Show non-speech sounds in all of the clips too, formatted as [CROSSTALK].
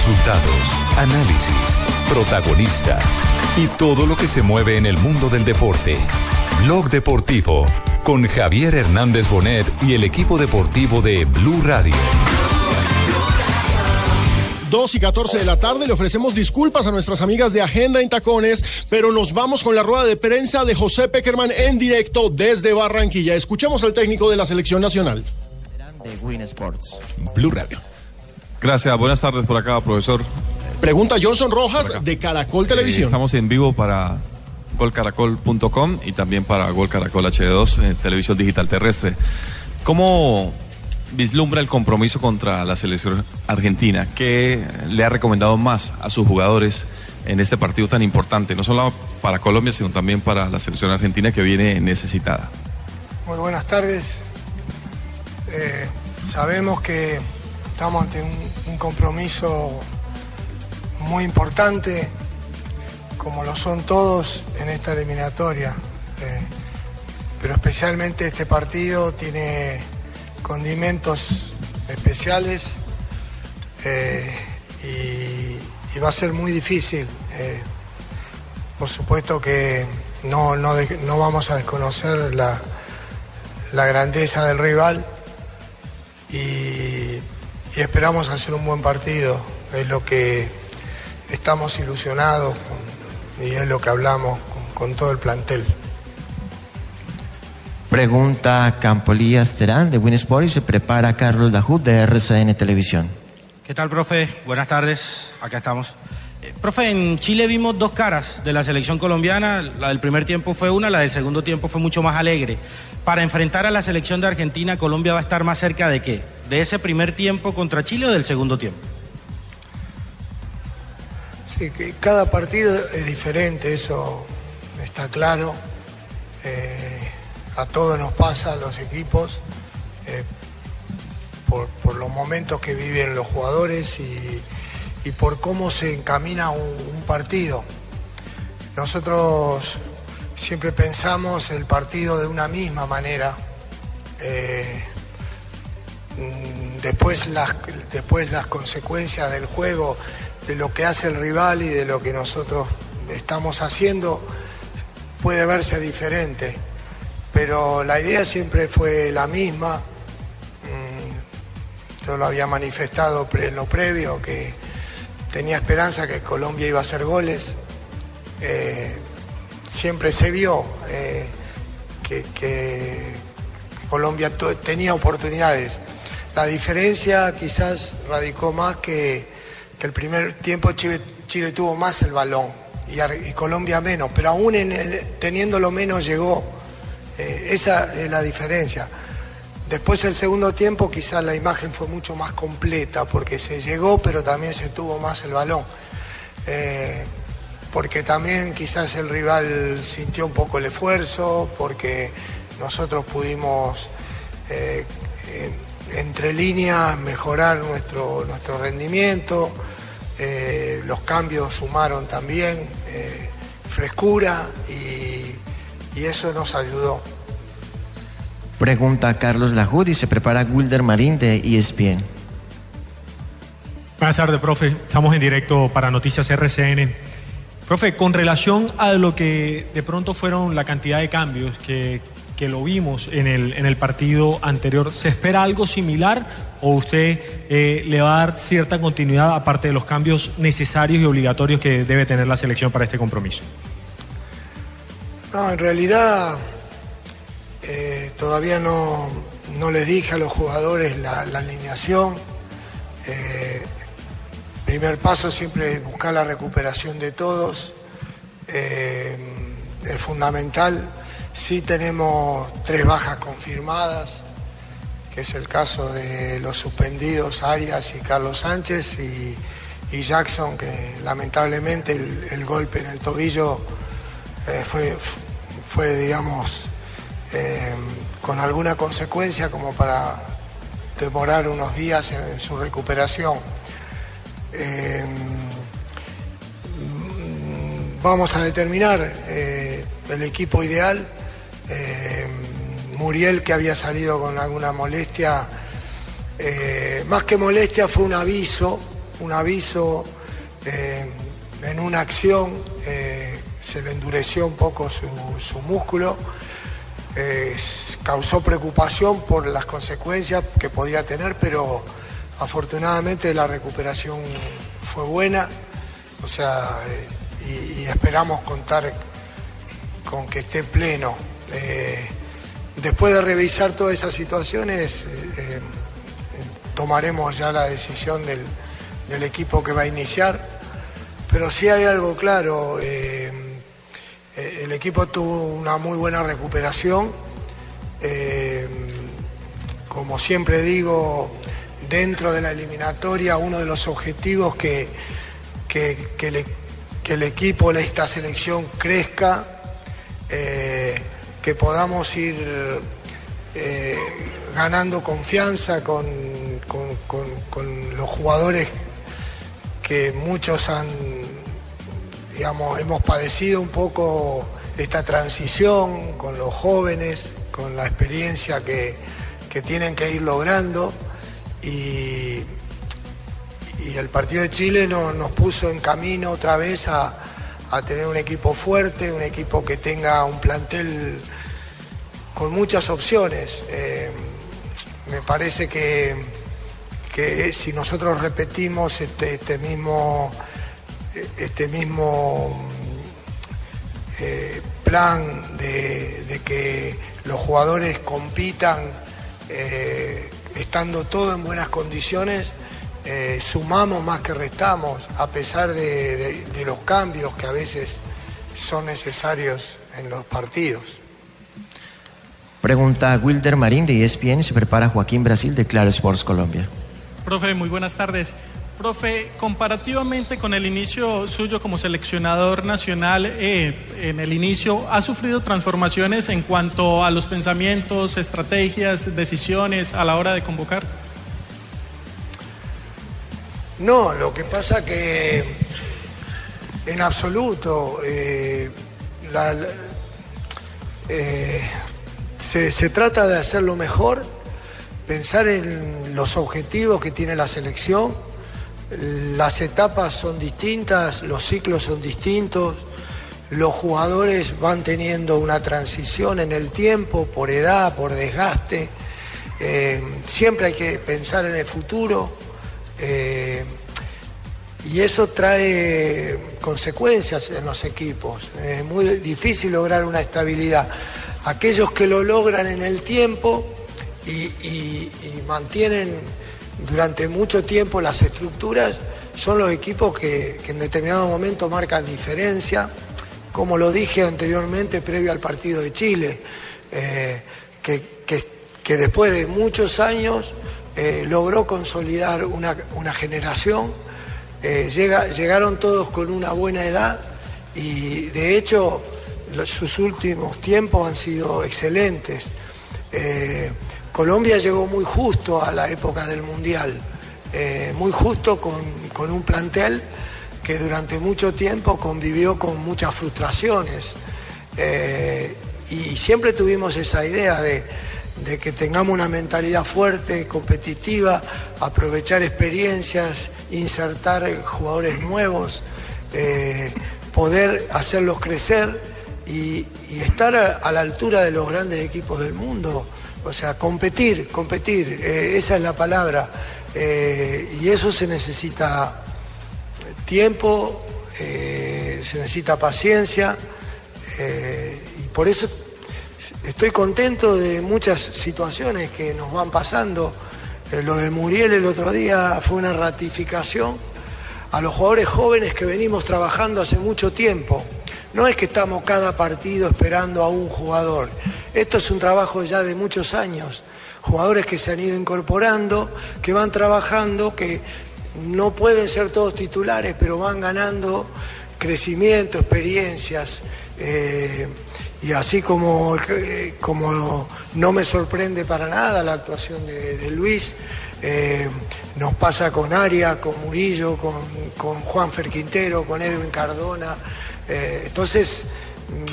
Resultados, análisis, protagonistas y todo lo que se mueve en el mundo del deporte. Blog Deportivo con Javier Hernández Bonet y el equipo deportivo de Blue Radio. 2 y 14 de la tarde. Le ofrecemos disculpas a nuestras amigas de Agenda en Tacones, pero nos vamos con la rueda de prensa de José Peckerman en directo desde Barranquilla. Escuchemos al técnico de la selección nacional. De Win Sports. Blue Radio. Gracias, buenas tardes por acá, profesor. Pregunta Johnson Rojas de Caracol Televisión. Eh, estamos en vivo para golcaracol.com y también para Gol Caracol HD2, eh, televisión digital terrestre. ¿Cómo vislumbra el compromiso contra la selección argentina? ¿Qué le ha recomendado más a sus jugadores en este partido tan importante? No solo para Colombia, sino también para la selección argentina que viene necesitada. Muy buenas tardes. Eh, sabemos que estamos ante un, compromiso muy importante, como lo son todos en esta eliminatoria. Eh, pero especialmente este partido tiene condimentos especiales eh, y, va a ser muy difícil. Eh, por supuesto que no, no, no vamos a desconocer la, la grandeza del rival y, y esperamos hacer un buen partido. Es lo que estamos ilusionados con- y es lo que hablamos con, con todo el plantel. Pregunta Campolías Terán de Win Sports y se prepara Carlos Dajud de RCN Televisión. ¿Qué tal, profe? Buenas tardes, acá estamos. Eh, profe, en Chile vimos dos caras de la selección colombiana. La del primer tiempo fue una, la del segundo tiempo fue mucho más alegre. Para enfrentar a la selección de Argentina, Colombia va a estar más cerca de qué? ¿De ese primer tiempo contra Chile o del segundo tiempo? Sí, que cada partido es diferente, eso está claro. Eh, a todos nos pasa, a los equipos, eh, por, los momentos que viven los jugadores y, por cómo se encamina un, partido. Nosotros siempre pensamos el partido de una misma manera. Eh, después las, después las consecuencias del juego, de lo que hace el rival y de lo que nosotros estamos haciendo, puede verse diferente. Pero la idea siempre fue la misma. Mm, Yo lo había manifestado en lo previo, que tenía esperanza que Colombia iba a hacer goles. Eh, siempre se vio eh, que, Colombia tenía oportunidades. La diferencia quizás radicó más que, que el primer tiempo Chile, tuvo más el balón y, Colombia menos, pero aún en el- teniéndolo menos llegó. Eh, esa es la diferencia. Después el segundo tiempo quizás la imagen fue mucho más completa porque se llegó pero también se tuvo más el balón. Eh, porque también quizás el rival sintió un poco el esfuerzo, porque nosotros pudimos eh, entre líneas mejorar nuestro, nuestro rendimiento, eh, los cambios sumaron también eh, frescura y, y eso nos ayudó. Pregunta Carlos Dajud y se prepara Wilder Marín de ESPN. Buenas tardes, profe. Estamos en directo para Noticias RCN. Profe, con relación a lo que de pronto fueron la cantidad de cambios que, que lo vimos en el, en el partido anterior, ¿se espera algo similar o usted eh, le va a dar cierta continuidad aparte de los cambios necesarios y obligatorios que debe tener la selección para este compromiso? No, en realidad eh, todavía no, no les dije a los jugadores la, alineación. Eh, primer paso siempre es buscar la recuperación de todos. Eh, es fundamental. Sí tenemos tres bajas confirmadas, que es el caso de los suspendidos Arias y Carlos Sánchez y, Jackson, que lamentablemente el, golpe en el tobillo eh, fue, fue, digamos, eh, con alguna consecuencia como para demorar unos días en, su recuperación. Eh, mm, vamos a determinar el equipo ideal. Eh, Muriel, que había salido con alguna molestia, eh, más que molestia fue un aviso un aviso, eh, en una acción se le endureció un poco su, su músculo, causó preocupación por las consecuencias que podía tener, pero afortunadamente la recuperación fue buena, o sea, y esperamos contar con que esté pleno. Eh, después de revisar todas esas situaciones, eh, eh, tomaremos ya la decisión del, equipo que va a iniciar. Pero sí hay algo claro, el equipo tuvo una muy buena recuperación. Como siempre digo, dentro de la eliminatoria, uno de los objetivos que, que, el equipo, esta selección crezca, que podamos ir eh, ganando confianza con, con- con- los jugadores que muchos han, digamos, hemos padecido un poco esta transición con los jóvenes, con la experiencia que, que tienen que ir logrando. Y, y el partido de Chile no- nos puso en camino otra vez a, a tener un equipo fuerte, un equipo que tenga un plantel con muchas opciones. Eh, me parece que, que si nosotros repetimos este, este mismo, este mismo eh, plan de, que los jugadores compitan eh, estando todo en buenas condiciones, eh, sumamos más que restamos, a pesar de, de- de los cambios que a veces son necesarios en los partidos. Pregunta Wilder Marín de ESPN y se prepara Joaquín Brasil de Claro Sports Colombia. Profe, muy buenas tardes. Profe, comparativamente con el inicio suyo como seleccionador nacional, eh, en el inicio, ¿ha sufrido transformaciones en cuanto a los pensamientos, estrategias, decisiones a la hora de convocar? No, lo que pasa que en absoluto eh, eh, se, se trata de hacerlo mejor, pensar en los objetivos que tiene la selección, las etapas son distintas, los ciclos son distintos, los jugadores van teniendo una transición en el tiempo, por edad, por desgaste. Eh, siempre hay que pensar en el futuro. Eh, y eso trae consecuencias en los equipos. Es muy difícil lograr una estabilidad. Aquellos que lo logran en el tiempo y, y- mantienen durante mucho tiempo las estructuras son los equipos que, en determinado momento marcan diferencia, como lo dije anteriormente previo al partido de Chile, eh, que después de muchos años eh, logró consolidar una, una generación eh, llega- llegaron todos con una buena edad y de hecho sus últimos tiempos han sido excelentes. Eh, Colombia llegó muy justo a la época del Mundial, muy justo con, con un plantel que durante mucho tiempo convivió con muchas frustraciones. Y siempre tuvimos esa idea de, de que tengamos una mentalidad fuerte, competitiva, aprovechar experiencias, insertar jugadores nuevos, eh, poder hacerlos crecer y, estar a, la altura de los grandes equipos del mundo. O sea, competir, competir, eh, esa es la palabra. Eh, y eso se necesita tiempo, se necesita paciencia y por eso estoy contento de muchas situaciones que nos van pasando. Eh, lo del Muriel el otro día fue una ratificación a los jugadores jóvenes que venimos trabajando hace mucho tiempo. No es que estamos cada partido esperando a un jugador. Esto es un trabajo ya de muchos años. Jugadores que se han ido incorporando, que van trabajando, que no pueden ser todos titulares, pero van ganando crecimiento, experiencias. eh, y así como, como no me sorprende para nada la actuación de, de Luis, eh, nos pasa con Aria, con Murillo, con, con Juanfer Quintero, con Edwin Cardona. Eh, entonces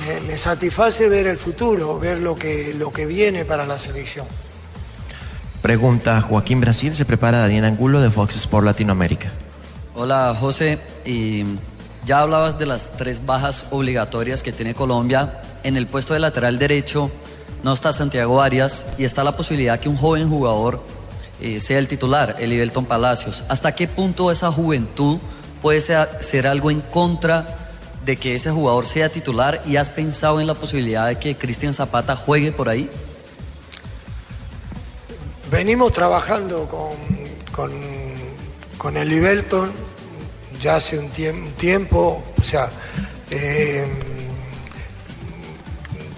me, me satisface ver el futuro, ver lo que, lo que viene para la selección. Pregunta Joaquín Brasil, se prepara Daniel Angulo de Fox Sport Latinoamérica. Hola José, y ya hablabas de las tres bajas obligatorias que tiene Colombia. En el puesto de lateral derecho no está Santiago Arias y está la posibilidad que un joven jugador eh, sea el titular, el Ibelton Palacios. ¿Hasta qué punto esa juventud puede ser, algo en contra de que ese jugador sea titular y has pensado en la posibilidad de que Cristian Zapata juegue por ahí? Venimos trabajando con, con, con ya hace un, tiempo, o sea, eh,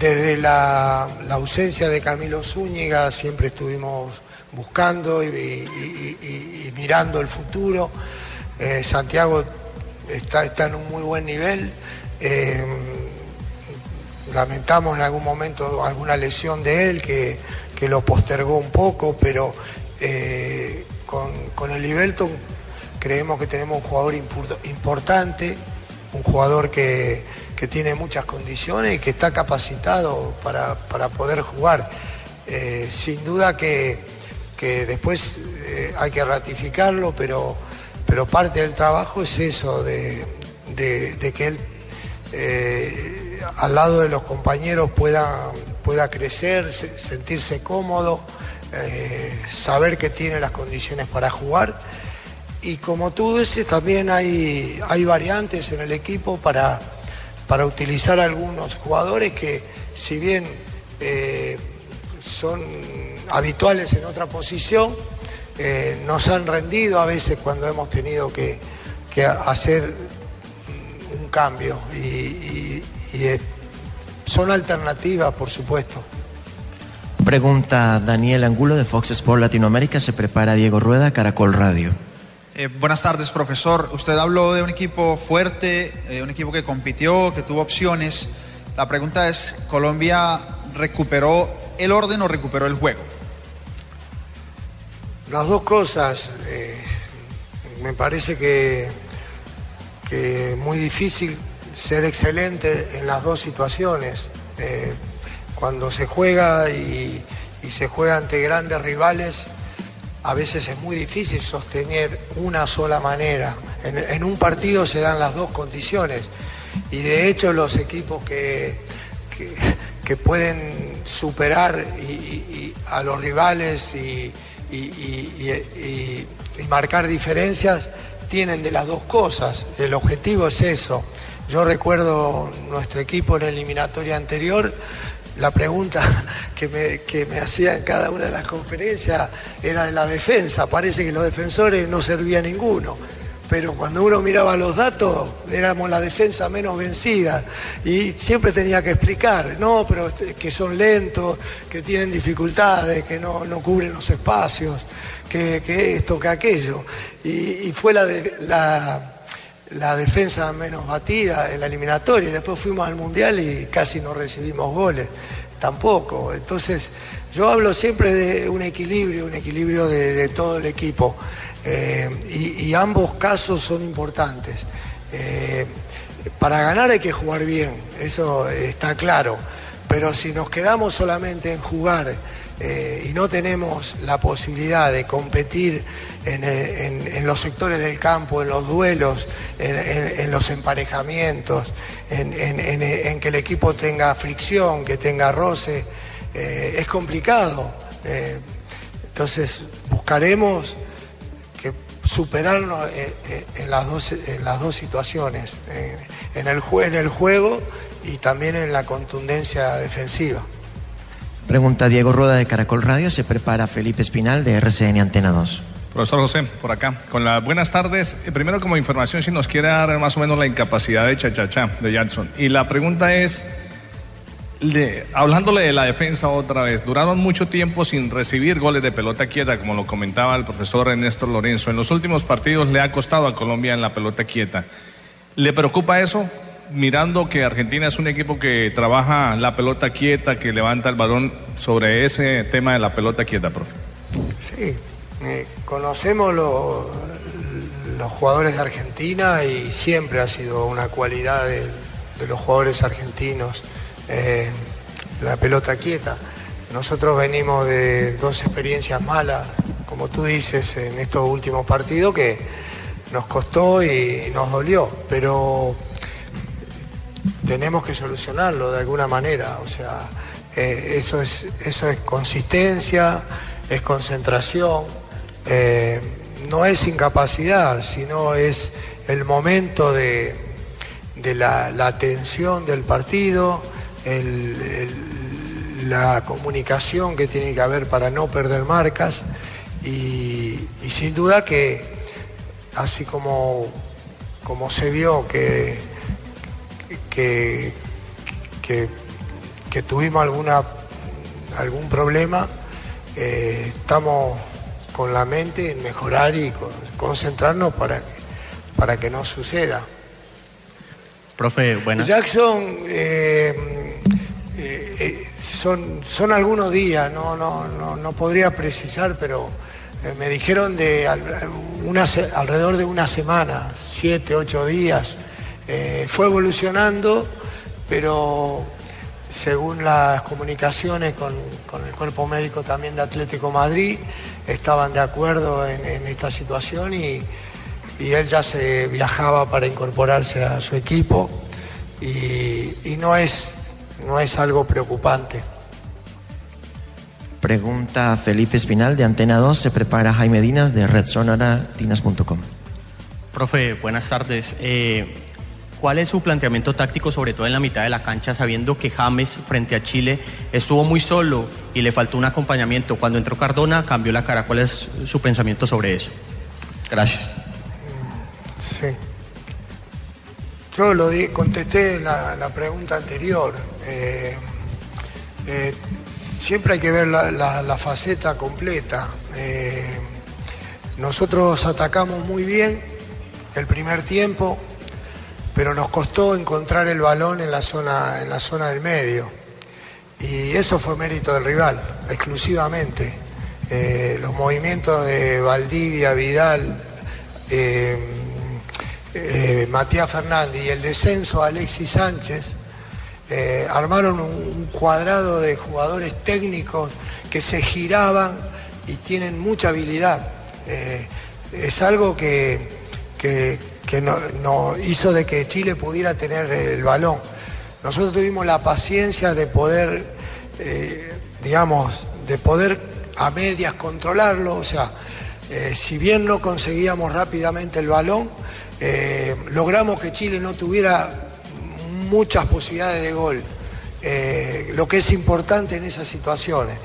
desde la, ausencia de Camilo Zúñiga siempre estuvimos buscando y, mirando el futuro. Eh, Santiago está, en un muy buen nivel. Eh, lamentamos en algún momento alguna lesión de él que, lo postergó un poco, pero con, con el Ibelton creemos que tenemos un jugador importante, un jugador que, tiene muchas condiciones y que está capacitado para, poder jugar. Eh, sin duda que, después eh, hay que ratificarlo, pero, pero parte del trabajo es eso, de, que él eh, al lado de los compañeros pueda, pueda crecer, sentirse cómodo, saber que tiene las condiciones para jugar y como tú dices, también hay, hay variantes en el equipo para, para utilizar algunos jugadores que, si bien eh, son habituales en otra posición, eh, nos han rendido a veces cuando hemos tenido que, hacer un cambio. Y, eh, son alternativas, por supuesto. Pregunta Daniel Angulo de Fox Sport Latinoamérica. Se prepara Diego Rueda, Caracol Radio. Eh, buenas tardes, profesor. Usted habló de un equipo fuerte, eh, un equipo que compitió, que tuvo opciones. La pregunta es, ¿Colombia recuperó el orden o recuperó el juego? Las dos cosas. Eh, me parece que, es muy difícil ser excelente en las dos situaciones. cuando se juega y se juega ante grandes rivales, a veces es muy difícil sostener una sola manera. En, un partido se dan las dos condiciones y de hecho los equipos que, que, pueden superar a los rivales y, marcar diferencias tienen de las dos cosas. El objetivo es eso. Yo recuerdo nuestro equipo en la eliminatoria anterior la pregunta [LAUGHS] que me, que me hacía en cada una de las conferencias era de la defensa. Parece que los defensores no servía ninguno. Pero cuando uno miraba los datos, éramos la defensa menos vencida. Y siempre tenía que explicar, no, pero que son lentos, que tienen dificultades, que no, cubren los espacios, que, esto, que aquello. Y, fue la, la la defensa menos batida en la eliminatoria y después fuimos al Mundial y casi no recibimos goles, tampoco. Entonces yo hablo siempre de un equilibrio, un equilibrio de, todo el equipo eh, y, ambos casos son importantes. Eh, para ganar hay que jugar bien, eso está claro, pero si nos quedamos solamente en jugar eh, y no tenemos la posibilidad de competir en, los sectores del campo, en los duelos, en, los emparejamientos, en, que el equipo tenga fricción, que tenga roce, eh, es complicado. Eh, entonces buscaremos que superarnos en, las, dos, situaciones, en el juego y también en la contundencia defensiva. Pregunta Diego Rueda de Caracol Radio, se prepara Felipe Espinal de RCN Antena 2. Profesor José, por acá, con las buenas tardes. Eh, primero como información, si nos quiere dar más o menos la incapacidad de Chachachá, de Jackson. Y la pregunta es, hablándole de la defensa otra vez, duraron mucho tiempo sin recibir goles de pelota quieta, como lo comentaba el profesor Ernesto Lorenzo. En los últimos partidos le ha costado a Colombia en la pelota quieta. ¿Le preocupa eso? Mirando que Argentina es un equipo que trabaja la pelota quieta, que levanta el balón sobre ese tema de la pelota quieta, profe. Sí, eh, conocemos los jugadores de Argentina y siempre ha sido una cualidad de, los jugadores argentinos eh, la pelota quieta. Nosotros venimos de dos experiencias malas, como tú dices, en estos últimos partidos que nos costó y nos dolió, pero tenemos que solucionarlo de alguna manera. O sea, eh, eso, es, eso es consistencia, es concentración, eh, no es incapacidad, sino es el momento de, de la, la atención del partido, el- la comunicación que tiene que haber para no perder marcas y, y sin duda que así como, como se vio que, que, que, que tuvimos alguna, algún problema, eh, estamos con la mente en mejorar y con- concentrarnos para que, para que no suceda. Profe, buenas. Jackson, eh, eh, eh, son, son algunos días, no, no, no, no podría precisar, pero me dijeron de al- una alrededor de una semana, siete, ocho días. Eh, fue evolucionando, pero según las comunicaciones con, con el cuerpo médico también de Atlético Madrid, estaban de acuerdo en, en esta situación y, y él ya se viajaba para incorporarse a su equipo y, y no, es, no es algo preocupante. Pregunta Felipe Espinal de Antena 2. Se prepara Jaime Dinas de RedSonaratinas.com. Profe, buenas tardes. Eh, ¿Cuál es su planteamiento táctico, sobre todo en la mitad de la cancha, sabiendo que James frente a Chile estuvo muy solo y le faltó un acompañamiento? Cuando entró Cardona cambió la cara. ¿Cuál es su pensamiento sobre eso? Gracias. Sí. Yo lo di- contesté la, la pregunta anterior. Eh, eh, siempre hay que ver la, la- la faceta completa. Eh, nosotros atacamos muy bien el primer tiempo, pero nos costó encontrar el balón en la zona, en la zona del medio. Y eso fue mérito del rival, exclusivamente. Eh, los movimientos de Valdivia, Vidal, eh, eh, Matías Fernández y el descenso a Alexis Sánchez armaron un, un cuadrado de jugadores técnicos que se giraban y tienen mucha habilidad. Es algo que, que- que no, hizo de que Chile pudiera tener el balón. Nosotros tuvimos la paciencia de poder, eh, digamos, de poder a medias controlarlo, o sea, eh, si bien no conseguíamos rápidamente el balón, eh, logramos que Chile no tuviera muchas posibilidades de gol, lo que es importante en esas situaciones.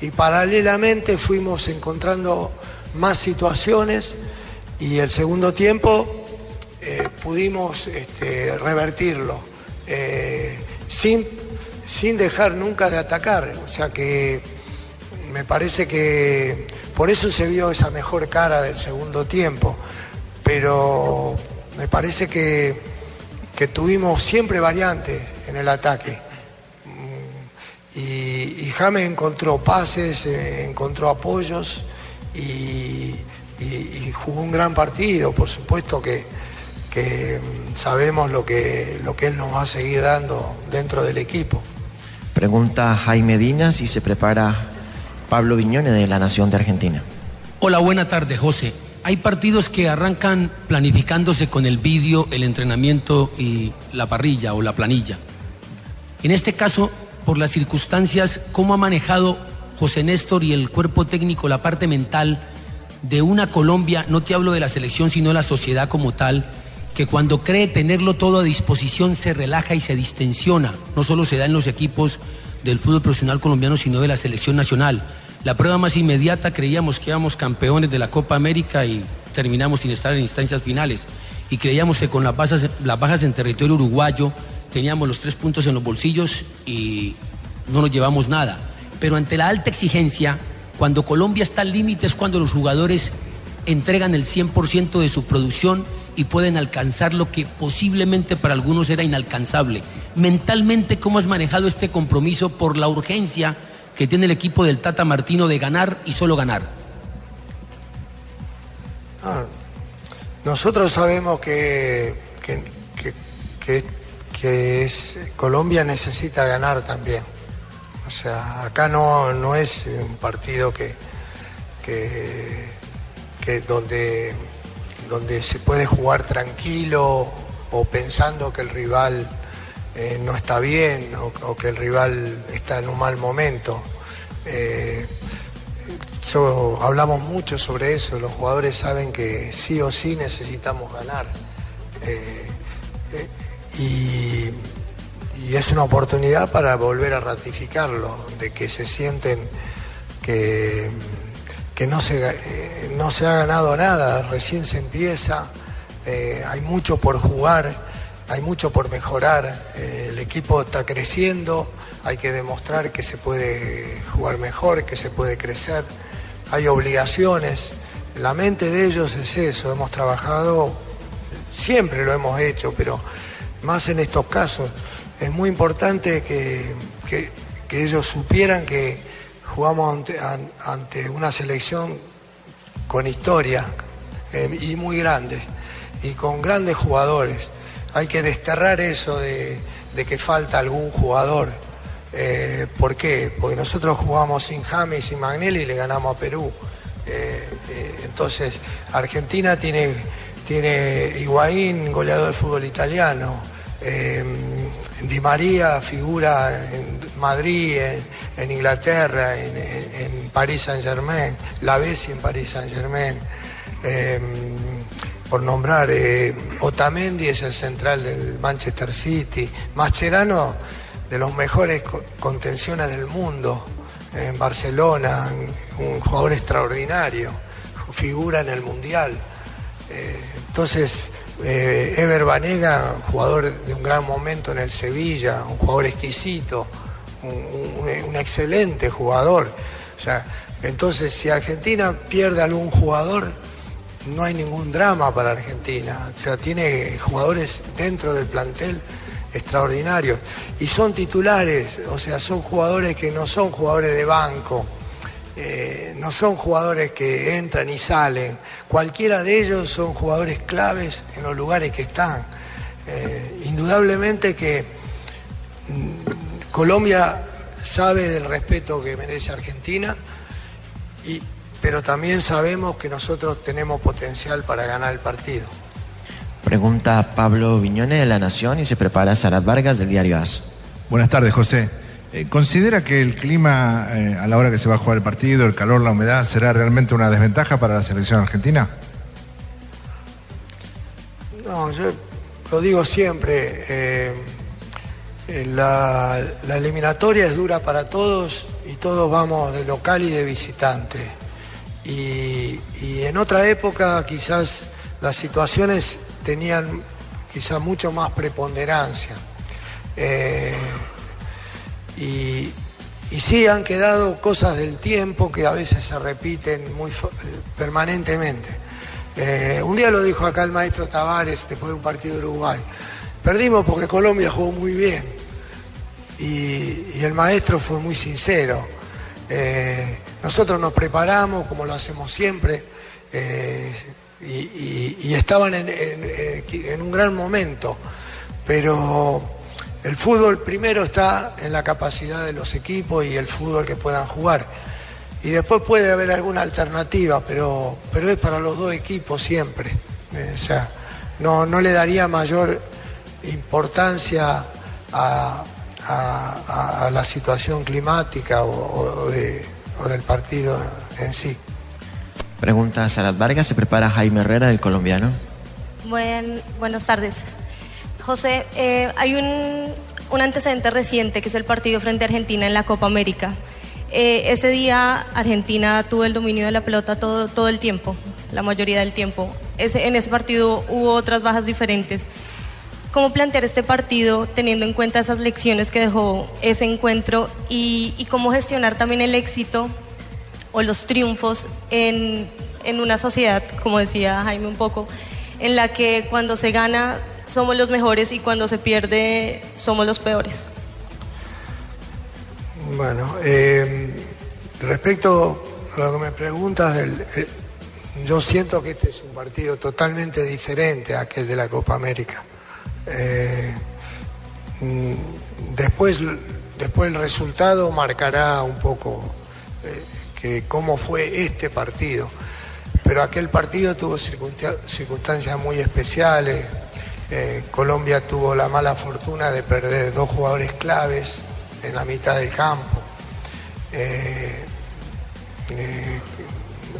Y paralelamente fuimos encontrando más situaciones y el segundo tiempo eh, pudimos este, revertirlo eh, sin, sin dejar nunca de atacar. O sea que me parece que por eso se vio esa mejor cara del segundo tiempo. Pero me parece que, que tuvimos siempre variantes en el ataque. Mm, Y, y James encontró pases, eh, encontró apoyos y, jugó un gran partido. Por supuesto que, que, sabemos lo que, lo que él nos va a seguir dando dentro del equipo. Pregunta Jaime Dinas y se prepara Pablo Viñone de La Nación de Argentina. Hola, buena tarde, José. Hay partidos que arrancan planificándose con el vídeo, el entrenamiento y la parrilla o la planilla. En este caso, por las circunstancias, ¿cómo ha manejado José Néstor y el cuerpo técnico la parte mental de una Colombia, no te hablo de la selección, sino de la sociedad como tal, que cuando cree tenerlo todo a disposición se relaja y se distensiona? No solo se da en los equipos del fútbol profesional colombiano, sino de la selección nacional. La prueba más inmediata creíamos que éramos campeones de la Copa América y terminamos sin estar en instancias finales. Y creíamos que con las bajas, en territorio uruguayo teníamos los tres puntos en los bolsillos y no nos llevamos nada. Pero ante la alta exigencia, cuando Colombia está al límite es cuando los jugadores entregan el 100% de su producción y pueden alcanzar lo que posiblemente para algunos era inalcanzable. Mentalmente, ¿cómo has manejado este compromiso por la urgencia que tiene el equipo del Tata Martino de ganar y solo ganar? Ah, nosotros sabemos que, que, que- que- es, Colombia necesita ganar también. O sea, acá no, no es un partido que, que, que donde donde se puede jugar tranquilo o pensando que el rival eh, no está bien o, que el rival está en un mal momento. Eh, hablamos mucho sobre eso, los jugadores saben que sí o sí necesitamos ganar. Eh, y es una oportunidad para volver a ratificarlo, de que se sienten que, que no, se, eh, no se ha ganado nada, recién se empieza, eh, hay mucho por jugar, hay mucho por mejorar, eh, el equipo está creciendo, hay que demostrar que se puede jugar mejor, que se puede crecer, hay obligaciones, la mente de ellos es eso, hemos trabajado, siempre lo hemos hecho, pero más en estos casos, es muy importante que, que- que ellos supieran que jugamos ante, an- ante una selección con historia eh, y muy grande y con grandes jugadores. Hay que desterrar eso de, de que falta algún jugador. Eh, ¿Por qué? Porque nosotros jugamos sin James y sin Magnelli y le ganamos a Perú. Eh, eh, entonces, Argentina tiene, tiene Higuaín, goleador del fútbol italiano. Eh, Di María figura en Madrid, en, Inglaterra, en, París Saint Germain, La Bessi en París Saint Germain. Eh, por nombrar, eh, Otamendi es el central del Manchester City, Mascherano de los mejores co- contenciones del mundo en Barcelona, un jugador extraordinario, figura en el Mundial. Eh, entonces, eh, Ever Banega, jugador de un gran momento en el Sevilla, un jugador exquisito, un, excelente jugador. O sea, entonces si Argentina pierde algún jugador, no hay ningún drama para Argentina. O sea, tiene jugadores dentro del plantel extraordinarios. Y son titulares, o sea, son jugadores que no son jugadores de banco, eh, no son jugadores que entran y salen. Cualquiera de ellos son jugadores claves en los lugares que están. Eh, indudablemente que mm, Colombia sabe del respeto que merece Argentina, y, pero también sabemos que nosotros tenemos potencial para ganar el partido. Pregunta Pablo Viñone de La Nación y se prepara Sarat Vargas del diario AS. Buenas tardes, José. Eh, ¿Considera que el clima eh, a la hora que se va a jugar el partido, el calor, la humedad, será realmente una desventaja para la selección argentina? No, yo lo digo siempre, eh, eh, la, la eliminatoria es dura para todos y todos vamos de local y de visitante. Y, en otra época quizás las situaciones tenían quizás mucho más preponderancia. Eh, y, sí han quedado cosas del tiempo que a veces se repiten muy permanentemente. Eh, un día lo dijo acá el maestro Tavares después de un partido de Uruguay. Perdimos porque Colombia jugó muy bien. Y, el maestro fue muy sincero. Eh, nosotros nos preparamos como lo hacemos siempre eh, y, estaban en un gran momento. Pero el fútbol primero está en la capacidad de los equipos y el fútbol que puedan jugar. Y después puede haber alguna alternativa, pero, pero es para los dos equipos siempre. Eh, o sea, no, no le daría mayor importancia a, a- a- a la situación climática o, de- o del partido en sí. Pregunta Sarat Vargas, se prepara Jaime Herrera del colombiano. Buen- buenas tardes. José, eh, hay un, un antecedente reciente que es el partido frente a Argentina en la Copa América. Eh, ese día Argentina tuvo el dominio de la pelota todo, todo el tiempo, la mayoría del tiempo. Ese- en ese partido hubo otras bajas diferentes. ¿Cómo plantear este partido teniendo en cuenta esas lecciones que dejó ese encuentro y, cómo gestionar también el éxito o los triunfos en, en una sociedad, como decía Jaime un poco, en la que cuando se gana somos los mejores y cuando se pierde somos los peores? Bueno, eh, respecto a lo que me preguntas, del- eh, yo siento que este es un partido totalmente diferente a aquel de la Copa América. Eh, mm, después, después el resultado marcará un poco eh, que cómo fue este partido. pero aquel partido tuvo circunstancias muy especiales. Eh, Colombia tuvo la mala fortuna de perder dos jugadores claves en la mitad del campo.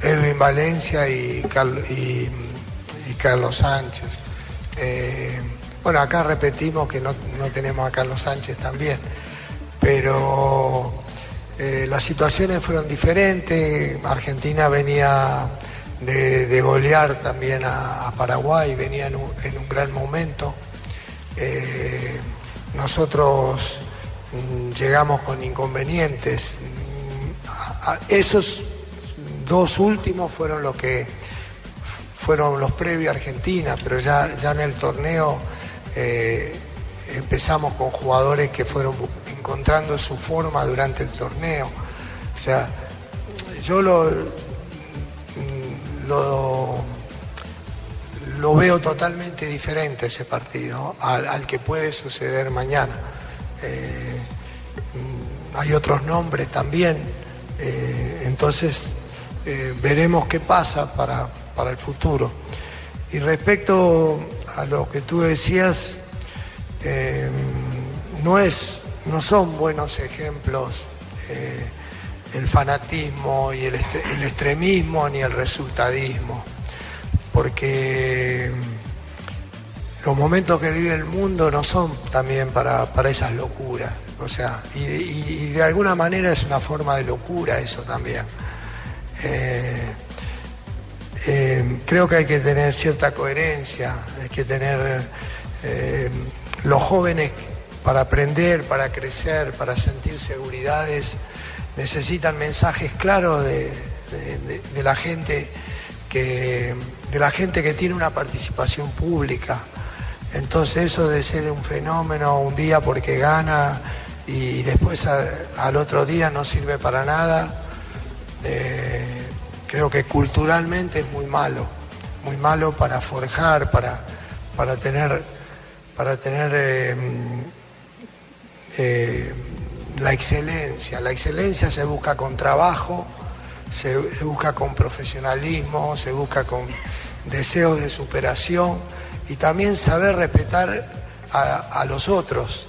Edwin Valencia y, Carlos Sánchez. Bueno, acá repetimos que no, tenemos a Carlos Sánchez también, pero las situaciones fueron diferentes. Argentina venía de, golear también a, Paraguay, venía en un, gran momento. Eh, nosotros mm, llegamos con inconvenientes. Mm, esos dos últimos fueron los que fueron los previos a Argentina, pero ya, ya en el torneo eh, empezamos con jugadores que fueron encontrando su forma durante el torneo. O sea, yo lo, lo, veo totalmente diferente ese partido al, que puede suceder mañana. Eh, hay otros nombres también, eh, entonces veremos qué pasa para, para, el futuro. Y respecto a lo que tú decías, no, es, no son buenos ejemplos el fanatismo y el, extremismo ni el resultadismo, porque los momentos que vive el mundo no son también para, esas locuras, o sea, y, de alguna manera es una forma de locura eso también. Eh, eh, creo que hay que tener cierta coherencia, hay que tener eh, los jóvenes para aprender, para crecer, para sentir seguridades necesitan mensajes claros de, la gente que de la gente que tiene una participación pública. Entonces eso de ser un fenómeno un día porque gana y después al otro día no sirve para nada, eh, creo que culturalmente es muy malo, muy malo para forjar, para, para tener, para tener eh, eh, la excelencia. La excelencia se busca con trabajo, se, busca con profesionalismo, se busca con deseos de superación y también saber respetar a, los otros.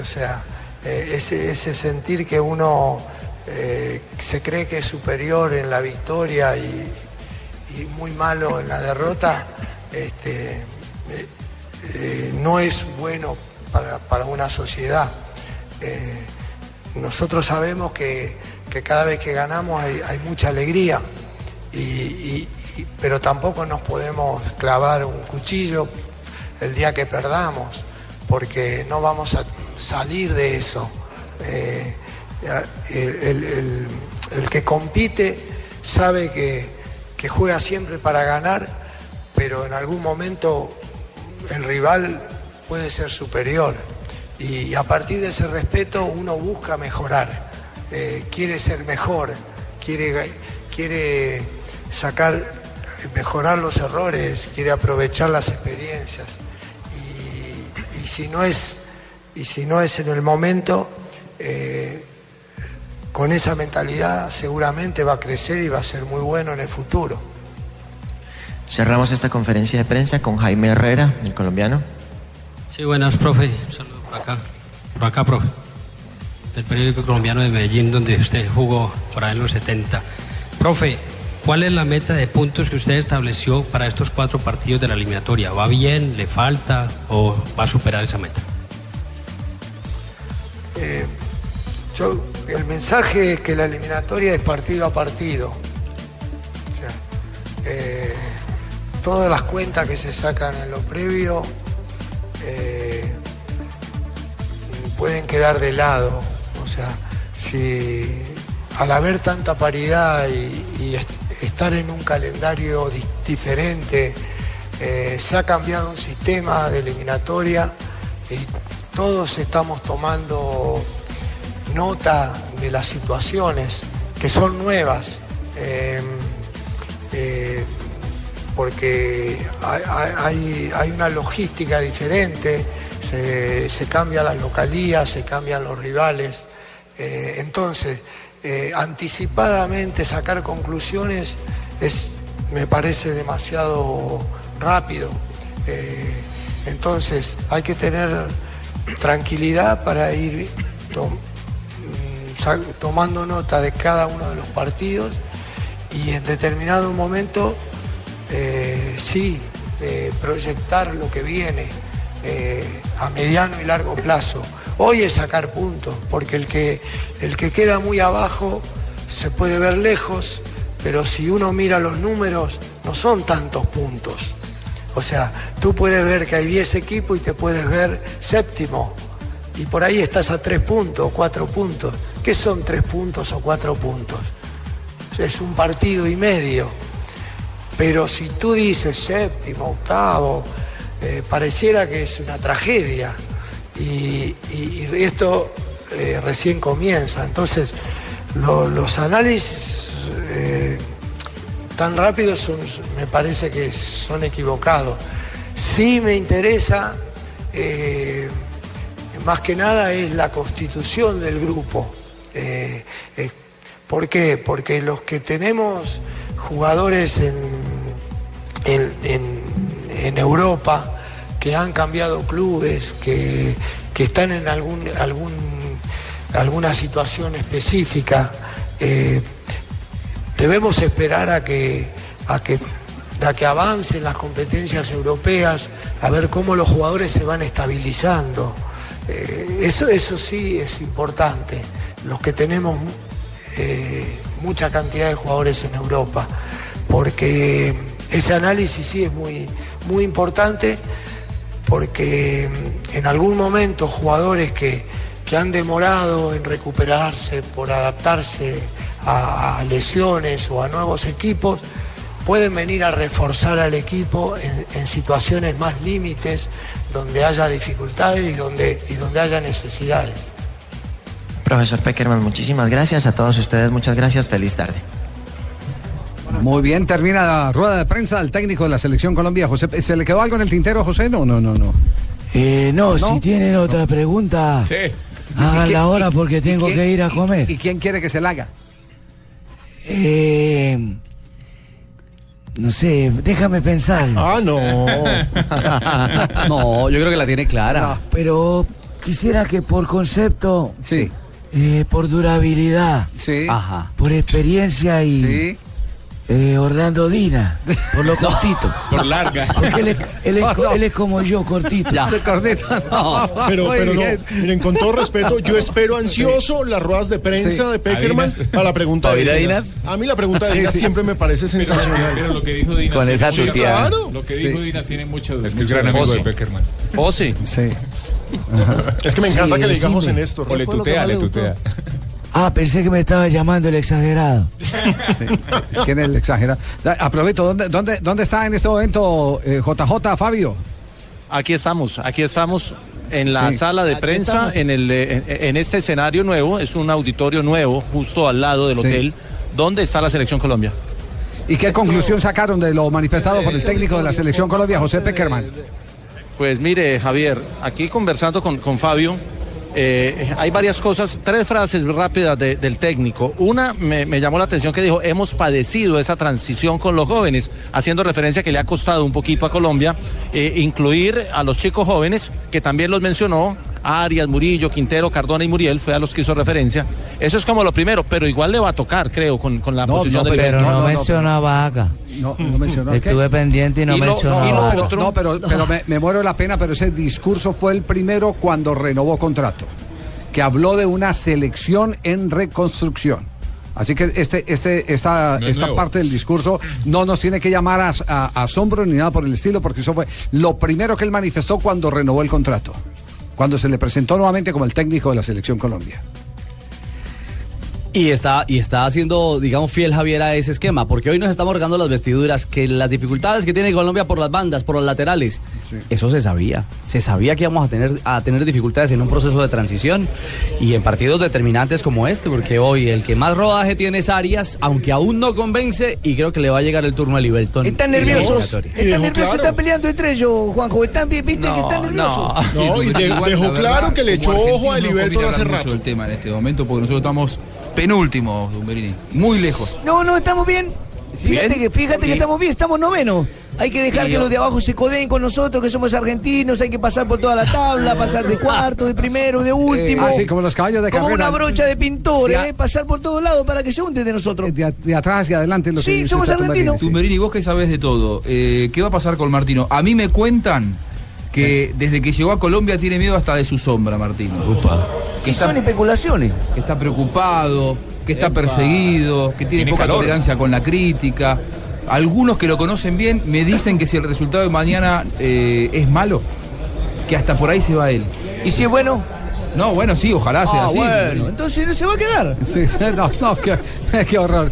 O sea, eh, ese, sentir que uno eh, se cree que es superior en la victoria y, muy malo en la derrota, este, eh, no es bueno para, una sociedad nosotros sabemos que, cada vez que ganamos hay, mucha alegría, pero tampoco nos podemos clavar un cuchillo el día que perdamos, porque no vamos a salir de eso. Eh, el, que compite sabe que, juega siempre para ganar, pero en algún momento el rival puede ser superior y a partir de ese respeto uno busca mejorar, eh, quiere ser mejor, quiere, quiere sacar, mejorar los errores, quiere aprovechar las experiencias. Y, si, no es, y si no es en el momento, eh, con esa mentalidad seguramente va a crecer y va a ser muy bueno en el futuro. Cerramos esta conferencia de prensa con Jaime Herrera, el colombiano. Sí, buenas, profe. Por acá, por acá, profe. Del periódico colombiano de Medellín, donde usted jugó por ahí en los 70. Profe, ¿cuál es la meta de puntos que usted estableció para estos cuatro partidos de la eliminatoria? ¿Va bien? ¿Le falta? ¿O va a superar esa meta? Eh, yo, el mensaje es que la eliminatoria es partido a partido. O sea, eh, todas las cuentas que se sacan en lo previo eh, pueden quedar de lado. O sea, si al haber tanta paridad y, estar en un calendario diferente, eh, se ha cambiado un sistema de eliminatoria y todos estamos tomando nota de las situaciones que son nuevas. Eh, eh, porque hay, hay, una logística diferente, se, cambia la localía, se cambian los rivales. Eh, entonces, anticipadamente sacar conclusiones es me parece demasiado rápido. Entonces hay que tener tranquilidad para ir tomando nota de cada uno de los partidos y en determinado momento eh, sí eh, proyectar lo que viene eh, a mediano y largo plazo. Hoy es sacar puntos, porque el que, el que queda muy abajo se puede ver lejos, pero si uno mira los números, no son tantos puntos. O sea, tú puedes ver que hay 10 equipos y te puedes ver séptimo. Y por ahí estás a 3 puntos o 4 puntos. ¿Qué son 3 puntos o 4 puntos? Es un partido y medio. Pero si tú dices séptimo, octavo, eh, pareciera que es una tragedia. Y, esto eh, recién comienza. Entonces, lo- los análisis eh, tan rápidos me parece que son equivocados. Sí me interesa, más que nada, es la constitución del grupo. Eh, eh, ¿Por qué? Porque los que tenemos jugadores en, en, Europa, que han cambiado clubes, que, que están en algún, algún, alguna situación específica, eh, debemos esperar a que, a que, a que avancen las competencias europeas, a ver cómo los jugadores se van estabilizando. Eso, eso sí es importante. Los que tenemos eh, mucha cantidad de jugadores en Europa, porque ese análisis sí es muy, muy importante, porque mm, en algún momento jugadores que, que han demorado en recuperarse por adaptarse a, lesiones o a nuevos equipos, pueden venir a reforzar al equipo en, en situaciones más límites, donde haya dificultades y donde, y donde haya necesidades. Profesor Peckerman, muchísimas gracias a todos ustedes. Muchas gracias. Feliz tarde. Muy bien, termina la rueda de prensa del técnico de la selección Colombia, José. ¿Se le quedó algo en el tintero, José? No, no, no, no. Eh, no, ¿No? si tienen otra pregunta, ¿Y quién- háganla ahora porque tengo quién- que ir a comer. ¿Y quién quiere que se la haga? Eh, no sé, déjame pensar. Ah, no. [LAUGHS] no, yo creo que la tiene clara. Pero quisiera que por concepto, sí. Eh, por durabilidad, sí. Ajá. por experiencia y eh, Orlando Dina, por lo [LAUGHS] cortito. Por larga. Porque él es, él es No, co- no. él es como yo, cortito. cortito, no. Pero, pero miren, con todo respeto, yo espero ansioso las ruedas de prensa Sí. de Peckerman para la pregunta de ¿Oír a Dinas. A mí la pregunta de Sí, Dinas sí. siempre me parece sensacional. Pero lo que dijo Dinas Con esa tuteada. Lo que Sí. dijo Dinas tiene mucho Es que es gran amigo de Peckerman. Pose. Sí. [LAUGHS] Es que me encanta Sí, que le digamos decime. en esto. O le tutea, le tutea. Ah, pensé que me estaba llamando el exagerado. ¿Quién es el exagerado? Aprovecho, ¿dónde, dónde, dónde está en este momento eh, JJ Fabio? Aquí estamos, aquí estamos en la Sí. sala de Aquí prensa, estamos. en, el, eh, en, en este escenario nuevo, es un auditorio nuevo, justo al lado del Sí. hotel, donde está la selección Colombia. ¿Y qué conclusión sacaron de lo manifestado por el técnico de la selección Colombia, José Peckerman? Pues mire, Javier, aquí conversando con, con Fabio, eh, hay varias cosas, tres frases rápidas de- del técnico. Una me, llamó la atención que dijo, hemos padecido esa transición con los jóvenes, haciendo referencia que le ha costado un poquito a Colombia eh, incluir a los chicos jóvenes, que también los mencionó, Arias, Murillo, Quintero, Cardona y Muriel, fue a los que hizo referencia. Eso es como lo primero, pero igual le va a tocar, creo, con, con la No, posición no, del Pero no, no, no, mencionó a Vaca. No, no mencionó. Estuve pendiente y no Y lo- mencionó y a lo Vaca. otro- No, pero, pero me, me muero de la pena, pero ese discurso fue el primero cuando renovó contrato, que habló de una selección en reconstrucción. Así que este, este, esta, No es esta nuevo. parte del discurso no nos tiene que llamar a, a- a asombro ni nada por el estilo, porque eso fue lo primero que él manifestó cuando renovó el contrato, cuando se le presentó nuevamente como el técnico de la selección Colombia. Y está, y está haciendo, digamos, fiel Javier a ese esquema, porque hoy nos estamos regando las vestiduras, que las dificultades que tiene Colombia por las bandas, por los laterales, eso se sabía. Se sabía que íbamos a tener, a tener dificultades en un proceso de transición y en partidos determinantes como este, porque hoy el que más rodaje tiene es Arias, aunque aún no convence, y creo que le va a llegar el turno a Livelton. Están nerviosos. Están nerviosos, están peleando entre ellos, Juanjo. Están bien, viste que están nerviosos. No, y de- Igual, dejó claro que le echó ojo a no conviene hace rato. del tema en este momento porque nosotros estamos penúltimos, Dumberini. Muy lejos. No, no, estamos bien. Fíjate, que, fíjate que estamos bien, estamos novenos. Hay que dejar que los de abajo se codeen con nosotros, que somos argentinos. Hay que pasar por toda la tabla, pasar de cuarto, de primero, de último. así como los caballos de Como carrera. una brocha de pintor, De a- ¿eh? Pasar por todos lados para que se unten de nosotros. De, de atrás hacia adelante. Lo Sí, somos argentinos. Tumberini, sí. Tumberini, vos que sabés de todo, eh, ¿qué va a pasar con Martino? A mí me cuentan que desde que llegó a Colombia tiene miedo hasta de su sombra, Martino. Y son especulaciones. Que está preocupado, que está Epa. perseguido, que tiene, Tiene poca calor. tolerancia con la crítica. Algunos que lo conocen bien me dicen que si el resultado de mañana eh, es malo, que hasta por ahí se va él. ¿Y si es bueno? No, bueno, sí, ojalá sea Ah, así. bueno, entonces no se va a quedar. Sí, sí, no, no, qué, qué horror.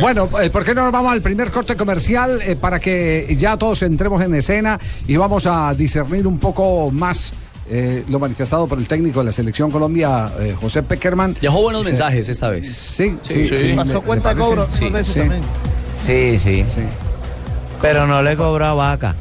Bueno, eh, ¿por qué no nos vamos al primer corte comercial eh, para que ya todos entremos en escena y vamos a discernir un poco más eh, lo manifestado por el técnico de la selección Colombia, eh, José Peckerman? Dejó buenos Sí. mensajes esta vez. Sí, sí, sí. Pasó ¿le- cuenta de cobro dos veces también. Sí, sí, Pero no le cobró a Vaca.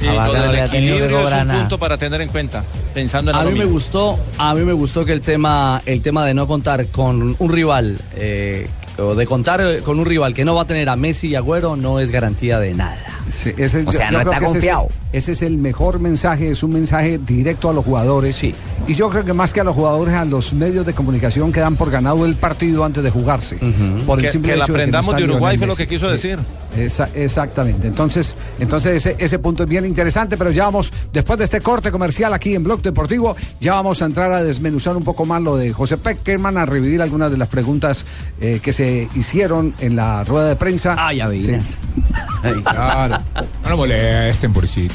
Sí, A Vaca lo no del le ha tenido que equilibrio es un punto para tener en cuenta, pensando en A mí me gustó, a mí me gustó que el tema, el tema de no contar con un rival, eh, o de contar con un rival que no va a tener a Messi y Agüero no es garantía de nada. Sí, ese- O sea, yo no está ese confiado. Ese es, el mejor mensaje, es un mensaje directo a los jugadores. Y yo creo que más que a los jugadores, a los medios de comunicación que dan por ganado el partido antes de jugarse. Por el Que- simple que la hecho de no aprendamos está de Uruguay fue lo que quiso decir. Esa- exactamente. Entonces, entonces ese, ese punto es bien interesante, pero ya vamos, después de este corte comercial aquí en Blog Deportivo, ya vamos a entrar a desmenuzar un poco más lo de José Peckerman, a revivir algunas de las preguntas eh, que se hicieron en la rueda de prensa. Ah, ya veías. Claro. No lo molesten, pobrecito.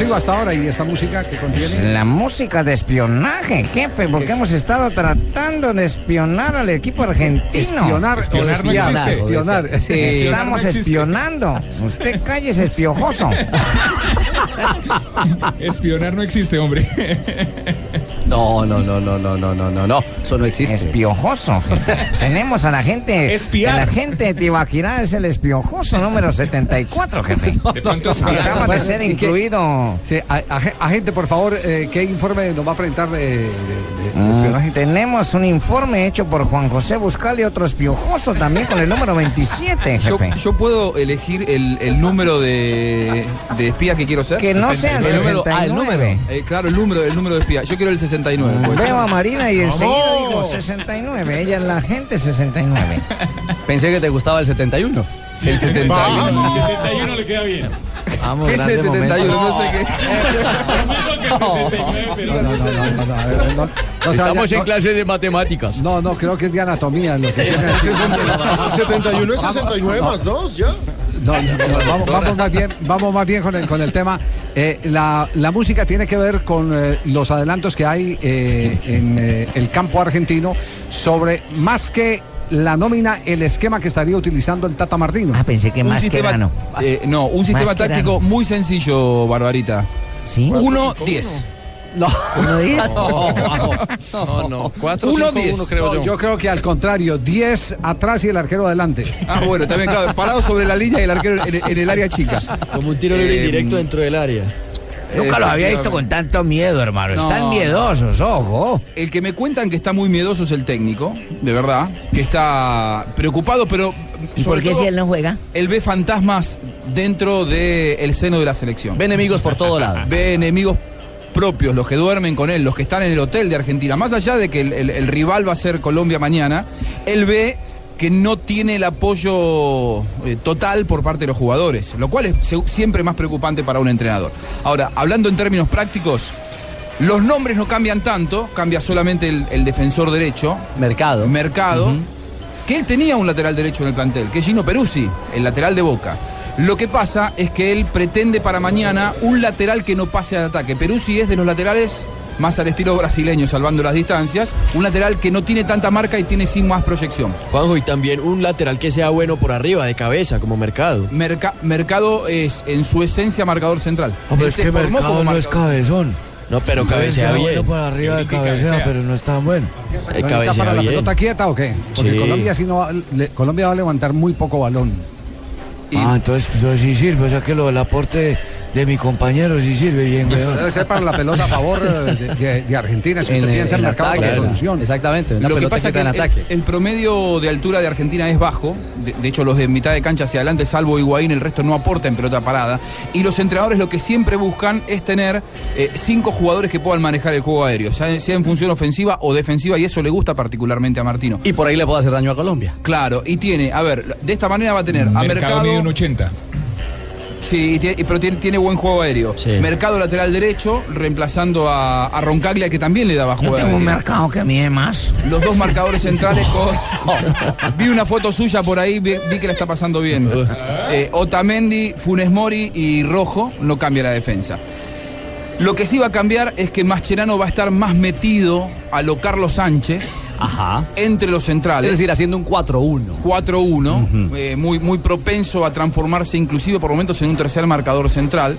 Deportivo hasta ahora y esta música que contiene. La música de espionaje, jefe, porque hemos estado tratando de espionar al equipo argentino. Espionar, Espionar no espionar. Sí. Espionar no Estamos espionando. Usted cállese, espiojoso. [LAUGHS] Espionar no existe, hombre. [LAUGHS] No, no, no, no, no, no, no, no, no. Eso no existe. Espiojoso, jefe. [LAUGHS] Tenemos a la gente. Espiar. La gente de Tibaquirá es el espiojoso número 74, jefe. [LAUGHS] Acaba de ser incluido. Sí, a- age- agente, por favor, eh, ¿qué informe nos va a presentar eh, de, de- de Mm, espionaje? Tenemos un informe hecho por Juan José Buscal y otro espiojoso también con el número 27, Yo, jefe. yo puedo elegir el, el número de, de espía que quiero ser. Que no sea el número, ah, el 69. número. Eh, claro, el número, el número de espía. Yo quiero el 69. Pues. Veo a Marina y enseguida digo 69. Ella es la gente 69. Pensé que te gustaba el 71. El 71. El 71 le queda bien. Vamos, ¿Qué es el 71? No sé qué. No, no, no, no, no, no, a ver, no, no se vaya- no- clase de matemáticas. No, no, creo que es de anatomía. Los que tienen- 71 es 69 más 2, ya. No, no, no, vamos, vamos más bien, vamos más bien con el, con el tema. Eh, la, la música tiene que ver con eh, los adelantos que hay eh, en eh, el campo argentino sobre más que la nómina, el esquema que estaría utilizando el Tata Martino. Ah, pensé que Un sistema, eh, no, un sistema táctico muy sencillo, Barbarita. ¿Sí? 1-10. No. ¿Uno diez? [LAUGHS] No, no. 4 Uno, 5 diez. 1 creo No, yo. yo creo que al contrario, 10 atrás y el arquero adelante. Ah, bueno, también, claro, parado sobre la línea y el arquero en, en el área chica. Como un tiro libre Eh, indirecto dentro del área. Nunca lo había visto con tanto miedo, hermano. Están No, miedosos, ojo. El que me cuentan que está muy miedoso es el técnico, de verdad, que está preocupado, pero ¿Y por qué todo, si él no juega? Él ve fantasmas dentro del seno de la selección. Ve enemigos por todo lado. Ve enemigos propios, los que duermen con él, los que están en el hotel de Argentina. Más allá de que el, el- el rival va a ser Colombia mañana, él ve que no tiene el apoyo eh, total por parte de los jugadores, lo cual es siempre más preocupante para un entrenador. Ahora, hablando en términos prácticos, los nombres no cambian tanto, cambia solamente el, el defensor derecho. Mercado. Mercado. Que él tenía un lateral derecho en el plantel, que es Gino Peruzzi, el lateral de Boca. Lo que pasa es que él pretende para mañana un lateral que no pase al ataque. Peruzzi es de los laterales más al estilo brasileño, salvando las distancias, un lateral que no tiene tanta marca y tiene sin más proyección. Juanjo, y también un lateral que sea bueno por arriba, de cabeza, como Mercado. Merca- Mercado es en su esencia marcador central. Hombre, es que Mercado no es cabezón. No, pero cabecea Bueno bien. por arriba de cabecea, pero no es tan bueno. Eh, ¿Bonita cabecea para la pelota quieta o qué? Porque Sí. Colombia, sí no va, le- Colombia va a levantar muy poco balón. Ah, entonces, entonces sí sirve. O sea que lo del aporte de mi compañero sí sirve bien, Eso weón. debe ser para la pelota a favor eh, de, de- de [LAUGHS] Argentina. Si En, usted piensa en en mercado ataque, de solución. Exactamente, una Lo que pasa que en el, ataque. el promedio de altura de Argentina es bajo. De, de hecho, los de mitad de cancha hacia adelante, salvo Higuaín, el resto no aporta en pelota parada. Y los entrenadores lo que siempre buscan es tener eh, cinco jugadores que puedan manejar el juego aéreo, sea, sea en función ofensiva o defensiva, y eso le gusta particularmente a Martino. Y por ahí le puede hacer daño a Colombia. Claro, y tiene, a ver, de esta manera va a tener a Mercado Mercado. mide un 80. Sí, y pero tiene, tiene buen juego aéreo. Sí. Mercado lateral derecho, reemplazando a, a Roncaglia, que también le daba juego aéreo. mercado que mide más. Los dos marcadores centrales [LAUGHS] con... vi una foto suya por ahí, vi, vi que la está pasando bien. [LAUGHS] Eh, Otamendi, Funes Mori y Rojo no cambia la defensa. Lo que sí va a cambiar es que Mascherano va a estar más metido a lo Carlos Sánchez Ajá. entre los centrales. Es decir, haciendo un 4-1. 4-1, eh, muy, muy propenso a transformarse inclusive por momentos en un tercer marcador central.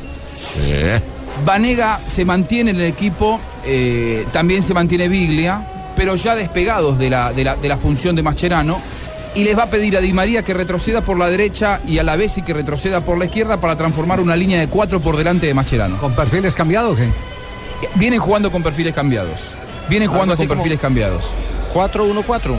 Vanega se mantiene en el equipo, eh, también se mantiene Biglia, pero ya despegados de la, de la, de la función de Mascherano. Y les va a pedir a Di María que retroceda por la derecha y a la Bessi que retroceda por la izquierda para transformar una línea de cuatro por delante de Mascherano. ¿Con perfiles cambiados o qué? Vienen jugando con perfiles cambiados. Vienen jugando con perfiles cambiados. 4-1-4.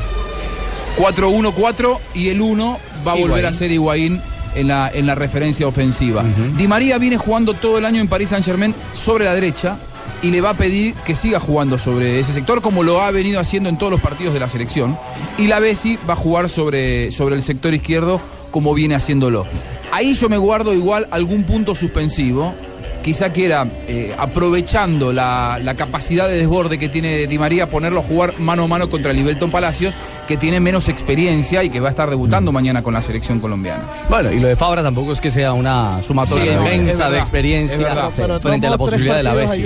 4-1-4 y el 1 va a volver a ser Higuaín en la, en la referencia ofensiva. Di María viene jugando todo el año en París Saint Germain sobre la derecha y le va a pedir que siga jugando sobre ese sector como lo ha venido haciendo en todos los partidos de la selección. Y la Bessi va a jugar sobre, sobre el sector izquierdo como viene haciéndolo. Ahí yo me guardo igual algún punto suspensivo. Quizá quiera, eh, aprovechando la, la capacidad de desborde que tiene Di María, ponerlo a jugar mano a mano contra Libelton Palacios, que tiene menos experiencia y que va a estar debutando mañana con la selección colombiana. Bueno, y lo de Fabra tampoco es que sea una sumatoria Sí, verdad, de experiencia verdad. frente- frente a la posibilidad de la Bessi.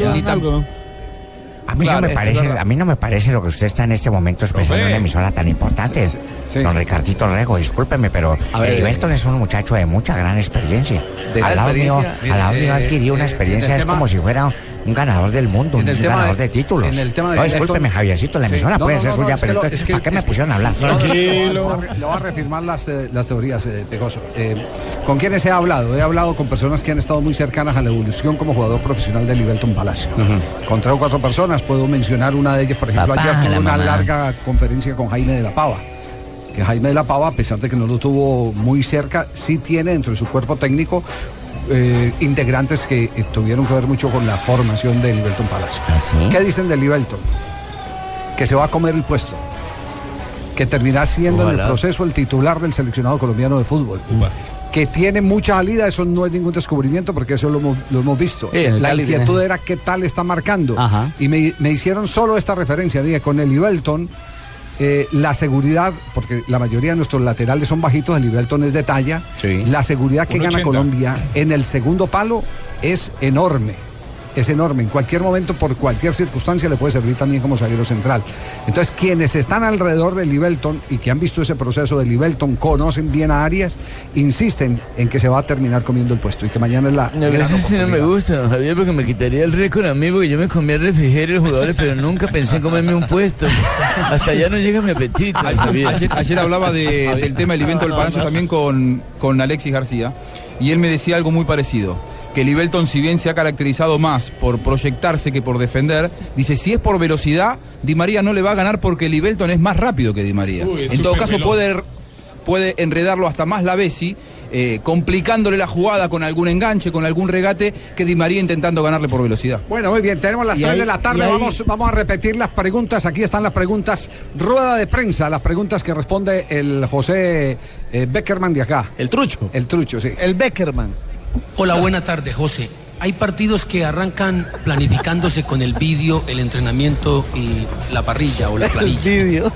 ¿Eh? A mí, Claro, no me parece, a mí no me parece lo que usted está en este momento expresando en una emisora tan importante. Sí. Don Ricardito Rego, discúlpeme, pero Belton es un muchacho de mucha gran experiencia. De al lado mío, al lado Mire, mío eh, adquirió una eh, experiencia, en el es como si fuera un ganador del mundo, un ganador de- de, títulos. en el tema de no, discúlpeme, Javiercito, la Sí. emisora No, puede no, ser suya, pero es ¿para qué me que- pusieron a hablar? Tranquilo. Le voy a re- le voy a reafirmar las, eh, las teorías, eh, Pegoso. Eh, ¿Con quiénes he hablado? He hablado con personas que han estado muy cercanas a la evolución como jugador profesional de Livelton Palacio. Con tres o cuatro personas, puedo mencionar una de ellas, por ejemplo, Papá, ayer tuve la una mamá. larga conferencia con Jaime de la Pava. Que Jaime de la Pava, a pesar de que no lo tuvo muy cerca, sí tiene dentro de su cuerpo técnico eh, integrantes que eh, tuvieron que ver mucho con la formación de Livelton Palacio. ¿Ah, sí? ¿Qué dicen de Livelton? Que se va a comer el puesto. Que terminará siendo en el proceso el titular del seleccionado colombiano de fútbol. Que tiene mucha salida, eso no es ningún descubrimiento porque eso lo hemos, lo hemos visto. Sí, La Cali inquietud tiene- era qué tal está marcando. Ajá. Y me, me hicieron solo esta referencia, dije, con el Livelton, eh, la seguridad, porque la mayoría de nuestros laterales son bajitos, el Livelton es de talla, Sí. la seguridad que gana 1.80. Colombia en el segundo palo es enorme. Es enorme. En cualquier momento, por cualquier circunstancia, le puede servir también como zaguero central. Entonces, quienes están alrededor de Livelton y que han visto ese proceso de Livelton, conocen bien a Arias, insisten en que se va a terminar comiendo el puesto y que mañana es la. No, gran eso sí no me gusta, don Javier, porque me quitaría el récord a mí, porque yo me comía el refrigerio de los jugadores, pero nunca pensé en comerme un puesto. Hasta allá no llega mi apetito, Javier. Ayer, ayer hablaba de- [LAUGHS] del tema del evento del Palacio también con, con Alexis García y él me decía algo muy parecido. Que Libelton, si bien se ha caracterizado más por proyectarse que por defender, dice, si es por velocidad, Di María no le va a ganar porque Libelton es más rápido que Di María. Uy, en todo caso veloz. puede, puede enredarlo hasta más la Bessi, eh, complicándole la jugada con algún enganche, con algún regate, que Di María intentando ganarle por velocidad. Bueno, muy bien, tenemos las Y 3 ahí- de la tarde, vamos, vamos a repetir las preguntas, aquí están las preguntas, rueda de prensa, las preguntas que responde el José eh, Beckerman de acá. El trucho. El trucho, sí. El Beckerman. Hola, buena tarde, José. Hay partidos que arrancan planificándose con el vídeo, el entrenamiento y la parrilla o la planilla.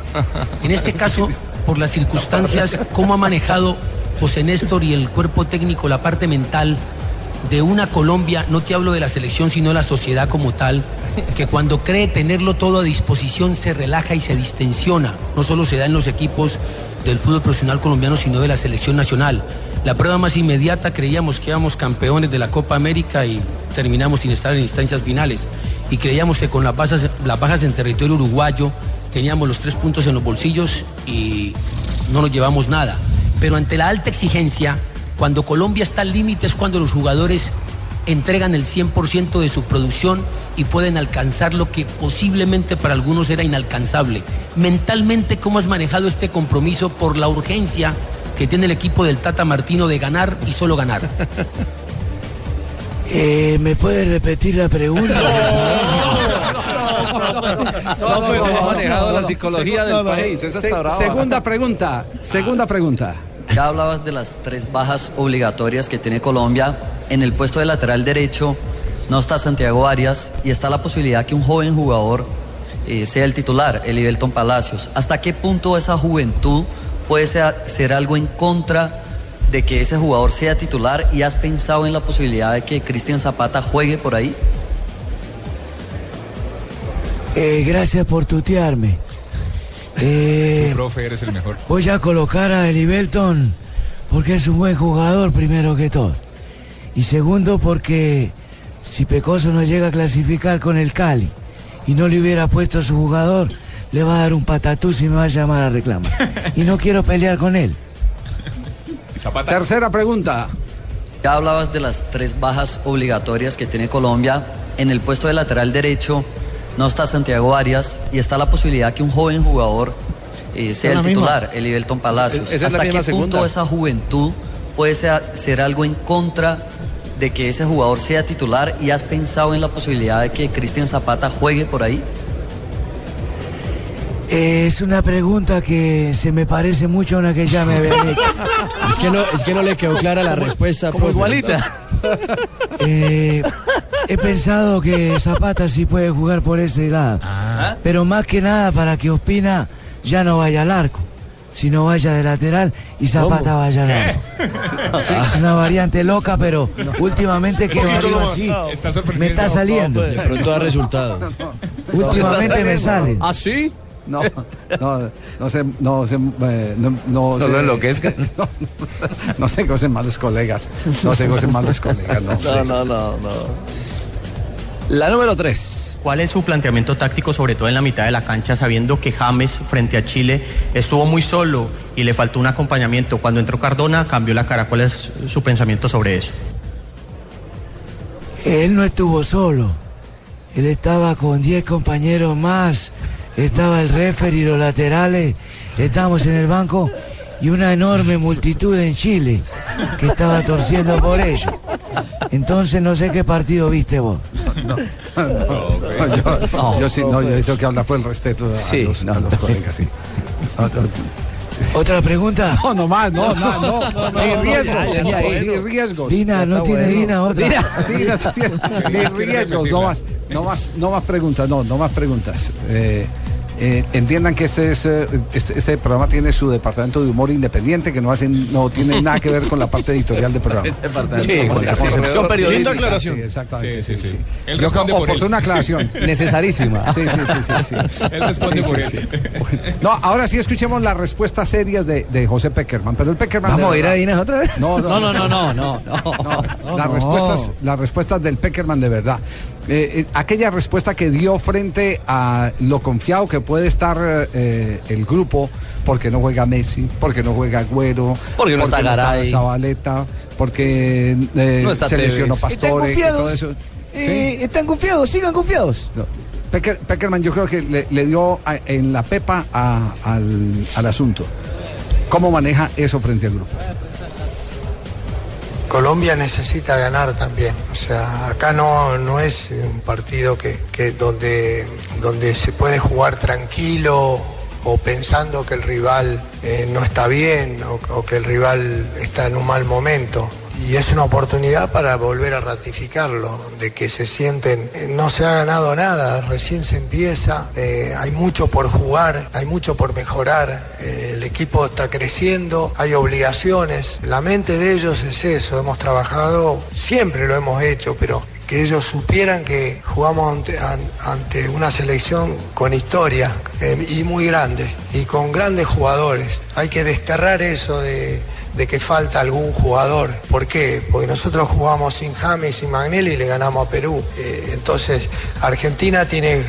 En este caso, por las circunstancias, ¿cómo ha manejado José Néstor y el cuerpo técnico la parte mental de una Colombia, no te hablo de la selección, sino de la sociedad como tal, que cuando cree tenerlo todo a disposición se relaja y se distensiona? No solo se da en los equipos del fútbol profesional colombiano, sino de la selección nacional. La prueba más inmediata creíamos que íbamos campeones de la Copa América y terminamos sin estar en instancias finales. y creíamos que con las bajas en territorio uruguayo teníamos los tres puntos en los bolsillos y no nos llevamos nada. Pero ante la alta exigencia, cuando Colombia está al límite es cuando los jugadores entregan el 100% de su producción y pueden alcanzar lo que posiblemente para algunos era inalcanzable. Mentalmente, ¿cómo has manejado este compromiso por la urgencia que tiene el equipo del Tata Martino de ganar y solo ganar? Eh, ¿Me puede repetir la pregunta? No, pues hemos manejado la psicología del país. Esa está brava. Segunda pregunta, segunda pregunta. Ya hablabas de las tres bajas obligatorias que tiene Colombia. En el puesto de lateral derecho no está Santiago Arias y está la posibilidad que un joven jugador eh, sea el titular, el Ibelton Palacios. ¿Hasta qué punto esa juventud puede ser, ser algo en contra de que ese jugador sea titular y has pensado en la posibilidad de que Cristian Zapata juegue por ahí? Eh, gracias por tutearme. [LAUGHS] Eh, profe, eres el mejor. voy a colocar a Elibelton porque es un buen jugador, primero que todo. Y segundo, porque si Pecoso no llega a clasificar con el Cali y no le hubiera puesto a su jugador, le va a dar un patatús y me va a llamar a reclamar. Y no quiero pelear con él. Tercera pregunta. Ya hablabas de las tres bajas obligatorias que tiene Colombia. En el puesto de lateral derecho no está Santiago Arias y está la posibilidad que un joven jugador eh, sea el la titular, el Ibelton Palacios. Es- ¿Hasta qué misma punto segunda. esa juventud puede ser, ser algo en contra de que ese jugador sea titular y has pensado en la posibilidad de que Cristian Zapata juegue por ahí? Es una pregunta que se me parece mucho a una que ya me habían [LAUGHS] hecho. Es que no, es que no le quedó clara la respuesta. profe. [LAUGHS] Eh, he pensado que Zapata sí puede jugar por ese lado. Pero más que nada para que Ospina ya no vaya al arco, sino vaya de lateral y Zapata ¿Cómo? vaya al arco. [LAUGHS] Sí, es una variante loca, pero últimamente que nomás. así Está me está saliendo. De pronto da resultado. Últimamente me sale. ¿Ah, sí? No, no, no se, no se, eh, no, no, No se- lo enloquezcan. [LAUGHS] No, no se gocen malos colegas. No se gocen malos colegas, no. No, no, no, no. La número 3. ¿Cuál es su planteamiento táctico, sobre todo en la mitad de la cancha, sabiendo que James frente a Chile estuvo muy solo y le faltó un acompañamiento? Cuando entró Cardona cambió la cara. ¿Cuál es su pensamiento sobre eso? Él no estuvo solo. Él estaba con 10 compañeros más. Estaba el referee, los laterales. Estábamos en el banco y una enorme multitud en Chile que estaba torciendo por ello. Entonces no sé qué partido viste vos. No, yo, yo sí, no, yo tengo que hablar por el respeto a, Sí, los, a los colegas, sí. ¿Otra pregunta? No, no más, no, no, no, [LAUGHS] No, no, ni no, riesgos, ya, riesgos. Dina, no tiene Dina otra. Dina, Dina, no tiene- [LAUGHS] ni riesgos, no más, no más, no más preguntas, no, no más preguntas. Eh, eh, entiendan que este, es, eh, este, este programa tiene su departamento de humor independiente que no hacen, no tiene nada que ver con la parte editorial del programa. [LAUGHS] Sí, con la concepción periodística. Linda aclaración. Sí, exactamente. Sí, sí, sí, sí. sí. Yo creo oportuna aclaración. [LAUGHS] Necesarísima. Sí, sí, sí, sí, sí. [LAUGHS] Él responde Sí, por sí, él. sí. No, ahora sí escuchemos las respuestas serias de, de José Peckerman. Pero el Peckerman. ¿Vamos a ir a Dinas otra vez? No, no, No, no, no, no, no. no. las, respuestas, las respuestas del Peckerman de verdad. Eh, eh, aquella respuesta que dio frente a lo confiado que puede estar eh, el grupo, porque no juega Messi, porque no juega Agüero, Porque no está Garay. Zabaleta, porque eh, No está se lesionó Tevez. ¿Están Pastore, y todo confiados? eso. Eh, ¿Están confiados? Sigan confiados. No. Pecker- Peckerman yo creo que le, le dio a- en la pepa a- al, al asunto. ¿Cómo maneja eso frente al grupo? Colombia necesita ganar también. O sea, acá no, no es un partido que, que donde, donde se puede jugar tranquilo o pensando que el rival eh, no está bien o, que el rival está en un mal momento. Y es una oportunidad para volver a ratificarlo, de que se sienten, eh, no se ha ganado nada, recién se empieza, eh, hay mucho por jugar, hay mucho por mejorar, equipo está creciendo, hay obligaciones, la mente de ellos es eso, hemos trabajado, siempre lo hemos hecho, pero que ellos supieran que jugamos ante, an- ante una selección con historia eh, y muy grande y con grandes jugadores. Hay que desterrar eso de, de que falta algún jugador. ¿Por qué? Porque nosotros jugamos sin James y sin Magnelli y le ganamos a Perú. Eh, entonces, Argentina tiene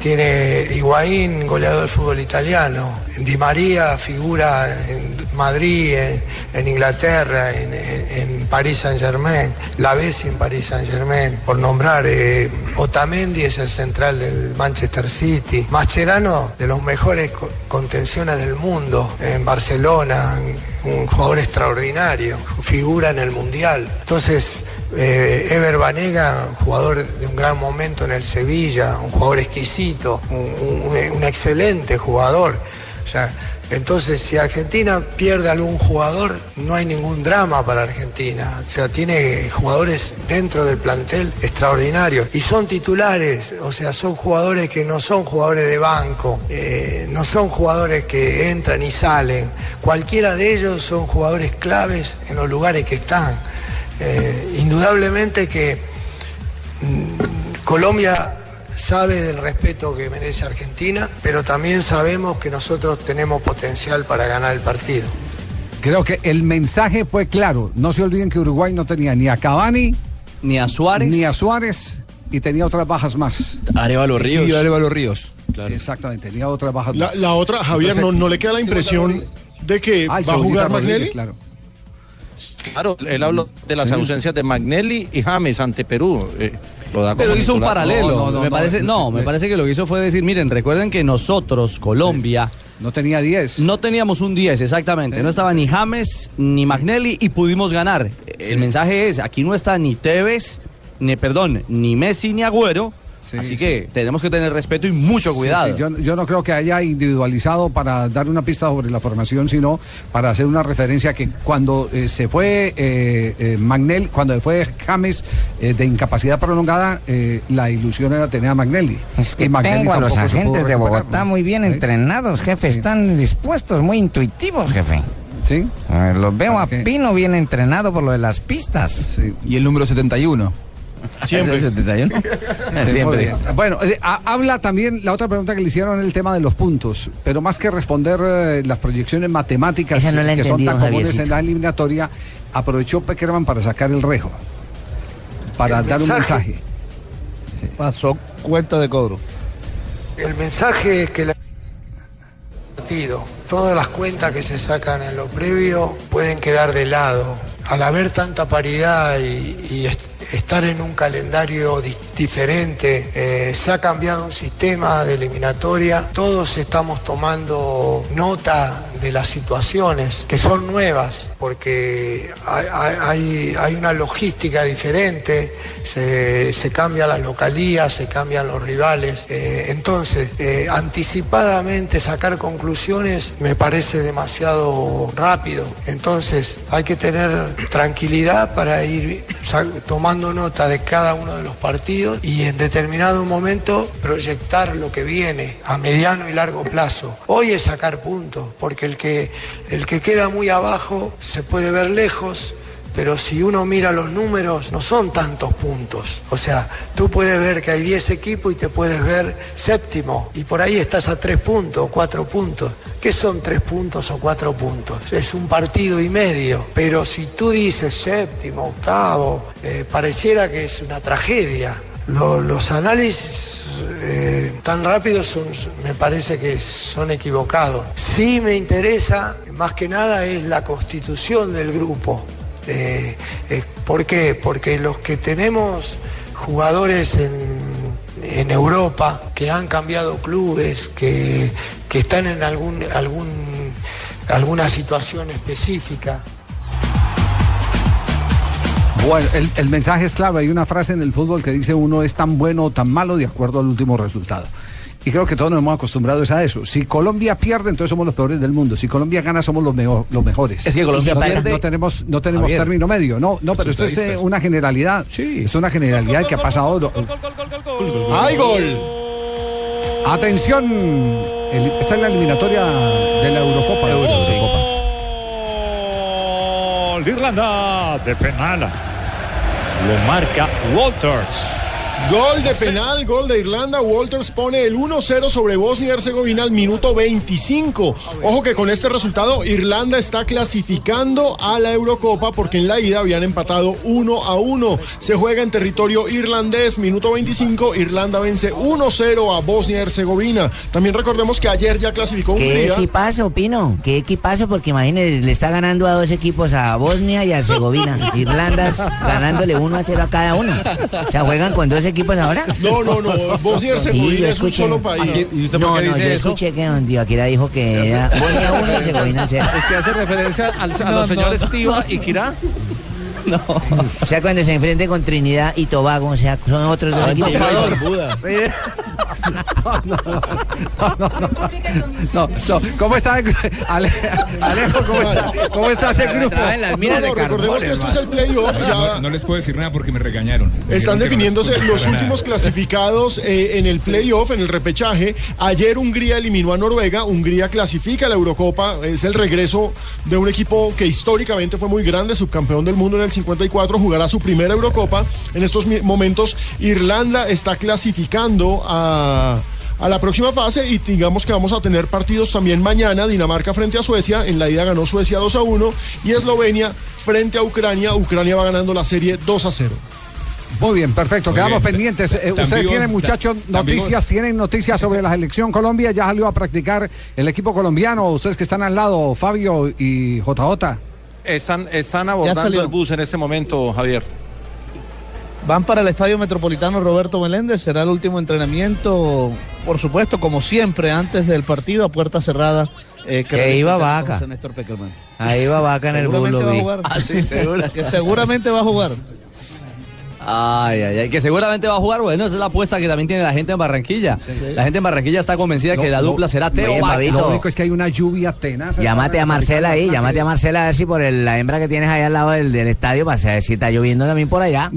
tiene Higuaín, goleador del fútbol italiano. Di María figura en Madrid, en, Inglaterra, en, en- París Saint Germain. La Bessi en París Saint Germain, por nombrar. eh, Otamendi es el central del Manchester City. Mascherano, de los mejores co- contenciones del mundo, en Barcelona, un jugador extraordinario, figura en el Mundial. Entonces, eh, Ever Banega, jugador de un gran momento en el Sevilla, un jugador exquisito, un, excelente jugador. O sea, entonces si Argentina pierde algún jugador, no hay ningún drama para Argentina. O sea, tiene jugadores dentro del plantel extraordinarios. Y son titulares, o sea, son jugadores que no son jugadores de banco, eh, no son jugadores que entran y salen. Cualquiera de ellos son jugadores claves en los lugares que están. Eh, indudablemente que mm, Colombia sabe del respeto que merece Argentina, pero también sabemos que nosotros tenemos potencial para ganar el partido. Creo que el mensaje fue claro. No se olviden que Uruguay no tenía ni a Cavani, ni a Suárez, ni a Suárez y tenía otras bajas más. Arevalo Ríos. Y Arevalo Ríos. Exactamente, tenía otras bajas La, más. la otra, Javier, Entonces- ¿no, no le queda la impresión de que Ah, va a jugar Magnelli? claro. Claro, él habló de las Sí. ausencias de Magnelli y James ante Perú. eh, lo da Pero hizo un paralelo. me parece, no, me parece que lo que hizo fue decir, miren, recuerden que nosotros, Colombia, no tenía 10. No teníamos un 10, exactamente. No estaba ni James ni Magnelli y pudimos ganar. El mensaje es, aquí no está ni Tevez, ni perdón, ni Messi ni Agüero. Así que tenemos que tener respeto y mucho Sí, cuidado. sí, yo, yo no creo que haya individualizado para dar una pista sobre la formación, sino para hacer una referencia que cuando eh, se fue eh, eh, Magnelli, cuando fue James eh, de incapacidad prolongada, eh, la ilusión era tener a Magnelli. Es que Y Magnelli tengo a los se agentes de Bogotá muy bien ¿Sí? entrenados, jefe. Están dispuestos, muy intuitivos, jefe. Sí. Eh, los veo a Pino bien entrenado por lo de las pistas. Y el número 71. Siempre. 71? Sí, [LAUGHS] Siempre. Bueno, eh, ha- habla también la otra pregunta que le hicieron el tema de los puntos, pero más que responder eh, las proyecciones matemáticas Esa no la he que son entendido, tan comunes Javiercito. en la eliminatoria, aprovechó Peckerman para sacar el rejo, para El dar un mensaje. mensaje. Pasó cuenta de cobro. El mensaje es que la partido, todas las cuentas que se sacan en lo previo pueden quedar de lado. Al haber tanta paridad y, y est- estar en un calendario di- diferente, eh, se ha cambiado un sistema de eliminatoria. Todos estamos tomando nota de las situaciones que son nuevas, porque hay, hay- una logística diferente, se, se cambia la localía, se cambian los rivales. Eh, entonces, eh, anticipadamente sacar conclusiones me parece demasiado rápido. Entonces, hay que tener tranquilidad para ir sa- nota de cada uno de los partidos y en determinado momento proyectar lo que viene a mediano y largo plazo. Hoy es sacar puntos, porque el que, el que queda muy abajo se puede ver lejos, pero si uno mira los números, no son tantos puntos. O sea, tú puedes ver que hay 10 equipos y te puedes ver séptimo, y por ahí estás a 3 puntos o 4 puntos. ¿Qué son 3 puntos o 4 puntos? Es un partido y medio. Pero si tú dices séptimo, octavo, eh, pareciera que es una tragedia. Lo- los análisis eh, tan rápidos son, me parece que son equivocados. Sí me interesa, más que nada, es la constitución del grupo. Eh, eh, ¿Por qué? Porque los que tenemos jugadores en, Europa, que han cambiado clubes, que, que están en algún, algún, alguna situación específica, Bueno, el, el mensaje es claro. Hay una frase en el fútbol que dice uno es tan bueno o tan malo de acuerdo al último resultado. Y creo que todos nos hemos acostumbrado a eso. Si Colombia pierde, entonces somos los peores del mundo. Si Colombia gana, somos los, mejor- los mejores. Es que Colombia pierde- no tenemos, no tenemos Javier. término medio. No, no, pero esto es eh, una generalidad. Sí. Es una generalidad que ha pasado. lo- ¡Ay, gol! Atención. El- esta es la eliminatoria de la Eurocopa. Eurocopa. Gol de Irlanda de penal. Lo marca Walters. Gol de penal, gol de Irlanda. Walters pone el 1-0 sobre Bosnia y Herzegovina al minuto 25. Ojo que con este resultado Irlanda está clasificando a la Eurocopa porque en la ida habían empatado 1 a 1. Se juega en territorio irlandés, minuto 25. Irlanda vence 1-0 a Bosnia y Herzegovina. También recordemos que ayer ya clasificó ¿Qué Hungría. equipazo, Pino? ¿Qué equipazo? Porque imagínese, le está ganando a dos equipos, a Bosnia y a Herzegovina. [LAUGHS] Irlanda ganándole 1 a 0 a cada uno. O sea, juegan con dos equipos ahora. No, no, no. Bosnia y Herzegovina Sí, yo es un solo país. ¿Y usted por no, qué no, dice yo eso? escuché que don dijo que era Bosnia 1 y Herzegovina 0. ¿Usted hace referencia al- a No, los no, señores no. Tiva y Kirá? O sea, cuando se enfrenten con Trinidad y Tobago, o sea, son otros dos equipos. Barbuda. No, no. ¿Cómo está? Ale- Alejo, ¿cómo está? ¿Cómo está ese grupo? No, no, recordemos que esto es el playoff. No, Ya no- no les puedo decir nada porque me regañaron. Me Están no definiéndose los últimos clasificados eh, en el playoff, en el repechaje. Ayer Hungría eliminó a Noruega. Hungría clasifica a la Eurocopa. Es el regreso de un equipo que históricamente fue muy grande, subcampeón del mundo en el 54. Jugará su primera Eurocopa. En estos momentos, Irlanda está clasificando a. A la próxima fase y digamos que vamos a tener partidos también mañana, Dinamarca frente a Suecia, en la ida ganó Suecia 2 a 1 y Eslovenia frente a Ucrania, Ucrania va ganando la serie 2 a 0. Muy bien, perfecto. Muy Quedamos bien. pendientes. Eh, Ustedes vivos- tienen, muchachos, noticias, vivos. tienen noticias sobre la selección Colombia. Ya salió a practicar el equipo colombiano. Ustedes que están al lado, Fabio y JJ. Están, están abordando el bus en este momento, Javier. Van para el Estadio Metropolitano Roberto Meléndez, será el último entrenamiento, por supuesto, como siempre, antes del partido, a puerta cerrada. eh, Que realiza iba vaca. Néstor. Ahí va vaca en el bus, Seguramente lo va a vi. jugar. Ah, sí, seguro. [LAUGHS] Que seguramente va a jugar. Ay, ay, ay, que seguramente va a jugar. Bueno, esa es la apuesta que también tiene la gente en Barranquilla. La gente en Barranquilla está convencida que la dupla será Teo Oye. Lo único es que hay una lluvia tenaz. Llámate a Marcela ahí, llámate a Marcela a ver si por el- la hembra que tienes ahí al lado del, del estadio para saber si está lloviendo también por allá.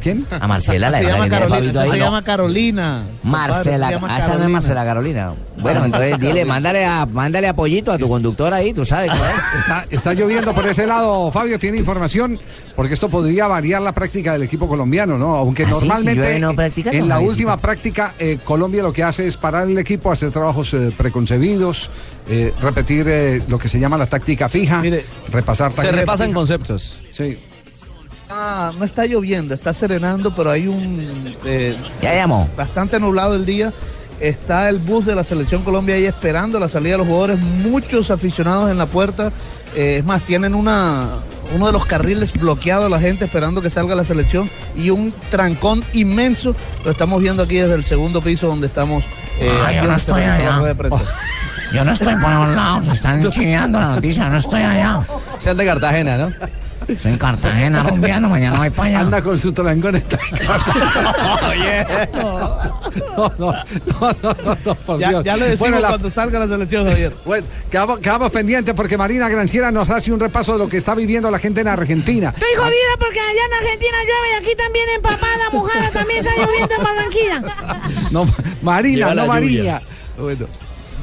¿Quién? A Marcela, la hembra llama que tiene ahí. se llama Carolina. Marcela, ah, esa no es. Marcela Carolina. Bueno, entonces dile, mándale a, mándale apoyito a tu conductor ahí, tú sabes. Está, está lloviendo por ese lado. Fabio tiene información porque esto podría variar la práctica del equipo colombiano, ¿no? Aunque Ah, sí, si normalmente no en no, la última práctica eh, Colombia lo que hace es parar el equipo, hacer trabajos eh, preconcebidos, eh, repetir eh, lo que se llama la táctica fija, repasar Se repasan fija. conceptos. Sí. Ah, no está lloviendo, está serenando, pero hay un... eh, Ya llamó. Bastante nublado el día. Está el bus de la Selección Colombia ahí esperando la salida de los jugadores. Muchos aficionados en la puerta. Eh, es más, tienen una, uno de los carriles bloqueado la gente esperando que salga la selección y un trancón inmenso. Lo estamos viendo aquí desde el segundo piso donde estamos. eh, Ah, aquí yo no estoy allá. Yo no estoy por los lados, están chineando la noticia, no estoy allá. Sean de Cartagena, ¿no? Estoy en Cartagena rumbeando, mañana voy para allá. Anda con su tolangón. está- No, no, no, no, no, no, por Ya, Dios. ya le decimos Bueno, la- cuando salga la selección, Javier. Bueno, quedamos, quedamos pendientes porque Marina Granciera nos hace un repaso de lo que está viviendo la gente en Argentina. Estoy jodida porque allá en Argentina llueve y aquí también empapada, mojada, también está lloviendo en Barranquilla. No, Marina, Llega no. María. Bueno.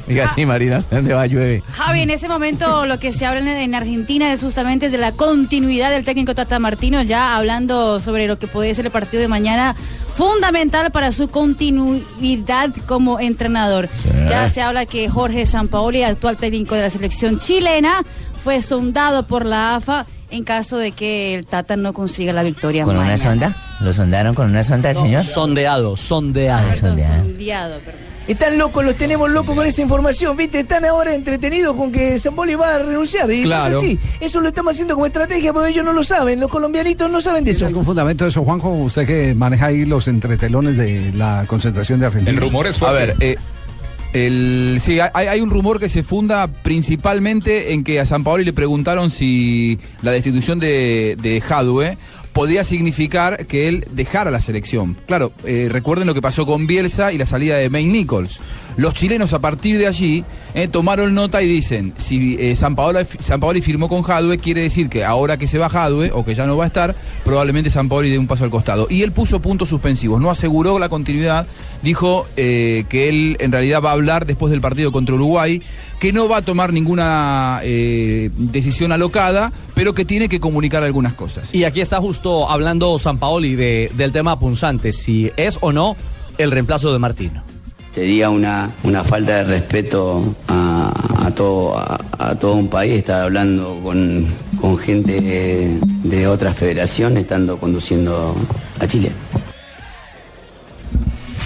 Diga, sí, Marina, ¿dónde va llueve? Javi, en ese momento lo que se habla en- en Argentina es justamente de la continuidad del técnico Tata Martino, ya hablando sobre lo que puede ser el partido de mañana, fundamental para su continuidad como entrenador. Ya se habla que Jorge Sampaoli, actual técnico de la selección chilena, fue sondado por la AFA en caso de que el Tata no consiga la victoria. ¿Con una sonda? ¿Lo sondaron con una sonda, señor? Sondeado, sondeado. Sondeado, perdón. Están locos, los tenemos locos con esa información, ¿viste? Están ahora entretenidos con que Zamboli va a renunciar. Y Claro. así. Eso lo estamos haciendo como estrategia, porque ellos no lo saben. Los colombianitos no saben de eso. ¿Algún fundamento de eso, Juanjo? Usted que maneja ahí los entretelones de la concentración de Argentina. El rumor es A ver, eh, el, sí, hay, hay un rumor que se funda principalmente en que a San Paoli le preguntaron si la destitución de, de Jadue podía significar que él dejara la selección. Claro, eh, recuerden lo que pasó con Bielsa y la salida de May Nichols. Los chilenos a partir de allí eh, tomaron nota y dicen, si eh, San, Paolo, San Paoli firmó con Jadue, quiere decir que ahora que se va Jadue o que ya no va a estar, probablemente San Paoli dé un paso al costado. Y él puso puntos suspensivos, no aseguró la continuidad, dijo que él en realidad va a hablar después del partido contra Uruguay, que no va a tomar ninguna decisión alocada, pero que tiene que comunicar algunas cosas. Y aquí está justo. Hablando San Paoli de, del tema punzante, si es o no el reemplazo de Martino. Sería una, una falta de respeto a, todo, a, todo un país estar hablando con, con gente de, de otra federación estando conduciendo a Chile.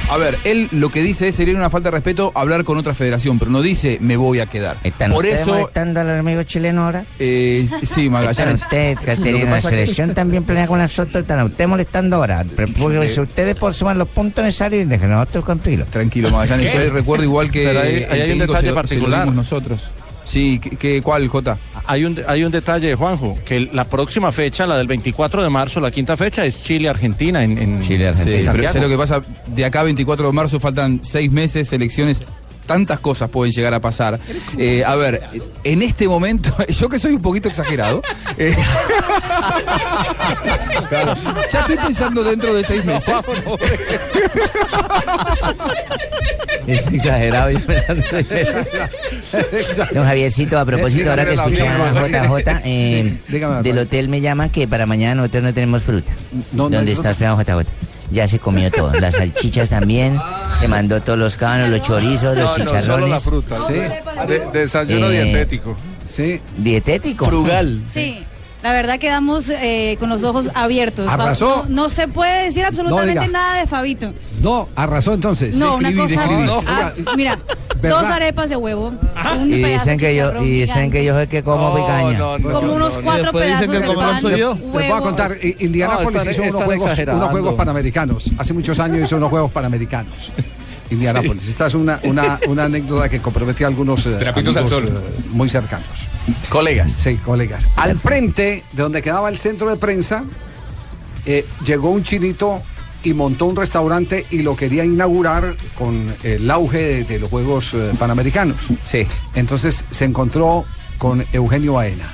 A ver, él lo que dice es sería una falta de respeto hablar con otra federación, pero no dice me voy a quedar. ¿Están Por eso, molestando al amigo chileno ahora? eh, sí, [LAUGHS] Magallanes. ¿Están ustedes que que- selección también planeada con la Soto? ¿Están ustedes molestando ahora? Pero porque Eh, si ustedes por sumar los puntos necesarios y dejen a nosotros tranquilos. Tranquilo, Magallanes. Yo recuerdo igual que Pero ahí- el ahí hay un detalle se lo- se lo particular. dimos nosotros. Sí, ¿qué, qué- cuál, Jota? Hay un, hay un detalle, Juanjo, que la próxima fecha, la del 24 de marzo, la quinta fecha, es Chile-Argentina en, en Sí, pero Santiago. ¿sabes lo que pasa? De acá a 24 de marzo faltan seis meses, elecciones. Tantas cosas pueden llegar a pasar. Eh, a ver, en este momento, [LAUGHS] yo que soy un poquito exagerado, eh, claro, ya estoy pensando dentro de seis [LAUGHS] meses. Es exagerado, yo pensando seis veces. Don [LAUGHS] Javiercito, a propósito, ahora que escuchaban a JJ, eh, Sí, dígame, del hotel me llaman que para mañana nosotros no tenemos fruta. No, no hay ¿Dónde fruta. está esperando JJ? Ya se comió todo, las salchichas también, se mandó todos los cabanos, los chorizos, los chicharrones. Sí. De- desayuno Eh, dietético. Sí. Dietético. Frugal. Sí. La verdad quedamos eh, con los ojos abiertos. Arrasó. No, no se puede decir absolutamente nada de Fabito. No, arrasó entonces. No, una cosa. Ah, mira, ¿Verdad? dos arepas de huevo. Un Y pedazo dicen de que yo, y dicen que yo soy el que como picaña. Como unos cuatro pedazos de pan. Le huevo. voy a contar, I- Indianápolis hizo unos juegos, unos juegos panamericanos. Hace muchos años hizo unos juegos panamericanos. Indianápolis. Esta es una, una, una anécdota que compromete a algunos eh, Trapitos al sol. eh, muy cercanos. Colegas. Sí, colegas. Al frente de donde quedaba el centro de prensa, eh, llegó un chinito y montó un restaurante y lo quería inaugurar con el auge de, de los Juegos Panamericanos. Sí. Entonces se encontró con Eugenio Baena.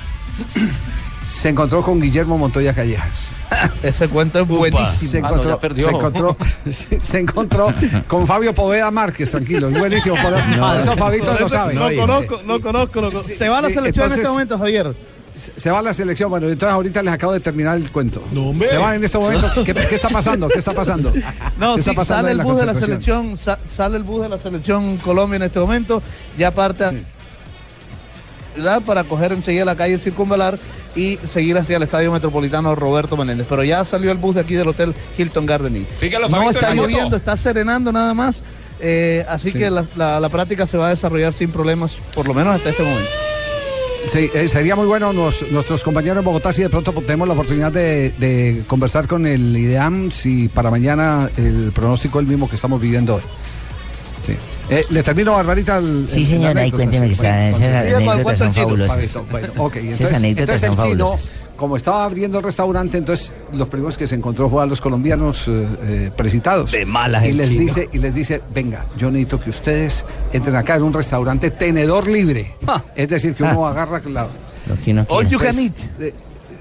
Se encontró con Guillermo Montoya Callejas. [LAUGHS] Ese cuento es buenísimo. Se Ah, no, encontró, perdió. se encontró, [LAUGHS] se, se encontró [LAUGHS] con Fabio Poveda Márquez, tranquilo, es buenísimo. Por, por eso Fabito lo sabe. No conozco, no conozco. no conozco. Se va a la sí, selección en este momento, Javier. Se va a la selección, bueno, entonces ahorita les acabo de terminar el cuento. hombre. se va en este momento. ¿Qué, qué está pasando? ¿Qué está pasando? No, ¿Qué sí, está pasando sale en el bus de la selección, sa- sale el bus de la selección Colombia en este momento, ya parte ciudad para coger enseguida la calle Circunvalar y seguir hacia el Estadio Metropolitano Roberto Menéndez. Pero ya salió el bus de aquí del Hotel Hilton Garden Inn. Sígalo, No está lloviendo, está serenando nada más. eh, así Sí. que la, la- la práctica se va a desarrollar sin problemas, por lo menos hasta este momento. Sí, eh, sería muy bueno nos- nuestros compañeros en Bogotá si de pronto tenemos la oportunidad de, de conversar con el IDEAM si para mañana el pronóstico es el mismo que estamos viviendo hoy. Eh, le termino, Barbarita. El, Sí, el- señor, la ahí cuénteme que está- esas Bueno, anécdotas entonces- son fabulosas. Bueno, ok, entonces, anécdotas entonces son el chino, fabulosas. como estaba abriendo el restaurante, entonces los primeros que se encontró fue a los colombianos eh, eh. De malas y les chino. dice Y les dice, venga, yo necesito que ustedes entren acá en un restaurante tenedor libre. Es decir, que uno agarra la, All you can pues, eat.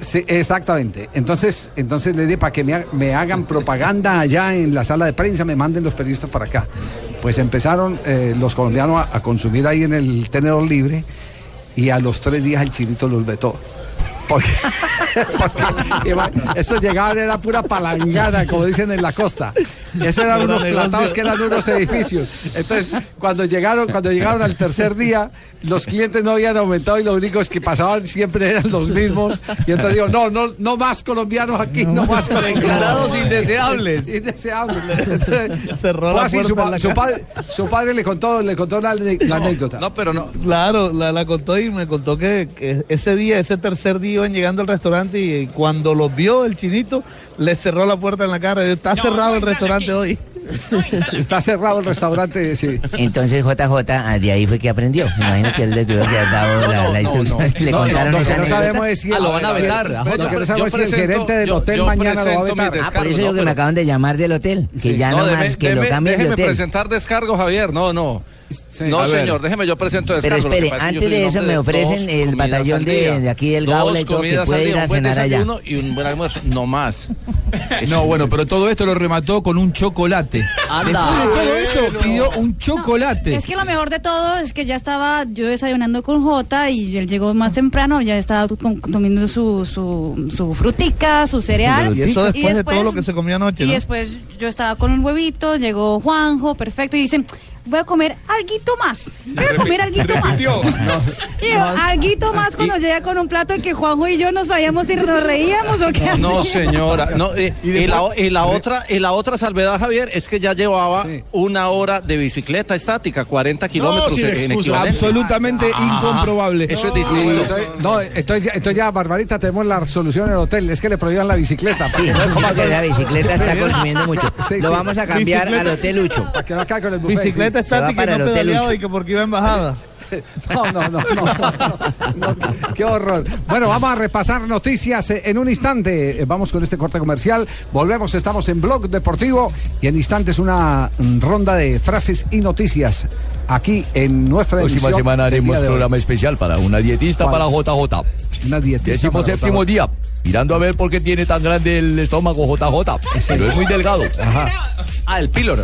Sí, exactamente. Entonces, entonces les dije para que me, ha- me hagan propaganda allá en la sala de prensa, me manden los periodistas para acá. Pues empezaron eh, los colombianos a, a consumir ahí en el tenedor libre y a los tres días el chinito los vetó. Porque, [LAUGHS] porque, iba- eso llegaban era pura palangana, como dicen en la costa. Eso eran unos platados que eran unos edificios. Entonces, cuando llegaron, cuando llegaron al tercer día, los clientes no habían aumentado y los únicos que pasaban siempre eran los mismos. Y entonces digo, no, no, no más colombianos aquí, no, más colombianos. Declarados indeseables. Indeseables. Entonces, Cerró la así, su, puerta en pa- la su padre, su padre le contó, le contó la, la anécdota. No, pero no. Claro, la, la contó y me contó que, que ese día, ese tercer día iban llegando al restaurante y cuando los vio el chinito, le cerró la puerta en la cara. Dijo, Está cerrado el restaurante hoy. Está cerrado el restaurante, sí. Entonces JJ ah, de ahí fue que aprendió. Me imagino que él le tuvo que haber dado la, la instrucción. Le No, no, contaron lo esa no sabemos es si Ah, lo van a vetar, Lo que no Yo sabemos es si el gerente del yo- hotel yo mañana lo va a vetar. Ah, por eso no, yo que pero- me acaban de llamar del hotel. Que ya no más, que lo cambien de déjeme hotel. presentar descargo, Javier. No, no. No, señor, déjeme yo presento Pero escándalo, espere, antes de eso me ofrecen el batallón al de- aquí del Gaula y todo, que puede ir a cenar allá. Y un buen almuerzo, no más. [LAUGHS] No, bueno, pero todo esto lo remató con un chocolate. Anda. Después de todo esto pidió un chocolate. Es que lo mejor de todo es que ya estaba yo desayunando con Jota y él llegó más temprano, ya estaba con- comiendo su, su, su frutica, su cereal. Y eso después, de todo lo que se comió anoche, Y ¿no? después yo estaba con un huevito, llegó Juanjo, perfecto, y dicen, voy a comer alguito más. Voy a comer [LAUGHS] alguito más. Y yo, alguito más cuando llega con un plato y que Juanjo y yo no sabíamos si nos reíamos o qué No, hacíamos. señora. No, eh, y, la, y la otra, y la otra salvedad, Javier, es que ya llevaba una hora de bicicleta estática, 40 kilómetros sin en excusa. equivalente. Absolutamente incomprobable. Eso es No, distinto. Entonces, no, entonces, ya- entonces ya, Barbarita, tenemos la solución en el hotel. Es que le prohíban la bicicleta. Sí, sí, porque la bicicleta está consumiendo mucho. Lo vamos a cambiar al Hotel Lucho. Para que no caiga con el buffet. Bicicleta sí. estática y no pedaleaba y que porque iba en bajada. [LAUGHS] No, no, no, no, no, Qué horror. Bueno, vamos a repasar noticias en un instante. Vamos con este corte comercial. Volvemos, estamos en Blog Deportivo y en instantes una ronda de frases y noticias aquí en nuestra Próxima emisión semana haremos programa especial para una dietista ¿Cuál? para JJ. Una dietista Décimo para séptimo JJ. día. Mirando a ver por qué tiene tan grande el estómago JJ. Pero es muy delgado. Ah, el píloro.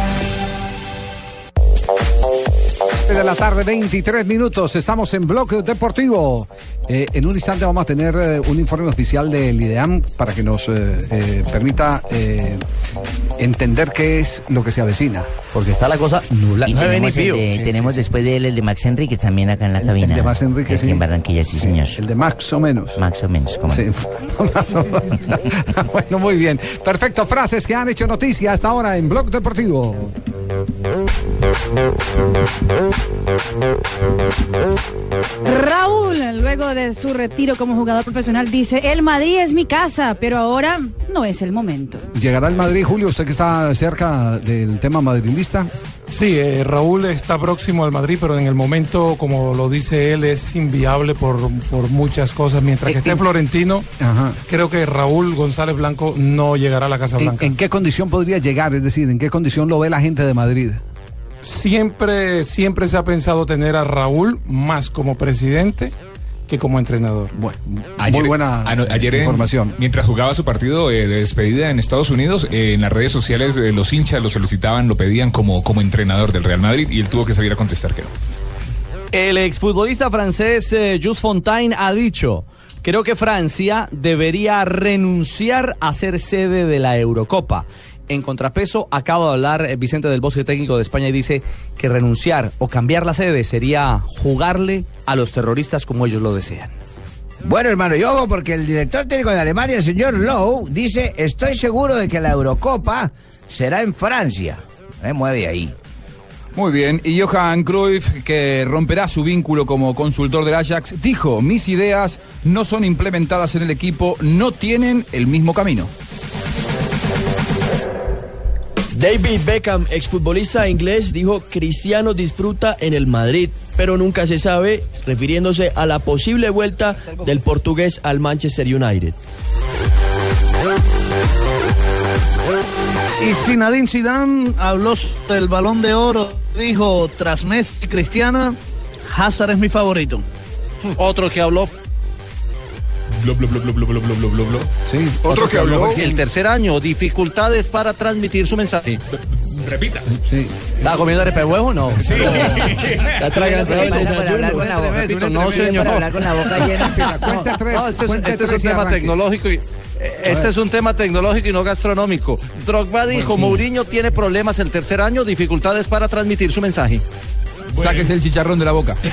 De la tarde, 23 minutos. Estamos en Bloque Deportivo. Eh, en un instante vamos a tener eh, un informe oficial del IDEAM para que nos eh, eh, permita eh, entender qué es lo que se avecina. Porque está la cosa nula. Y tenemos, el de- tenemos después de él el de Max Enrique también acá en la cabina. El de Max Enrique, sí. en Barranquilla, sí, señor. El de Max o menos. Max o menos, como Sí. Más o menos. bueno, muy bien. Perfecto. Frases que han hecho noticia hasta ahora en Blog Deportivo. Raúl, luego de su retiro como jugador profesional, dice, el Madrid es mi casa, pero ahora no es el momento. ¿Llegará el Madrid, Julio? Usted que está cerca del tema madrilista. Sí, eh, Raúl está próximo al Madrid, pero en el momento, como lo dice él, es inviable por, por muchas cosas. Mientras que esté Florentino, creo que Raúl González Blanco no llegará a la Casa ¿En, Blanca. en qué condición podría llegar? Es decir, ¿en qué condición lo ve la gente de Madrid? Siempre, siempre se ha pensado tener a Raúl más como presidente que como entrenador. Bueno, Ayer- ano- ayer en- información. mientras jugaba su partido eh, de despedida en Estados Unidos, eh, en las redes sociales eh, los hinchas lo solicitaban, lo pedían como, como entrenador del Real Madrid y él tuvo que salir a contestar que no. El exfutbolista francés eh, Jules Fontaine ha dicho, creo que Francia debería renunciar a ser sede de la Eurocopa. En contrapeso, acaba de hablar eh, Vicente del Bosque, técnico de España, y dice que renunciar o cambiar la sede sería jugarle a los terroristas como ellos lo desean. Bueno, hermano, y ojo, porque el director técnico de Alemania, el señor Lowe, dice, estoy seguro de que la Eurocopa será en Francia. Me mueve ahí. Muy bien, y Johan Cruyff, que romperá su vínculo como consultor del Ajax, dijo, mis ideas no son implementadas en el equipo, no tienen el mismo camino. David Beckham, exfutbolista inglés, dijo Cristiano disfruta en el Madrid, pero nunca se sabe, refiriéndose a la posible vuelta del portugués al Manchester United. Y Zinedine Zidane habló del Balón de Oro, dijo, tras Messi y Cristiana, Hazard es mi favorito. Otro que habló. Blo, blo, blo, sí, que habló. El tercer año, dificultades para transmitir su mensaje. Repita. Sí. ¿Está comiendo repehuevo o no? Sí. [LAUGHS] El. No, señor. [LAUGHS] Este es este un tema tecnológico y... Eh, este es un tema tecnológico y no gastronómico. Drogba dijo, Mourinho tiene problemas el tercer año, dificultades para transmitir su mensaje. Sáquese el chicharrón de la boca. [LAUGHS]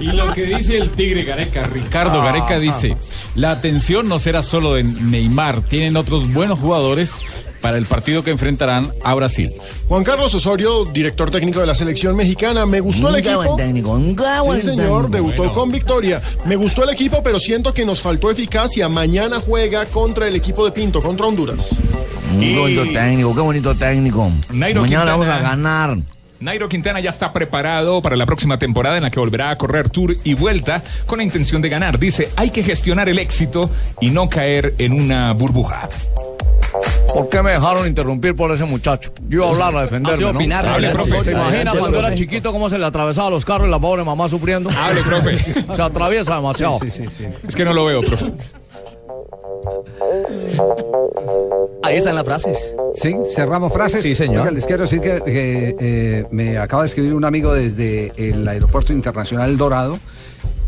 Y lo que dice el Tigre Gareca, Ricardo Ah, Gareca dice, la atención no será solo de Neymar, tienen otros buenos jugadores para el partido que enfrentarán a Brasil. Juan Carlos Osorio, director técnico de la selección mexicana, me gustó el equipo. Sí, señor, debutó Bueno. con victoria. Me gustó el equipo, pero siento que nos faltó eficacia. Mañana juega contra el equipo de Pinto, contra Honduras. Muy bonito técnico, qué bonito técnico. Nairo Mañana Quintana. vamos a ganar. Nairo Quintana ya está preparado para la próxima temporada en la que volverá a correr Tour y Vuelta con la intención de ganar. Dice, hay que gestionar el éxito y no caer en una burbuja. ¿Por qué me dejaron interrumpir por ese muchacho? Yo iba a hablar, a defenderme, sido ¿no? opinar, hable, profe. ¿Se imagina cuando era chiquito cómo se le atravesaba los carros y la pobre mamá sufriendo? Hable, profe. Se atraviesa demasiado. Es que no lo veo, profe. Ahí están las frases. Sí, cerramos frases. Sí, señor. Oiga, les quiero decir que, que, eh, me acaba de escribir un amigo desde el Aeropuerto Internacional El Dorado.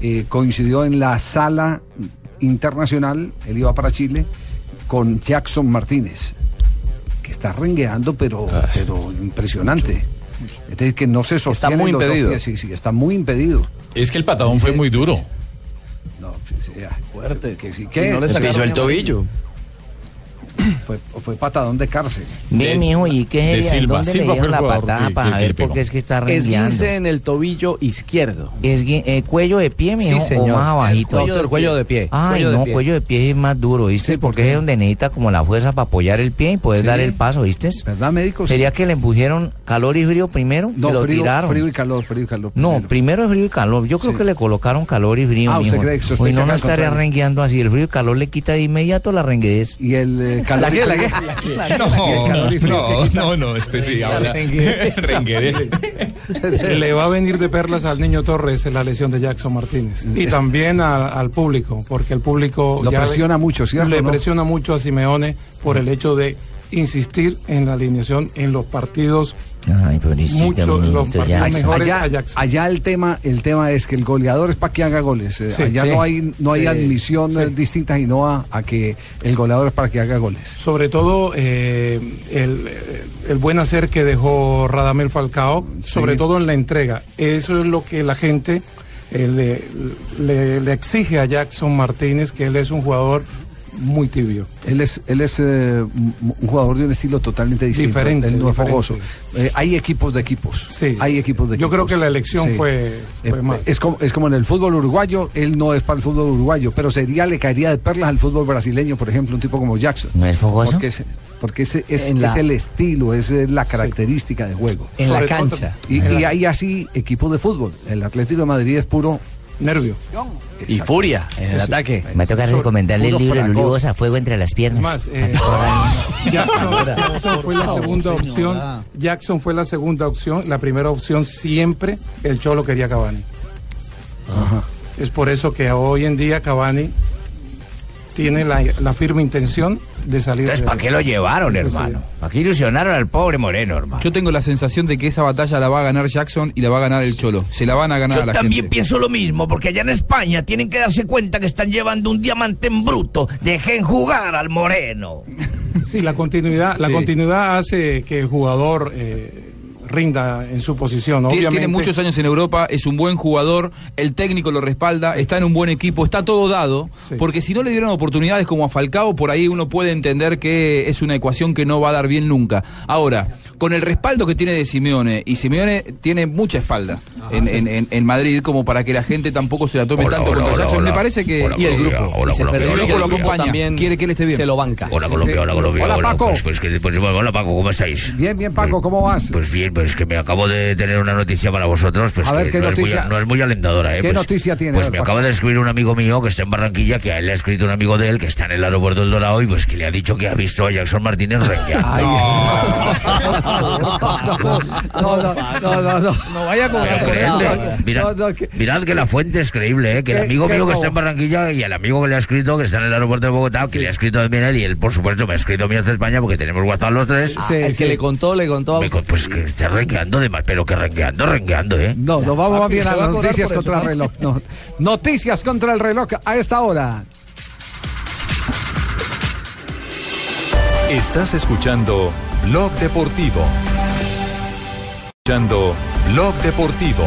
Eh, coincidió en la sala internacional, él iba para Chile, con Jackson Martínez, que está rengueando, pero, pero impresionante. Es decir, que no se sostiene. muy los dos impedido. Sí, sí, está muy impedido. Es que el patadón fue muy duro. Fuerte, que sí, que no le pisó el tobillo. Fue, fue patadón de cárcel. Ve, mijo, ¿y qué sería? ¿Dónde le dieron la patada para ver por qué es que está rengueando? Esguince en el tobillo izquierdo. Esgui- eh, cuello de pie, mijo, Sí, señor. o más abajito. El cuello- cuello de pie. Ay, Cuello de no, pie. cuello de pie es más duro, ¿viste? Porque es donde necesita como la fuerza para apoyar el pie y poder Sí. dar el paso, ¿viste? ¿Verdad, médico? Sería que le empujieron calor y frío primero No, y lo frío, tiraron. frío y calor, frío y calor. No, primero es frío y calor. Yo creo Sí. que le colocaron calor y frío. Ah, ¿usted mijo. cree que no, que no estaría rengueando así. El frío y calor le quita de inmediato la renguedez. Y el eh, calor No, no, no, no, este sí habla. [LAUGHS] Le va a venir de perlas al niño Torres la lesión de Jackson Martínez. Y también a- al público, porque el público Lo ya presiona le- mucho, ¿cierto, Le no? presiona mucho a Simeone por el hecho de insistir en la alineación en los partidos Ay, muchos los Jackson. mejores a allá, Jackson. allá el tema el tema es que el goleador es para que haga goles Eh, Sí, allá sí. no hay no hay Sí, admisión sí. eh, distinta sino a, a que el goleador es para que haga goles Sobre todo eh, el, el buen hacer que dejó Radamel Falcao, sobre todo en la entrega. Eso es lo que la gente eh, le, le- le exige a Jackson Martínez, que él es un jugador muy tibio. él es él es eh, un jugador de un estilo totalmente distinto Diferente, él no es diferente. fogoso Eh, hay equipos de equipos Sí. hay equipos de Yo equipos creo que la elección fue- fue Eh, mal. es como es como en el fútbol uruguayo él no es para el fútbol uruguayo pero sería le caería de perlas al fútbol brasileño por ejemplo un tipo como Jackson ¿No es fogoso? porque es, porque ese es, En la- es el estilo es la característica de juego En la Sobre cancha. Y, En y la- hay así equipos de fútbol. El Atlético de Madrid es puro. Nervio. Y furia en el ataque. Me toca recomendarle el libro a fuego entre las piernas. Más, eh, [LAUGHS] Jackson, Jackson fue la segunda opción. Jackson fue la segunda opción. La primera opción siempre el Cholo quería Cavani. Es por eso que hoy en día Cavani tiene la, la firme intención de salir. Entonces, ¿para qué lo llevaron, hermano? ¿Para qué ilusionaron al pobre Moreno, hermano? Yo tengo la sensación de que esa batalla la va a ganar Jackson y la va a ganar el Cholo. Se la van a ganar a Yo la también gente. pienso lo mismo, porque allá en España tienen que darse cuenta que están llevando un diamante en bruto. Dejen jugar al moreno. Sí, la continuidad, la continuidad hace que el jugador eh, rinda en su posición. Obviamente, Tiene muchos años en Europa, es un buen jugador, el técnico lo respalda, está en un buen equipo, está todo dado, porque si no le dieron oportunidades como a Falcao, por ahí uno puede entender que es una ecuación que no va a dar bien nunca. Ahora, con el respaldo que tiene de Simeone, y Simeone tiene mucha espalda en, en- en- en Madrid como para que la gente tampoco se la tome tanto contra Jackson, me parece que... Y el grupo. y Colombia, hola, el grupo lo acompaña, También quiere que él esté bien. Se lo banca. Hola Colombia, hola Colombia, Hola, Paco. Pues, pues pues, bueno, hola Paco, ¿cómo estáis? Bien, bien, Paco, ¿cómo vas? Pues bien, pues que me acabo de tener una noticia para vosotros, pues A ver, que ¿qué no, noticia? Es muy, no es muy alentadora, ¿eh? ¿Qué Pues- noticia tiene? Pues me Paco. acaba de escribir un amigo mío que está en Barranquilla, que a él le ha escrito un amigo de él que está en el aeropuerto del Dorado y pues que le ha dicho que ha visto a Jackson Martínez renguear. [LAUGHS] No, no, no, no, no. No vaya Creedme, nada. Mirad, No, no, que- mirad que la fuente es creíble, ¿eh? que el ¿Qué- amigo mío que está en Barranquilla y el amigo que le ha escrito, que está en el aeropuerto de Bogotá, que le ha escrito también él y él, por supuesto, me ha escrito a mí desde España porque tenemos WhatsApp los tres. Ah, el que le contó, le contó a Me con- pues que está rengueando de más, pero que rengueando, rengueando, ¿eh? No, nos vamos bien a va las a cobrar noticias contra el reloj. No. Noticias contra el reloj a esta hora. Estás escuchando Blog Deportivo. Escuchando Blog Deportivo.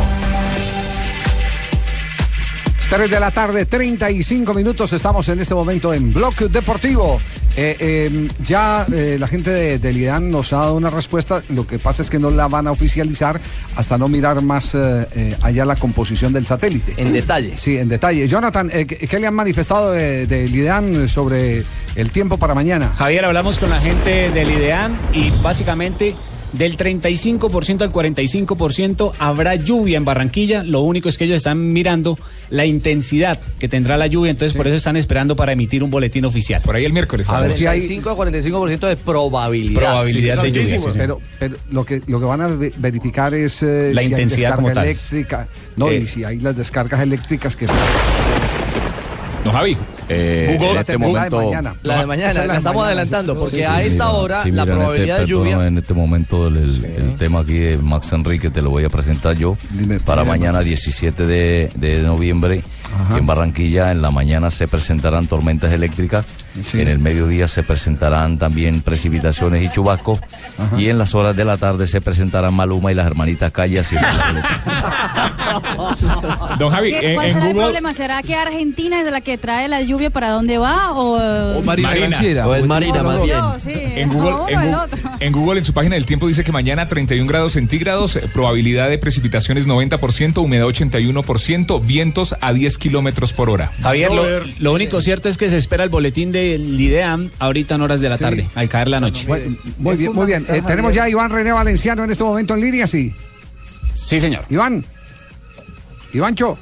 3 de la tarde, 35 minutos. Estamos en este momento en Blog Deportivo. Eh, eh, ya eh, la gente de, del IDAN nos ha dado una respuesta. Lo que pasa es que no la van a oficializar hasta no mirar más eh, eh, allá la composición del satélite. En detalle. Sí, en detalle. Jonathan, eh, ¿qué, le han manifestado de- del IDAN sobre el tiempo para mañana? Javier, hablamos con la gente del IDEAN y básicamente Del 35% al 45% habrá lluvia en Barranquilla. Lo único es que ellos están mirando la intensidad que tendrá la lluvia, entonces por eso están esperando para emitir un boletín oficial. Por ahí el miércoles. A ver si hay 5 a 45% de probabilidad. Probabilidad de lluvia. sí. Pero, pero lo que lo que van a ve- verificar es eh, La si hay intensidad descarga como tal. eléctrica. No, Eh. y si hay las descargas eléctricas que No, Javi. Eh, Jugó- en este momento- La de mañana, Esa es la, de estamos mañana, adelantando, sí. porque Sí, a sí, esta mira, hora Sí, la mira, probabilidad este, de lluvia. en este momento el, el- el tema aquí de Max Enrique te lo voy a presentar yo para dime, mañana Max. 17 de, de noviembre en Barranquilla en la mañana se presentarán tormentas eléctricas en el mediodía se presentarán también precipitaciones y chubascos y en las horas de la tarde se presentarán Maluma y las hermanitas Callas y [LAUGHS] Don Javi, ¿Qué- en, ¿Cuál en será el problema? ¿Será que Argentina es la que trae la lluvia para dónde va? ¿O, O Marina Granciera. O es Marina, más bien. En Google, en, en Google, en su página del tiempo, dice que mañana 31 grados centígrados, probabilidad de precipitaciones 90%, humedad 81%, vientos a 10 kilómetros por hora. Javier, lo, lo único cierto es que se espera el boletín del IDEAM ahorita en horas de la Sí. tarde, al caer la noche. Bueno, muy bien, muy bien. Eh, tenemos ya a Iván René Valenciano en este momento en línea, sí. Sí, señor. Iván. Ivancho,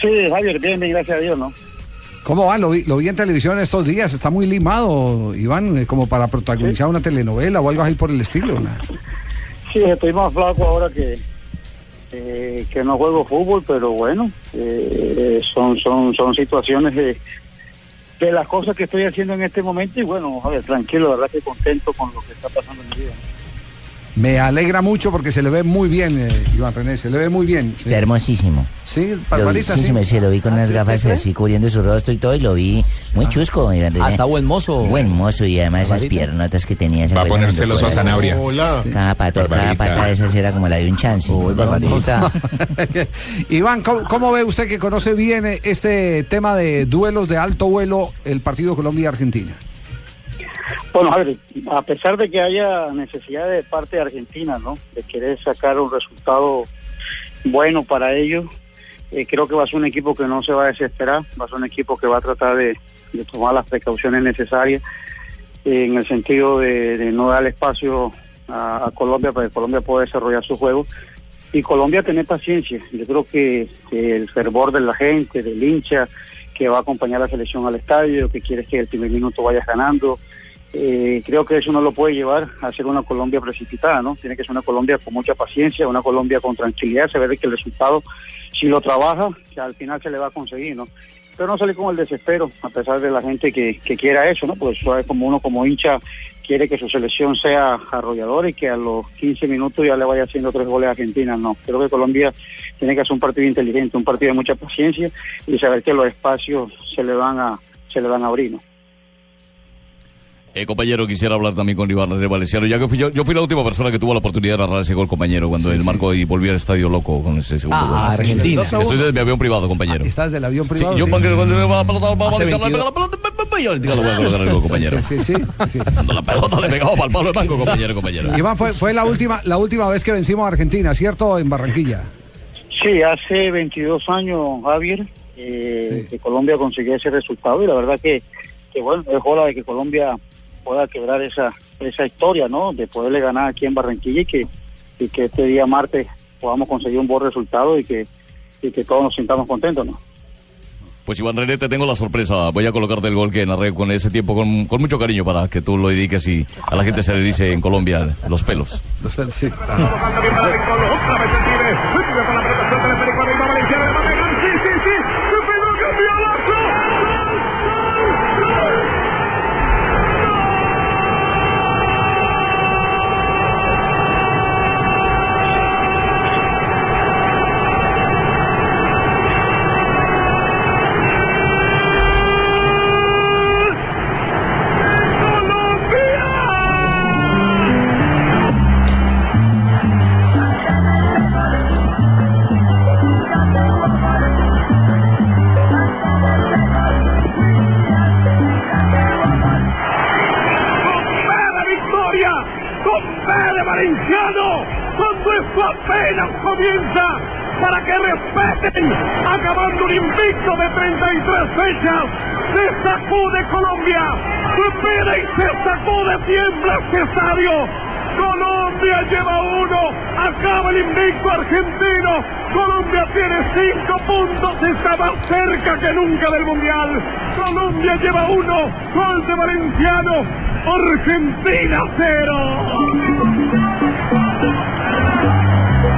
Sí, Javier, bien, bien, gracias a Dios, ¿no? ¿cómo va? Lo vi, lo vi en televisión estos días. Está muy limado, Iván, eh, como para protagonizar una telenovela o algo así por el estilo. ¿no? Sí, estoy más flaco ahora que, eh, que no juego fútbol, pero bueno, eh, son, son, son situaciones de, de las cosas que estoy haciendo en este momento y bueno, Javier, tranquilo, la verdad que contento con lo que está pasando en mi vida. Me alegra mucho porque se le ve muy bien, eh, Iván René, se le ve muy bien. Está hermosísimo. Sí, Barbarita, sí, sí. se lo vi con unas ¿sí, gafas sí, sí? así cubriendo su rostro y todo, y lo vi muy chusco. Iván René. Ah, está buen mozo. Buen mozo, y además esas piernotas que tenía. Va a celoso a esas- Hola. Cada, pato, cada pata de esas era como la de un chance. Uy, Barbarita. [LAUGHS] Iván, ¿cómo, cómo ve usted que conoce bien eh, este tema de duelos de alto vuelo, el partido Colombia-Argentina? Bueno, a ver, a pesar de que haya necesidad de parte de Argentina, ¿no? De querer sacar un resultado bueno para ellos, eh, creo que va a ser un equipo que no se va a desesperar, va a ser un equipo que va a tratar de, tomar las precauciones necesarias eh, en el sentido de, no dar espacio a, Colombia para que Colombia pueda desarrollar su juego y Colombia tener paciencia. Yo creo que, que el fervor de la gente, del hincha, que va a acompañar a la selección al estadio, que quiere que el primer minuto vayas ganando, eh, creo que eso no lo puede llevar a ser una Colombia precipitada, ¿no? Tiene que ser una Colombia con mucha paciencia, una Colombia con tranquilidad, saber que el resultado, si lo trabaja, que al final se le va a conseguir, ¿no? Pero no salir con el desespero, a pesar de la gente que, que quiera eso, ¿no? Pues eso es como uno como hincha quiere que su selección sea arrolladora y que a los 15 minutos ya le vaya haciendo tres goles a Argentina, no. Creo que Colombia tiene que hacer un partido inteligente, un partido de mucha paciencia y saber que los espacios se le van a se le van a abrir, ¿no? Eh, compañero, quisiera hablar también con Iván René Valenciano, ya que fui yo, yo fui la última persona que tuvo la oportunidad de narrar ese gol, compañero, cuando él marcó y volvió al estadio loco con ese segundo Ah, gol. Argentina. Estoy desde mi avión privado, compañero. ¿Estás del avión Sí, privado? yo Sí. cuando cuando le va la pelota, va a Valenciano, le la 22. pelota, y ahorita lo voy a colocar el gol, compañero. Sí, sí, sí. Cuando la pelota le pegaba para el palo de banco, compañero, compañero. Iván, fue, fue la última la última vez que vencimos a Argentina, ¿cierto? En Barranquilla. Sí, hace 22 años, Javier, eh, que Colombia consiguió ese resultado y la verdad que, que bueno, es hora de que Colombia pueda quebrar esa esa historia, ¿no? De poderle ganar aquí en Barranquilla y que, y que este día martes podamos conseguir un buen resultado y que, y que todos nos sintamos contentos, ¿no? Pues Iván René, te tengo la sorpresa. Voy a colocarte el gol que narré con ese tiempo con, con mucho cariño para que tú lo dediques y a la gente se le dice en Colombia los pelos. Los pelos, sí. ¡Vera invicto de 33 fechas. Se sacude Colombia, supera y se sacude, tiembla este estadio. Colombia lleva uno, acaba el invicto argentino. Colombia tiene cinco puntos, está más cerca que nunca del Mundial. Colombia lleva uno, gol de Valenciano, Argentina cero.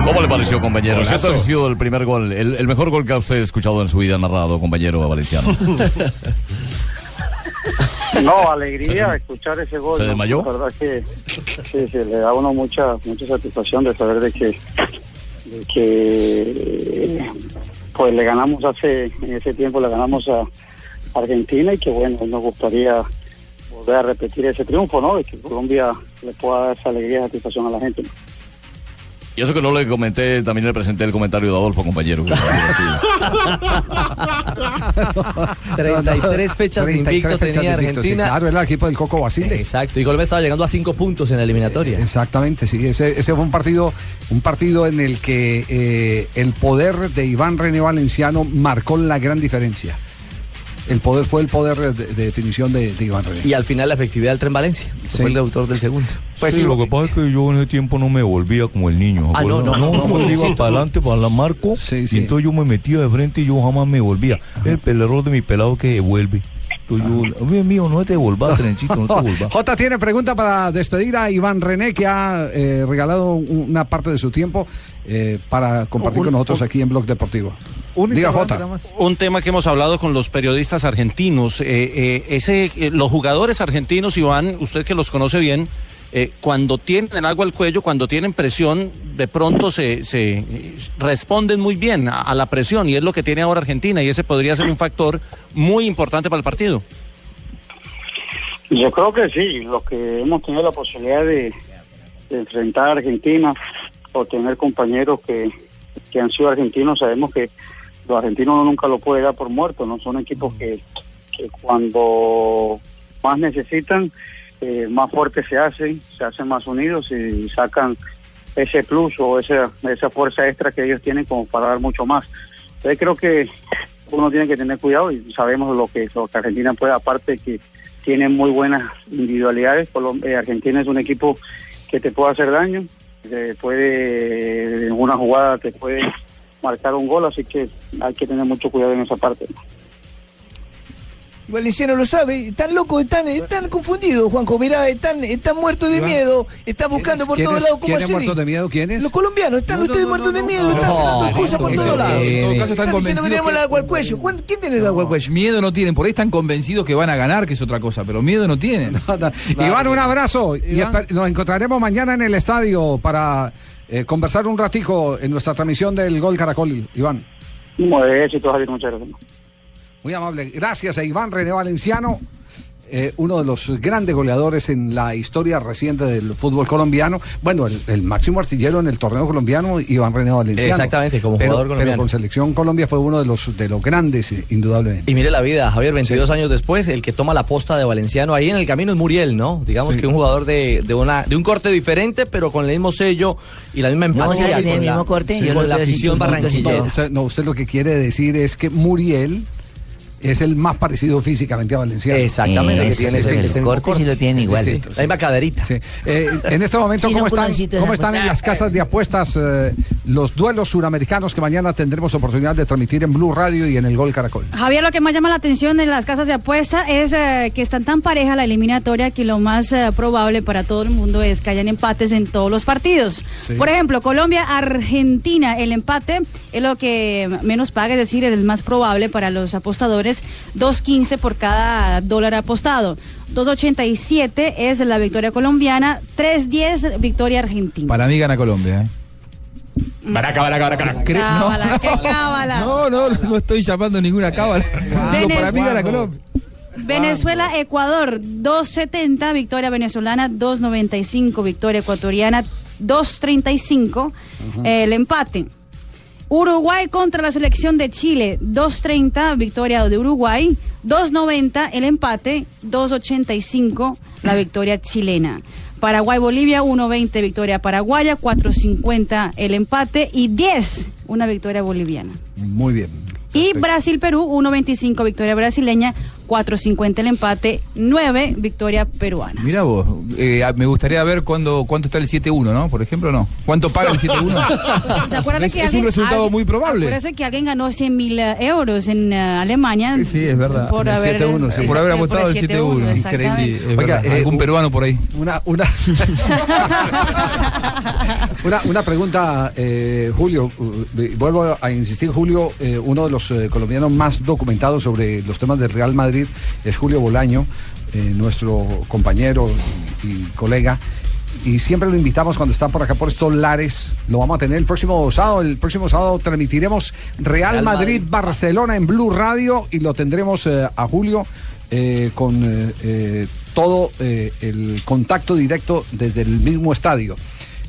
¿Cómo le pareció, compañero? Golazo. ¿Cierto que ha sido el primer gol, el, el mejor gol que ha usted escuchado en su vida narrado, compañero valenciano? [LAUGHS] No, alegría escuchar ese gol. ¿Se ¿no? desmayó? La verdad que sí, sí, le da a uno mucha, mucha satisfacción de saber de que, de que pues le ganamos hace, en ese tiempo le ganamos a Argentina y que bueno, nos gustaría volver a repetir ese triunfo, ¿no? De que Colombia le pueda dar esa alegría y satisfacción a la gente. ¿no? Y eso que no le comenté, también le presenté el comentario de Adolfo, compañero. que- 33 [LAUGHS] fechas de 33 invicto fechas tenía de invicto, sí, Argentina. claro, era el equipo del Coco Basile. Exacto, y Colombia estaba llegando a 5 puntos en la eliminatoria. Exactamente, sí. Ese, ese fue un partido, un partido en el que eh, el poder de Iván René Valenciano marcó la gran diferencia. El poder fue el poder de, de definición de, de Iván René. Y al final la efectividad del tren Valencia, que fue el autor del segundo. Pues sí, lo que pasa es que yo en ese tiempo no me volvía como el niño. ¿se Ah, no, no, no, no, yo iba sí, para no. adelante, para la marco, y entonces yo me metía de frente y yo jamás me volvía. El pelerro de mi pelado que devuelve. Yo, "Amigo mío, no te devolvas, [LAUGHS] trencito, no te. [LAUGHS] J tiene pregunta para despedir a Iván René, que ha eh, regalado un- una parte de su tiempo eh, para compartir Un- con nosotros un- aquí en Blog Deportivo. Diga J. Un tema que hemos hablado con los periodistas argentinos. eh, eh, ese, eh, los jugadores argentinos, Iván, usted que los conoce bien, eh, cuando tienen agua al cuello, cuando tienen presión, de pronto se, se, responden muy bien a, a la presión y es lo que tiene ahora Argentina y ese podría ser un factor muy importante para el partido. Yo creo que sí, los que hemos tenido la posibilidad de, de enfrentar a Argentina o tener compañeros que, que han sido argentinos, sabemos que los argentinos uno nunca lo puede dar por muerto, ¿no? Son equipos que, que cuando más necesitan, eh, más fuertes se hacen, se hacen más unidos y sacan ese plus o esa, esa fuerza extra que ellos tienen como para dar mucho más. Entonces creo que uno tiene que tener cuidado y sabemos lo que, lo que Argentina puede, aparte que tiene muy buenas individualidades. Colom- eh, Argentina es un equipo que te puede hacer daño, te puede, en una jugada te puede marcar un gol, así que hay que tener mucho cuidado en esa parte. Valenciano lo sabe, están locos, están, están confundidos, Juanjo. Mirá, están, están muertos de Iván, miedo, están buscando por todos ¿Quiénes- lados cómo quiénes muertos de miedo? ¿Quiénes? Los colombianos, están ustedes muertos de miedo, están sacando excusas por todos lados. En todo caso están diciendo que convencidos tenemos el que- agua al cuello. ¿Cuán- ¿Quién tiene el agua al cuello? Miedo no tienen, por ahí están convencidos que van a ganar, que es otra cosa, pero miedo no tienen. Iván, un abrazo. Y nos encontraremos mañana en el estadio para eh, conversar un ratico en nuestra transmisión del Gol Caracol, Iván. Muy Javier, muchas gracias. Muy amable. Gracias a Iván René Valenciano, eh, uno de los grandes goleadores en la historia reciente del fútbol colombiano. Bueno, el, el máximo artillero en el torneo colombiano, Iván René Valenciano. Exactamente, como Pero- jugador colombiano. Pero con Selección Colombia fue uno de los, de los grandes, eh, indudablemente. Y mire la vida, Javier, 22 años después, el que toma la posta de Valenciano ahí en el camino es Muriel, ¿no? Digamos Sí. que un jugador de, de una, de un corte diferente, pero con el mismo sello y la misma No, empatía. o sea, tiene con el la- mismo corte, sí, yo con lo la veo así afición chulito, barranquillera. No usted, no, usted lo que quiere decir es que Muriel es el más parecido físicamente a Valenciano. Exactamente, que tiene ese- ese mismo corte. igual. Sí, La misma caderita. Sí. Eh, en este momento, Sí, ¿cómo están, cómo están en las casas de apuestas eh, los duelos suramericanos que mañana tendremos oportunidad de transmitir en Blue Radio y en el Gol Caracol? Javier, lo que más llama la atención en las casas de apuesta es eh, que están tan pareja la eliminatoria que lo más eh, probable para todo el mundo es que hayan empates en todos los partidos. Sí. Por ejemplo, Colombia-Argentina, el empate es lo que menos paga, es decir, el más probable para los apostadores, 2.15 por cada dólar apostado. 2.87 es la victoria colombiana, 3.10 victoria argentina. Para mí gana Colombia. ¿eh? Baraca, baraca, baraca. Cre- Cábala, qué cábala. [LAUGHS] No, no, no estoy llamando ninguna cábala. Para mí gana Colombia. Venezuela, Ecuador, 2.70, victoria venezolana, 2.95, victoria ecuatoriana, 2.35, el empate. Uruguay contra la selección de Chile, 2.30, victoria de Uruguay, 2.90, el empate, 2.85, la victoria chilena. Paraguay-Bolivia, 1.20, victoria paraguaya, 4.50, el empate. Y 10, una victoria boliviana. Muy bien. Y Brasil-Perú, 1.25 victoria brasileña, 4.50 el empate, 9 victoria peruana. Mira vos, eh, me gustaría ver cuándo, cuánto está el 7-1, ¿no? Por ejemplo, ¿no? ¿Cuánto paga el 7-1? [LAUGHS] Acuérdate es, que es un resultado alguien- muy probable. Acuérdate que alguien ganó 100 mil euros en eh, Alemania. Sí, es verdad. Por El haber, 7-1, sí. Por haber apostado el 7-1. exactamente. Sí, es verdad. Algún peruano por ahí. Una, una, [LAUGHS] una, una pregunta, eh, Julio. uh, eh, vuelvo a insistir, Julio, eh, uno de los eh, colombianos más documentados sobre los temas del Real Madrid es Julio Bolaño, eh, nuestro compañero y, colega. Y siempre lo invitamos cuando está por acá por estos lares. Lo vamos a tener el próximo sábado. El próximo sábado transmitiremos Real, Real Madrid, Madrid. Barcelona en Blue Radio y lo tendremos eh, a Julio eh, con eh, todo el contacto directo desde el mismo estadio.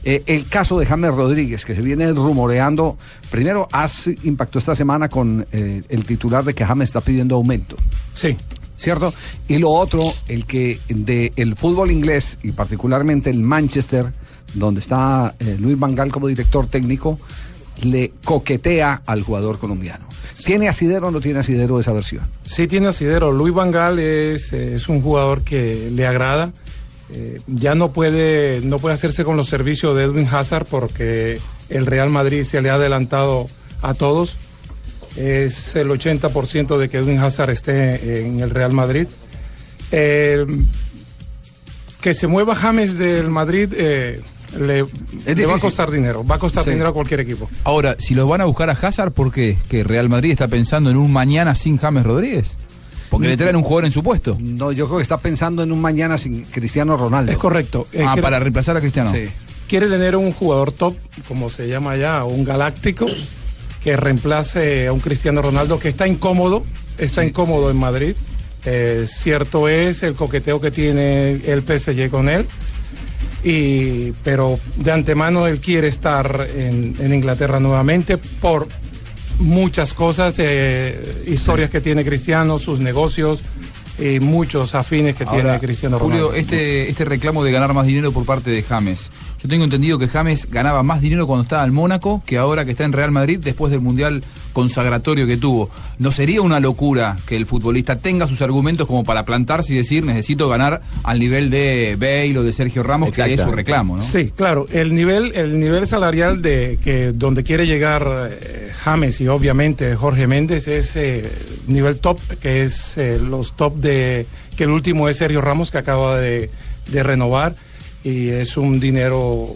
Eh, el caso de James Rodríguez, que se viene rumoreando, primero, has impactó esta semana con eh, el titular de que James está pidiendo aumento. Sí. ¿Cierto? Y lo otro, el que de el fútbol inglés y particularmente el Manchester, donde está eh, Luis Vangal como director técnico, le coquetea al jugador colombiano. ¿Tiene asidero o no tiene asidero esa versión? Sí tiene asidero. Luis Vangal es, es un jugador que le agrada. Eh, ya no puede, no puede hacerse con los servicios de Edwin Hazard porque el Real Madrid se le ha adelantado a todos. Es el 80% de que Edwin Hazard esté en el Real Madrid. Eh, que se mueva James del Madrid eh, le, le va a costar dinero. Va a costar Sí. dinero a cualquier equipo. Ahora, si los van a buscar a Hazard, ¿por qué? ¿Que Real Madrid está pensando en un mañana sin James Rodríguez? Porque le traen un jugador en su puesto. No, yo creo que está pensando en un mañana sin Cristiano Ronaldo. Es correcto. Eh, Ah, quiere- para reemplazar a Cristiano. Sí. quiere tener un jugador top, como se llama ya, un galáctico, que reemplace a un Cristiano Ronaldo que está incómodo, está incómodo en Madrid. Eh, cierto es el coqueteo que tiene el PSG con él, y, pero de antemano él quiere estar en, en Inglaterra nuevamente por muchas cosas, eh, historias que tiene Cristiano, sus negocios y muchos afines que tiene Cristiano Ronaldo. Julio, este, este reclamo de ganar más dinero por parte de James. Yo tengo entendido que James ganaba más dinero cuando estaba en Mónaco que ahora que está en Real Madrid después del Mundial consagratorio que tuvo. ¿No sería una locura que el futbolista tenga sus argumentos como para plantarse y decir necesito ganar al nivel de Bale o de Sergio Ramos, que es su reclamo, ¿no? Sí, claro. El nivel, el nivel salarial de que donde quiere llegar eh, James y obviamente Jorge Méndez es eh, nivel top, que es eh, los top de que el último es Sergio Ramos que acaba de, de renovar y es un dinero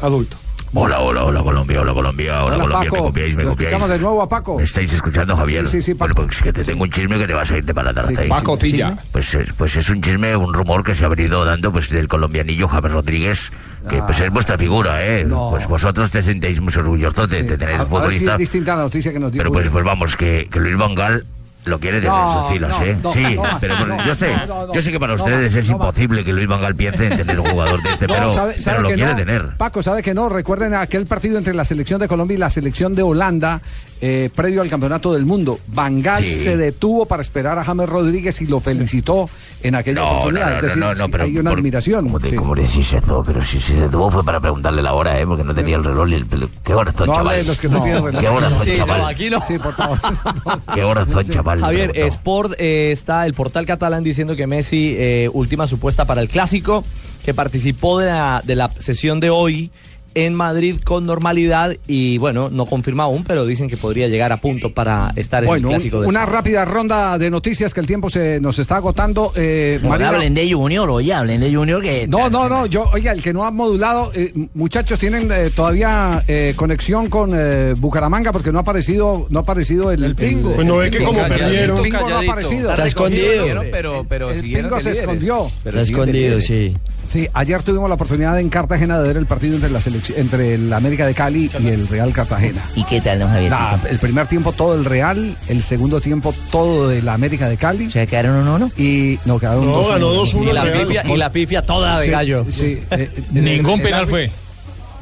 adulto. Hola, hola, hola Colombia, hola Colombia, hola, Hola, Colombia, Paco. me copiáis, me Lo copiáis. escuchamos de nuevo a Paco. ¿Me estáis escuchando, Javier? Sí, sí, sí, Bueno, pues que te tengo un chisme que te vas a irte para la Sí, tarde. Paco Tilla. Pues, es- pues es un chisme, un rumor que se ha venido dando pues del colombianillo James Rodríguez, que pues es vuestra figura, ¿eh? No. Pues vosotros te sentéis muy orgullosos de, de tener A- un a ver si futbolista. es distinta la noticia que nos dio. Pero pues, pues vamos, que, que Luis Vangal lo quiere tener No, no, ¿eh? no, sí, pero bueno, no, yo sé, yo sé que para ustedes es imposible que Luis Vangal piense en tener un jugador de este, pero, sabe- pero lo quiere tener. Paco, sabe que no. Recuerden aquel partido entre la selección de Colombia y la selección de Holanda, eh, previo al campeonato del mundo. Bangal Sí. se detuvo para esperar a James Rodríguez y lo felicitó en aquella No, no, oportunidad. no, es decir, no, no, sí, pero hay una por- admiración. Como, de, sí. como de si se tuvo, pero si, si se tuvo fue para preguntarle la hora, ¿eh? Porque no tenía el reloj y el pelo. ¿Qué horas son, No chaval? de los que no tienen reloj. ¿Qué horas son, Sí, no, chaval? aquí no. Sí, por favor. ¿Qué horas son, chaval? Javier. Sport eh, está el portal catalán diciendo que Messi, eh, última supuesta para el clásico, que participó de la, de la sesión de hoy en Madrid con normalidad y bueno, no confirma aún, pero dicen que podría llegar a punto para estar en el clásico un- de una rápida ronda de noticias que el tiempo se nos está agotando. Eh, No, Marina- hablen de Junior, oye, hablen de Junior que... No, no, no, yo, oiga, el que no ha modulado, eh, muchachos, tienen eh, todavía eh, conexión con eh, Bucaramanga porque no ha aparecido, no ha aparecido el, el pingo. Pues no ve que como perdieron. El pingo no ha aparecido. Está escondido. Pero, pero El pingo se líderes. escondió. Pero Está escondido, líderes. sí. Sí, ayer tuvimos la oportunidad en Cartagena de ver el partido entre la selección, entre el América de Cali y el Real Cartagena. ¿Y qué tal, don Javiercito? La- el primer tiempo todo el Real, el segundo tiempo todo de la América de Cali. O sea, quedaron uno, ¿no? Y no, quedaron No, 2-1. ganó 2-1 Y la, pifia, y la pifia toda de Sí, gallo. sí, eh, [LAUGHS] Ningún el- penal el- fue.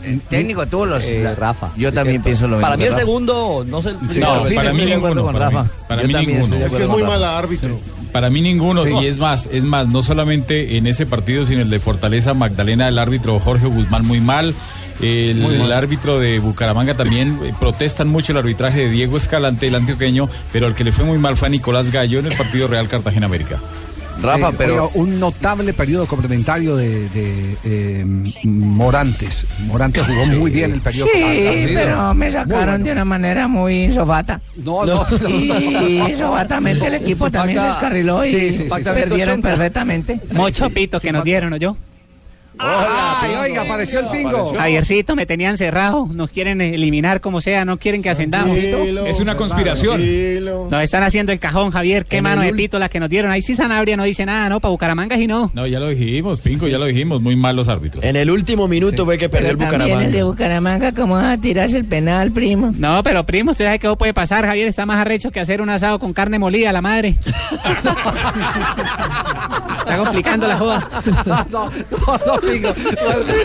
El técnico tuvo los... Eh, la- Rafa. Yo también pienso lo mismo. Para mí el segundo, no sé el No, para estoy mí de acuerdo ninguno. con Para mí, Rafa. para Yo mí también ninguno. Es que es muy mala árbitro. Para mí ninguno, y es más, es más, no solamente en ese partido, sino el de Fortaleza Magdalena, el árbitro Jorge Guzmán muy mal, el, Muy mal. el árbitro de Bucaramanga también eh, protestan mucho el arbitraje de Diego Escalante, el antioqueño, pero el que le fue muy mal fue a Nicolás Gallo en el partido Real Cartagena América. Sí, oiga, un notable periodo complementario de, de, eh, Morantes. Morantes jugó muy bien el periodo Sí, complementario. pero me sacaron bueno. de una manera muy sofata. No, no, no. Y sofatamente el equipo también se descarriló y Sí, sí, sí, sí. perdieron perfectamente. Mucho pito que nos dieron, ¿no yo? Ay, oiga, apareció el pingo. Javiercito, me tenían cerrado. Nos quieren eliminar como sea, no quieren que ascendamos. Tranquilo, Es una conspiración. tranquilo. Nos están haciendo el cajón, Javier. Qué mano el de pito la que nos dieron. Ahí sí Sanabria no dice nada, ¿no? Para Bucaramanga y no. No, ya lo dijimos, Pinco, ya lo dijimos, muy mal los árbitros. En el último minuto fue que perdió el También el Bucaramanga. de Bucaramanga, ¿cómo vas a tirarse el penal, primo? No, pero primo, usted sabe que puede pasar. Javier está más arrecho que hacer un asado con carne molida, la madre. [LAUGHS] está complicando la joda. [LAUGHS] no, no, no, pingo.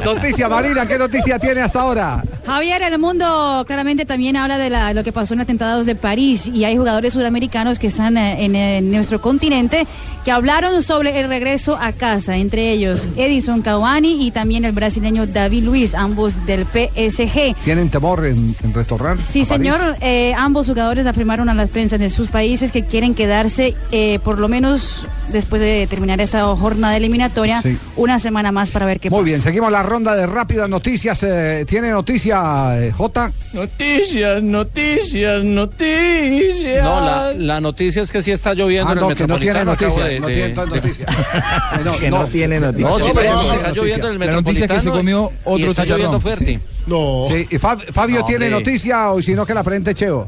Noticia, Marina, ¿qué noticia tiene hasta ahora? Javier, el mundo claramente también habla de la- lo que pasó en atentados de París y hay jugadores sudamericanos que están eh, en, eh, nuestro continente que hablaron sobre el regreso a casa, entre ellos Edison Cavani y también el brasileño David Luis, ambos del PSG. ¿Tienen temor en, en retornar? Sí, a París? señor. eh, ambos jugadores afirmaron a las prensa de sus países que quieren quedarse, eh, por lo menos después de terminar esta jornada eliminatoria, Sí. una semana más para ver qué Muy pasa. bien, seguimos la ronda de rápidas noticias. eh, ¿Tiene noticia, eh, J? Noticias, noticias, noticias. No, la, la noticia es que sí está lloviendo Ah, en no, el que no tiene noticia, de- no de- tiene de- noticia. [LAUGHS] No, Que no tiene noticia. No, sí, pero está está lloviendo en el La noticia es que se comió y otro está chicharrón. lloviendo fuerte. No. Sí, y Fab- Fabio No, tiene noticia o si no que la presente Cheo.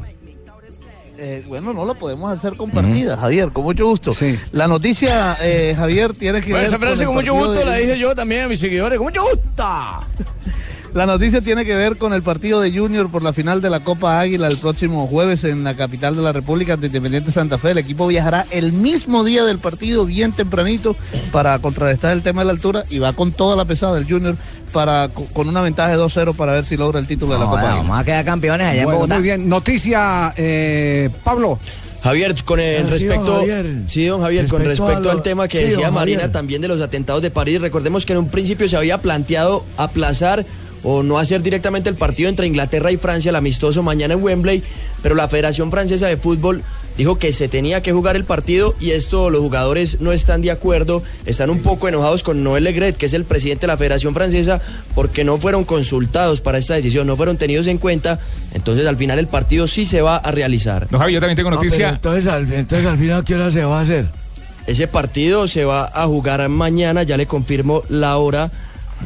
Eh, bueno, no lo podemos hacer compartida, Javier, con mucho gusto. La noticia, eh, Javier, tiene que Bueno, ver esa frase el con mucho gusto de- la dije yo también a mis seguidores. Con mucho gusto. La noticia tiene que ver con el partido de Junior por la final de la Copa Águila el próximo jueves en la capital de la República ante Independiente Santa Fe. El equipo viajará el mismo día del partido, bien tempranito, para contrarrestar el tema de la altura y va con toda la pesada del Junior para co- con una ventaja de 2-0 para ver si logra el título de la Copa bueno, Águila. vamos a quedar campeones allá en Bogotá. muy bien, noticia, eh, Pablo. Javier, con el Ah, don respecto, Javier. sí, don Javier, con Respecto a respecto lo- al tema que sí, decía Marina también de los atentados de París, recordemos que en un principio se había planteado aplazar o no hacer directamente el partido entre Inglaterra y Francia, el amistoso mañana en Wembley, pero la Federación Francesa de Fútbol dijo que se tenía que jugar el partido y esto los jugadores no están de acuerdo, están un poco enojados con Noel Legret, que es el presidente de la Federación Francesa, porque no fueron consultados para esta decisión, no fueron tenidos en cuenta, entonces al final el partido sí se va a realizar. No, Javi, yo también tengo No, noticia. entonces al, entonces al final, ¿qué hora se va a hacer? Ese partido se va a jugar mañana, ya le confirmo la hora.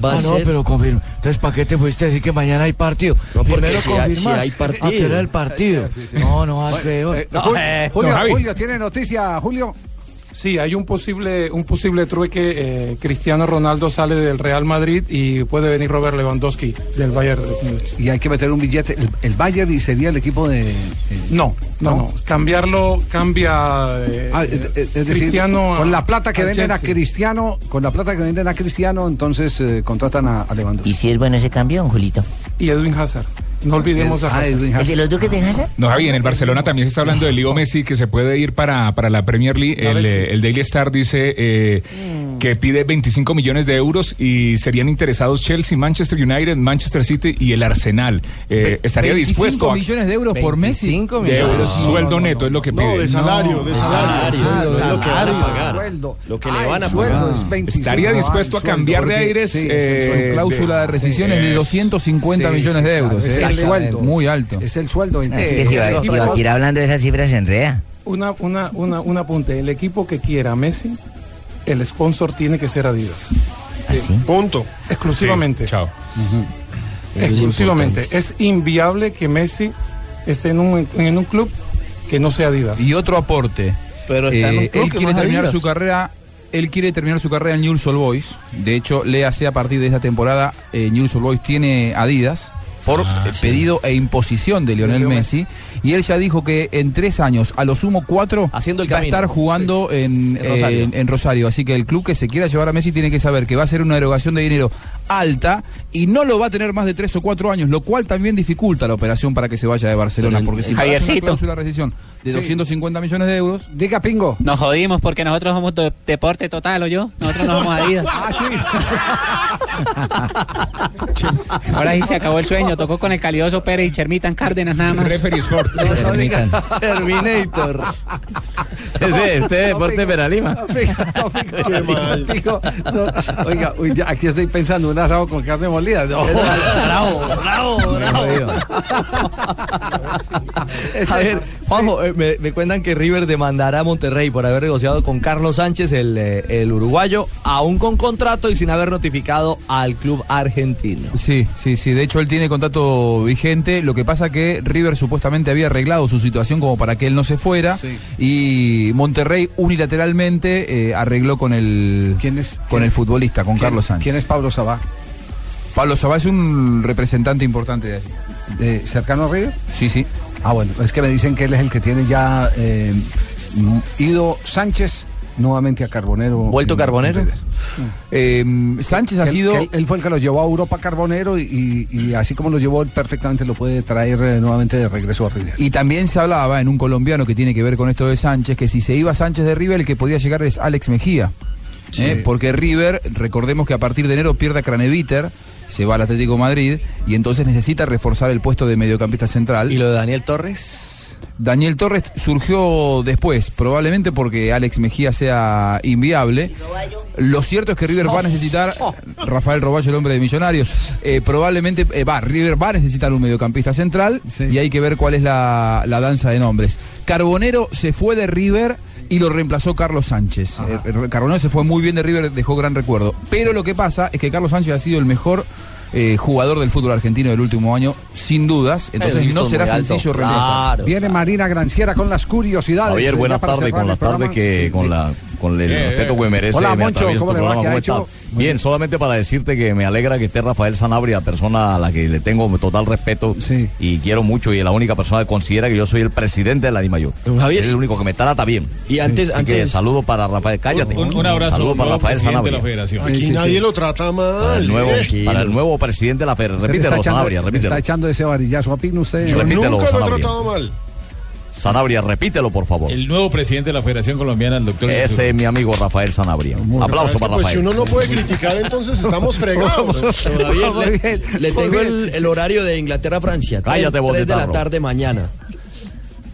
Va ah, a no, ser. pero confirma. Entonces, ¿para qué te fuiste a decir que mañana hay partido? No, Primero si hay- confirmas. si hay partido. Ah, era el partido. No, no, has peor. Eh, Ju- Julio, Julio, ¿tiene noticia, Julio? Sí, hay un posible, un posible trueque. eh, Cristiano Ronaldo sale del Real Madrid y puede venir Robert Lewandowski del Bayern. Y hay que meter un billete. El, el Bayern y sería el equipo de. eh, No, no, ¿No? no. Cambiarlo, cambia. eh, Ah, es- es decir, Cristiano. con la plata que venden a. Cristiano, con la plata que venden a Cristiano, entonces eh, contratan a, a Lewandowski. ¿Y si es bueno ese cambio, Julito? Y Edwin Hazard. No olvidemos a Ah, Hazard. Edwin ¿El de los Duques de Hazard? No, Javi, en el Barcelona también se está hablando de Leo Messi que se puede ir para, para la Premier League. El, eh, el Daily Star dice eh, que pide 25 millones de euros y serían interesados Chelsea, Manchester United, Manchester City y el Arsenal. Eh, estaría 25 dispuesto a... millones de euros por Messi. 25 de euros, sueldo neto es lo que No, pide. de salario, de salario. Ah, es lo que van a pagar. Sueldo. Lo que Ah, le van a pagar. es 25. Estaría dispuesto Ah, a cambiar de aires. sí, eh, Su cláusula de rescisión es de es- 250 Sí, millones sí, de euros. es el sueldo. Muy alto. Es el sueldo. Es que si va, ir hablando de esas cifras se enreda. Una, una, una, un apunte. El equipo que quiera a Messi, el sponsor tiene que ser Adidas. ¿Así? Punto. Exclusivamente. Sí, chao. Exclusivamente. Es inviable que Messi esté en un, en un club que no sea Adidas. Y otro aporte. Pero está en un Eh, club él que quiere terminar Adidas. su carrera. Él quiere terminar su carrera en Newell's Old Boys. De hecho, léase a partir de esta temporada, eh, Newell's Old Boys tiene Adidas. Por eh, pedido e imposición de Lionel Messi. Y él ya dijo que en tres años, a lo sumo cuatro, Haciendo el va a estar jugando en, En Rosario. en- en Rosario. Así que el club que se quiera llevar a Messi tiene que saber que va a ser una erogación de dinero alta y no lo va a tener más de tres o cuatro años, lo cual también dificulta la operación para que se vaya de Barcelona. Pero, Porque si Javiercito. una cláusula de rescisión de Sí. 250 millones de euros. Diga, Pingo. Nos jodimos porque nosotros somos de- deporte total, ¿o yo? Nosotros no somos Adidas. [LAUGHS] Ah, sí. [LAUGHS] Ahora sí se acabó el sueño. Tocó con el calidoso Pérez y Chermitan Cárdenas nada más. Referee Sport. Terminator. Usted es de, usted es de Deporte Peralima. Oiga, aquí estoy pensando un asado con carne molida. No. Bravo, bravo, bravo. [LAUGHS] A ver, Juanjo, me, me cuentan que River demandará a Monterrey por haber negociado con Carlos Sánchez, el, eh, el uruguayo, aún con contrato y sin haber notificado al club argentino. Sí, sí, sí. De hecho, él tiene contrato vigente. Lo que pasa que River supuestamente había arreglado su situación como para que él no se fuera. Sí. Y Monterrey unilateralmente eh, arregló con el, con quién- el futbolista, con ¿Quién- Carlos Sánchez. ¿Quién es Pablo Sabá? Pablo Sabá es un representante importante de allí. ¿De cercano a River? Sí, sí. Ah, bueno, es que me dicen que él es el que tiene ya eh, ido Sánchez nuevamente a Carbonero. ¿Vuelto Carbonero? Eh, Sánchez ha sido. él, él fue el que lo llevó a Europa Carbonero y, así como lo llevó, él perfectamente lo puede traer eh, nuevamente de regreso a River. Y también se hablaba en un colombiano que tiene que ver con esto de Sánchez, que si se iba Sánchez de River, el que podía llegar es Alex Mejía. ¿eh? Porque River, recordemos que a partir de enero pierde a Craneviter, se va al Atlético de Madrid y entonces necesita reforzar el puesto de mediocampista central. ¿Y lo de Daniel Torres? Daniel Torres surgió después, probablemente porque Alex Mejía sea inviable. Lo cierto es que River va a necesitar, Rafael Roballo, el hombre de Millonarios, eh, probablemente, eh, va, River va a necesitar un mediocampista central y hay que ver cuál es la, la danza de nombres. Carbonero se fue de River y lo reemplazó Carlos Sánchez. Eh, Carbonero se fue muy bien de River, dejó gran recuerdo. Pero lo que pasa es que Carlos Sánchez ha sido el mejor eh, jugador del fútbol argentino del último año, sin dudas. Entonces no será sencillo Claro. Viene Marina Granciera con las curiosidades. Javier, eh, buenas tardes, con la tarde que con la con el Eh, respeto que me merece. Hola, me Moncho, atraviesa ¿cómo tu le va? programa, ¿Qué ha ¿cómo hecho? está? Bien, solamente para decirte que me alegra que esté Rafael Sanabria, persona a la que le tengo total respeto y quiero mucho y es la única persona que considera que yo soy el presidente de la DIMAYOR. Javier. Es el único que me trata bien. Y antes- Así que saludo para Rafael, cállate. Un- un abrazo, Saludo para nuevo Rafael presidente de Sanabria. la federación. Aquí nadie lo trata mal. Para el nuevo, ¿eh? para el nuevo presidente de la le Repítelo, está echando- Sanabria, repítelo. Está echando ese varillazo a Pino usted. Yo Nunca lo he Sanabria. tratado mal. Sanabria, repítelo, por favor. El nuevo presidente de la Federación Colombiana, el doctor. Ese es mi amigo Rafael Sanabria. Aplauso Es que, para pues, si Rafael. uno no puede criticar, entonces estamos fregados. [LAUGHS] Le, le tengo el, el horario de Inglaterra-Francia. Cállate, 3 vos, de la tarde mañana.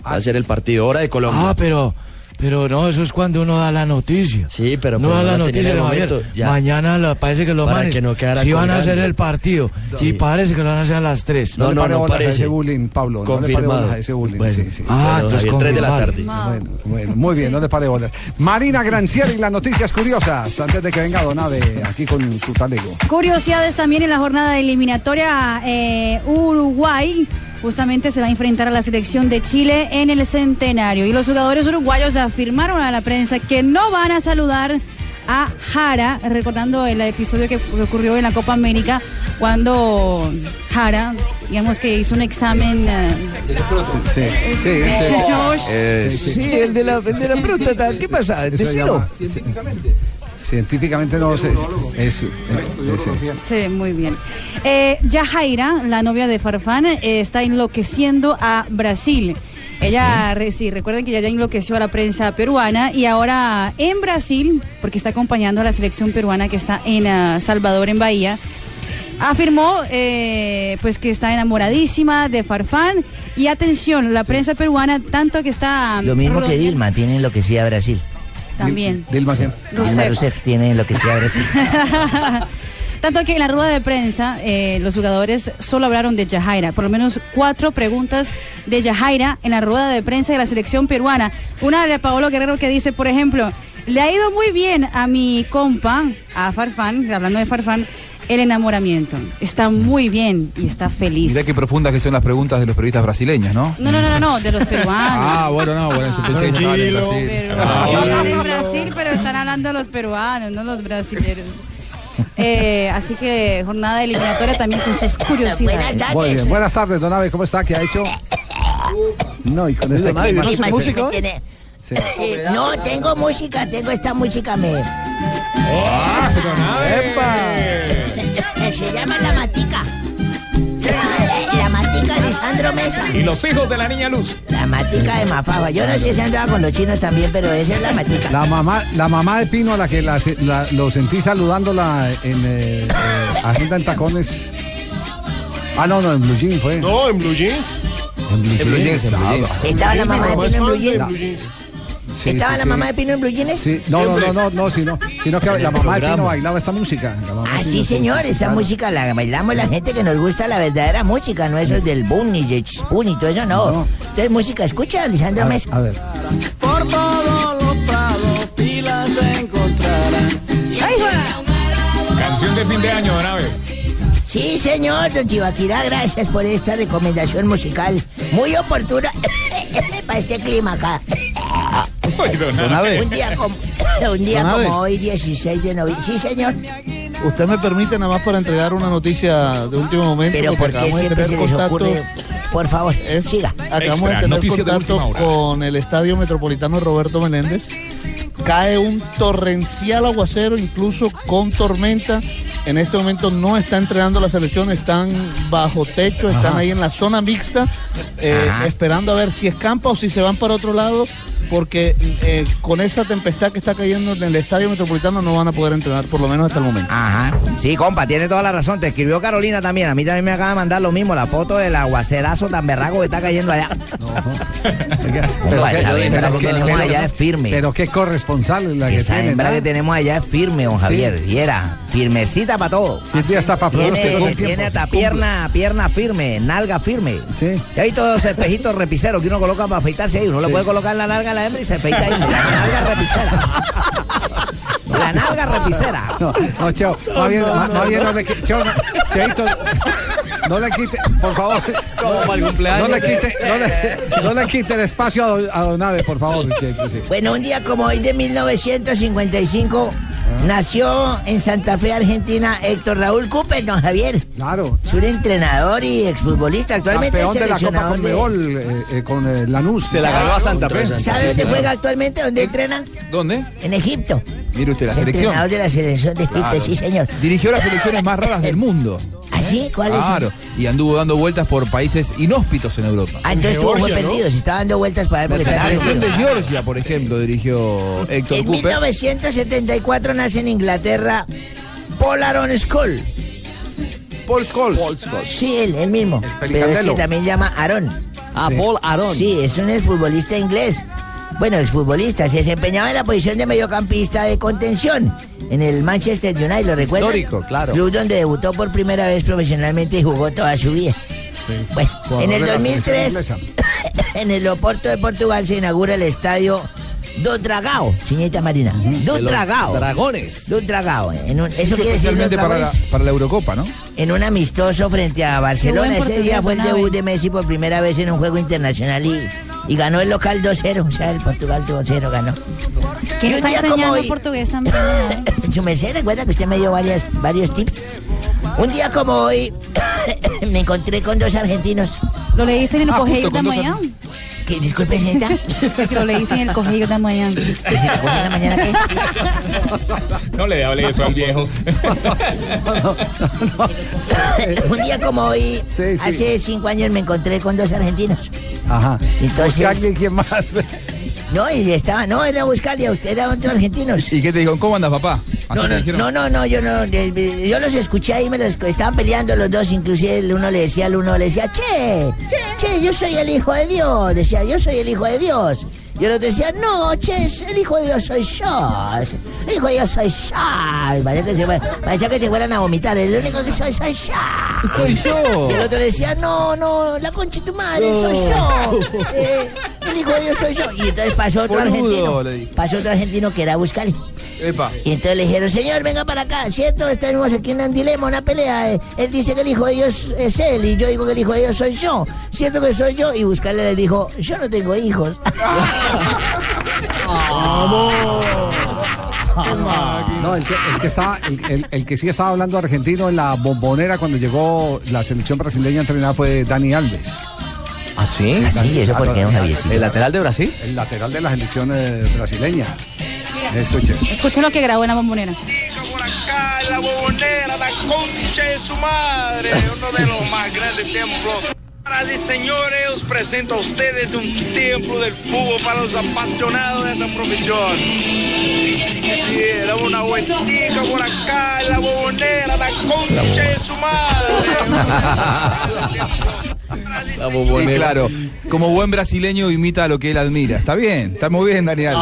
Va a ser el partido, hora de Colombia. Ah, pero, pero no, eso es cuando uno da la noticia. Sí, pero no pues da no la la noticia, Javier. momento, ya. Mañana la- parece que los Para manes que no sí van a hacer el partido. Y parece que lo van a hacer a las 3. No, le pare bolas a ese bullying, Pablo. No le pare Confirmado. a ese bullying. Bueno. sí, sí. Ah, entonces Javier, tres de la confirmado. tarde. Bueno, bueno, muy bien, no le pare bolas. Marina Granciera y las noticias curiosas. Antes de que venga Donave aquí con su talego. Curiosidades también en la jornada eliminatoria eh, Uruguay. Justamente se va a enfrentar a la selección de Chile en el centenario. Y los jugadores uruguayos afirmaron a la prensa que no van a saludar a Jara, recordando el episodio que ocurrió en la Copa América, cuando Jara, digamos que hizo un examen. eh, Sí, sí, sí. Eh, sí, el de la, el de la próstata. ¿Qué pasa? Decilo. Científicamente no sé. Es, es- es- Sí, muy bien. Eh, Yajaira, la novia de Farfán, eh, está enloqueciendo a Brasil. Ella, sí, recuerden que ella ya enloqueció a la prensa peruana y ahora en Brasil, porque está acompañando a la selección peruana que está en ah, Salvador, en Bahía, afirmó eh, pues que está enamoradísima de Farfán y atención, la prensa peruana tanto que está Lo mismo que Dilma tiene enloquecida a Brasil. También. Dilma, Sí. Dilma Rousseff. Rousseff tiene enloquecida a Brasil. Tanto que en la rueda de prensa eh, los jugadores solo hablaron de Yajaira, por lo menos cuatro preguntas de Yajaira en la rueda de prensa de la selección peruana. Una de Paolo Guerrero que dice, por ejemplo, le ha ido muy bien a mi compa, a Farfán, hablando de Farfán, el enamoramiento. Está muy bien y está feliz. Mirá qué profundas que son las preguntas de los periodistas brasileños, ¿no? No, no, no, no, no, de los peruanos. Ah, bueno, no, bueno, yo pensé que estaban en. Brasil. Están en Brasil, pero están hablando los peruanos, no los brasileños. Eh, así que jornada eliminatoria también con sus curiosidades. Muy bien, buenas tardes, don Abe, ¿cómo está? ¿Qué ha hecho? [LAUGHS] No, y con este Don Abe, clima- ¿no tiene Sí. música? Sí. Eh, no, tengo música, tengo esta música. Me... Ah, Eh, [LAUGHS] Se llama La Matica. La Matica de Lisandro Mesa. Y los hijos de la niña Luz. La Matica de Mafafa. Yo no sé si andaba con los chinos también, pero esa es la Matica. La mamá, la mamá de Pino, a la que la- la- lo sentí saludándola en eh, eh, Agenda en Tacones. Ah, no, no, en Blue Jeans fue. No, en Blue Jeans. En Blue En Blue Jeans, en Blue. Jeans. ¿Estaba la mamá de Pino en Blue Jeans? Sí, ¿Estaba sí, la sí. mamá de Pino en Blue Jeans? Sí, no, no, no, no, no, sino, sino que la mamá de Pino bailaba esta música. La mamá de Ah, sí, señor, esa claro. música la bailamos la gente que nos gusta la verdadera música, no eso es del boom ni de chispun y todo eso, no. Entonces, música, escucha, Lisandro Mesa. a ver. Por todos los prados pilas se encontrarán. ¡Ay, va! Canción de fin de año, Abe. Sí, señor, don Chivaquirá, gracias por esta recomendación musical muy oportuna [COUGHS] para este clima acá. Don Abe. Un día como, un día Don Abe. como hoy, 16 de noviembre. Sí, señor. Usted me permite nada más para entregar una noticia de último momento. Pero porque ¿por qué acabamos de siempre tener se les contacto- ocurre? Por favor, siga. Acabamos Extra, de tener de contacto hora. con el Estadio Metropolitano Roberto Meléndez. Cae un torrencial aguacero, incluso con tormenta. En este momento no está entrenando la selección, están bajo techo, están Ajá. ahí en la zona mixta, eh, esperando a ver si escampa o si se van para otro lado, porque eh, con esa tempestad que está cayendo en el Estadio Metropolitano no van a poder entrenar, por lo menos hasta el momento. Ajá. Sí, compa, tiene toda la razón. Te escribió Carolina también. A mí también me acaba de mandar lo mismo, la foto del aguacerazo tan berraco que está cayendo allá. Hembra [LAUGHS] pero que qué- tenemos pero- allá es firme. Pero qué corresponsal es la que Esa tiene. hembra ¿no? que tenemos allá es firme, don Sí. Javier. Y era firmecita para todo. Silvia está para pronóstico del Tiene, tiempo. tiene hasta pierna, pierna firme, nalga firme. Sí. Y hay todos esos espejitos repiceros que uno coloca para afeitarse ahí. Uno le Sí. puede colocar la nalga a la hembra y se afeita ahí. Se llama nalga repicera. La nalga repicera. No, no, Cheo, más bien, más, bien no le quite, Cheo, no, Cheito, no le quite, por favor. Como para el cumpleaños. No le quite, no le, no le quite el espacio a, don- a Don Abe, por favor. Cheito, sí. Bueno, un día como hoy de 1955 nació en Santa Fe, Argentina, Héctor Raúl Cooper, don Javier. Claro. Es un entrenador y exfutbolista. Actualmente Campeón es de la Copa de... Conmebol eh, eh, con eh, Lanús. ¿Sabe dónde juega actualmente? ¿Dónde entrena? ¿Dónde? En Egipto. Mire usted, la Es selección. entrenador de la selección de Egipto, Claro. sí, señor. Dirigió las selecciones más raras del [LAUGHS] mundo. ¿Ah, sí? ¿Cuáles son? Claro. Y anduvo dando vueltas por países inhóspitos en Europa. Ah, entonces estuvo muy perdido. Se estaba dando vueltas para ver La porque estaba selección de. Georgia, por ejemplo, dirigió Héctor En Cooper. 1974 nace en Inglaterra Paul Aaron Scholl. Paul Scholes. Sí, él, él mismo. Pero es que también llama Aaron. Ah, Paul Aaron. Sí, es un exfutbolista inglés. Bueno, exfutbolista. Se desempeñaba en la posición de mediocampista de contención en el Manchester United, ¿lo recuerdan? Histórico, claro. Club donde debutó por primera vez profesionalmente y jugó toda su vida. Bueno, en el Jugador de la selección 2003, inglesa. [COUGHS] en el Oporto de Portugal se inaugura el estadio do Dragao, señorita Marina. Do De los Dragao. Dragones. Do Dragao. En un- eso quiere decir los especialmente para la, dragones para la Eurocopa, ¿no? en un amistoso frente a Barcelona. Qué Ese día fue el debut de Messi por primera vez en un juego internacional y, y ganó el local 2-0. O sea, el Portugal tuvo 0, ganó. ¿Quién Y un está día como enseñando hoy- portugués también? [COUGHS] Su merced, recuerda que usted me dio varias, varios tips. Un día como hoy [COUGHS] me encontré con dos argentinos. Lo leíste en el Ah, de dos mañana. Que, disculpe, señorita. Que si lo leíste en el colegio de mañana. Que si en la mañana, ¿qué? No le hable eso al viejo. [LAUGHS] Un día como hoy, Sí, sí. hace cinco años me encontré con dos argentinos. Ajá. Entonces- Buscagli, ¿quién más? No, y estaba, no, era Buscalia, usted era otro argentinos. ¿Y qué te dijo? ¿Cómo andas, papá? Así No, no, no, no, no, yo no, yo los escuché ahí, me los estaban peleando los dos, inclusive el uno le decía al uno, le decía, che, che, yo soy el hijo de Dios, decía, yo soy el hijo de Dios. Y el otro decía, no, che, el hijo de Dios soy yo, el hijo de Dios soy yo. Y parecía que se, parecía que se fueran a vomitar, el único que soy, soy yo. Soy yo. Y el otro le decía, no, no, la concha de tu madre, soy yo. [LAUGHS] Eh, el hijo de Dios soy yo. Y entonces pasó otro Boludo, argentino, pasó otro argentino que era Buscali. Epa. Y entonces le dijeron, señor, venga para acá, ¿cierto? Estamos aquí en un dilema, una pelea. Eh, Él dice que el hijo de Dios es él y yo digo que el hijo de Dios soy yo. ¿Cierto que soy yo? Y Buscarle le dijo, yo no tengo hijos. [LAUGHS] No, el que, el que estaba, el, el- el que sí estaba hablando argentino en la bombonera cuando llegó la selección brasileña entrenada fue Dani Alves. ¿Ah, sí? ¿Ah, sí? ¿Eso por qué, don Javiercito? ¿El lateral de Brasil? El lateral de la selección eh, brasileña. Escuche. Escuchen lo que grabó en la bombonera. la bobonera, la concha de su madre, uno de los más grandes templos. Señoras y señores, os presento a ustedes un templo del fútbol para los apasionados de esa profesión. Sí, damos una vueltica por acá en la bobonera, la concha de su madre. Y claro, como buen brasileño imita lo que él admira. Está bien, está muy bien, Daniel.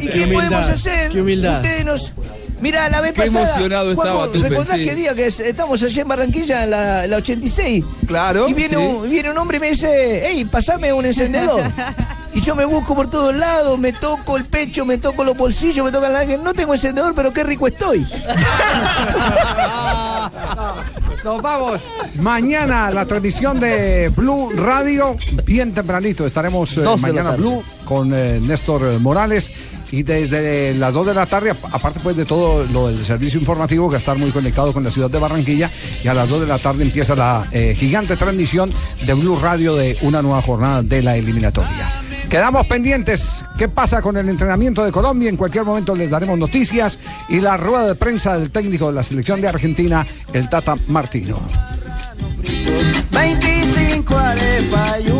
¿Y qué, podemos hacer? qué humildad. Ustedes nos... Mira, la vez Qué pasada. emocionado Juanjo, estaba Tupen, ¿Recordás sí. qué día que es- estamos allí en Barranquilla, en la, la 86? Claro. Y viene, sí. un, viene un hombre y me dice, hey, pasame un encendedor. [LAUGHS] Y yo me busco por todos lados, me toco el pecho, me toco los bolsillos, me toco la. No tengo encendedor, pero qué rico estoy. [LAUGHS] [LAUGHS] Nos vamos. Mañana la transmisión de Blue Radio, bien tempranito. Estaremos eh, mañana. Blue con eh, Néstor eh, Morales. Y desde las 2 de la tarde, ap- aparte pues de todo lo del servicio informativo, que estar muy conectado con la ciudad de Barranquilla, y a las 2 de la tarde empieza la eh, gigante transmisión de Blue Radio de una nueva jornada de la eliminatoria. Quedamos pendientes. ¿Qué pasa con el entrenamiento de Colombia? En cualquier momento les daremos noticias. Y la rueda de prensa del técnico de la selección de Argentina, el Tata Martino. 25 arepas y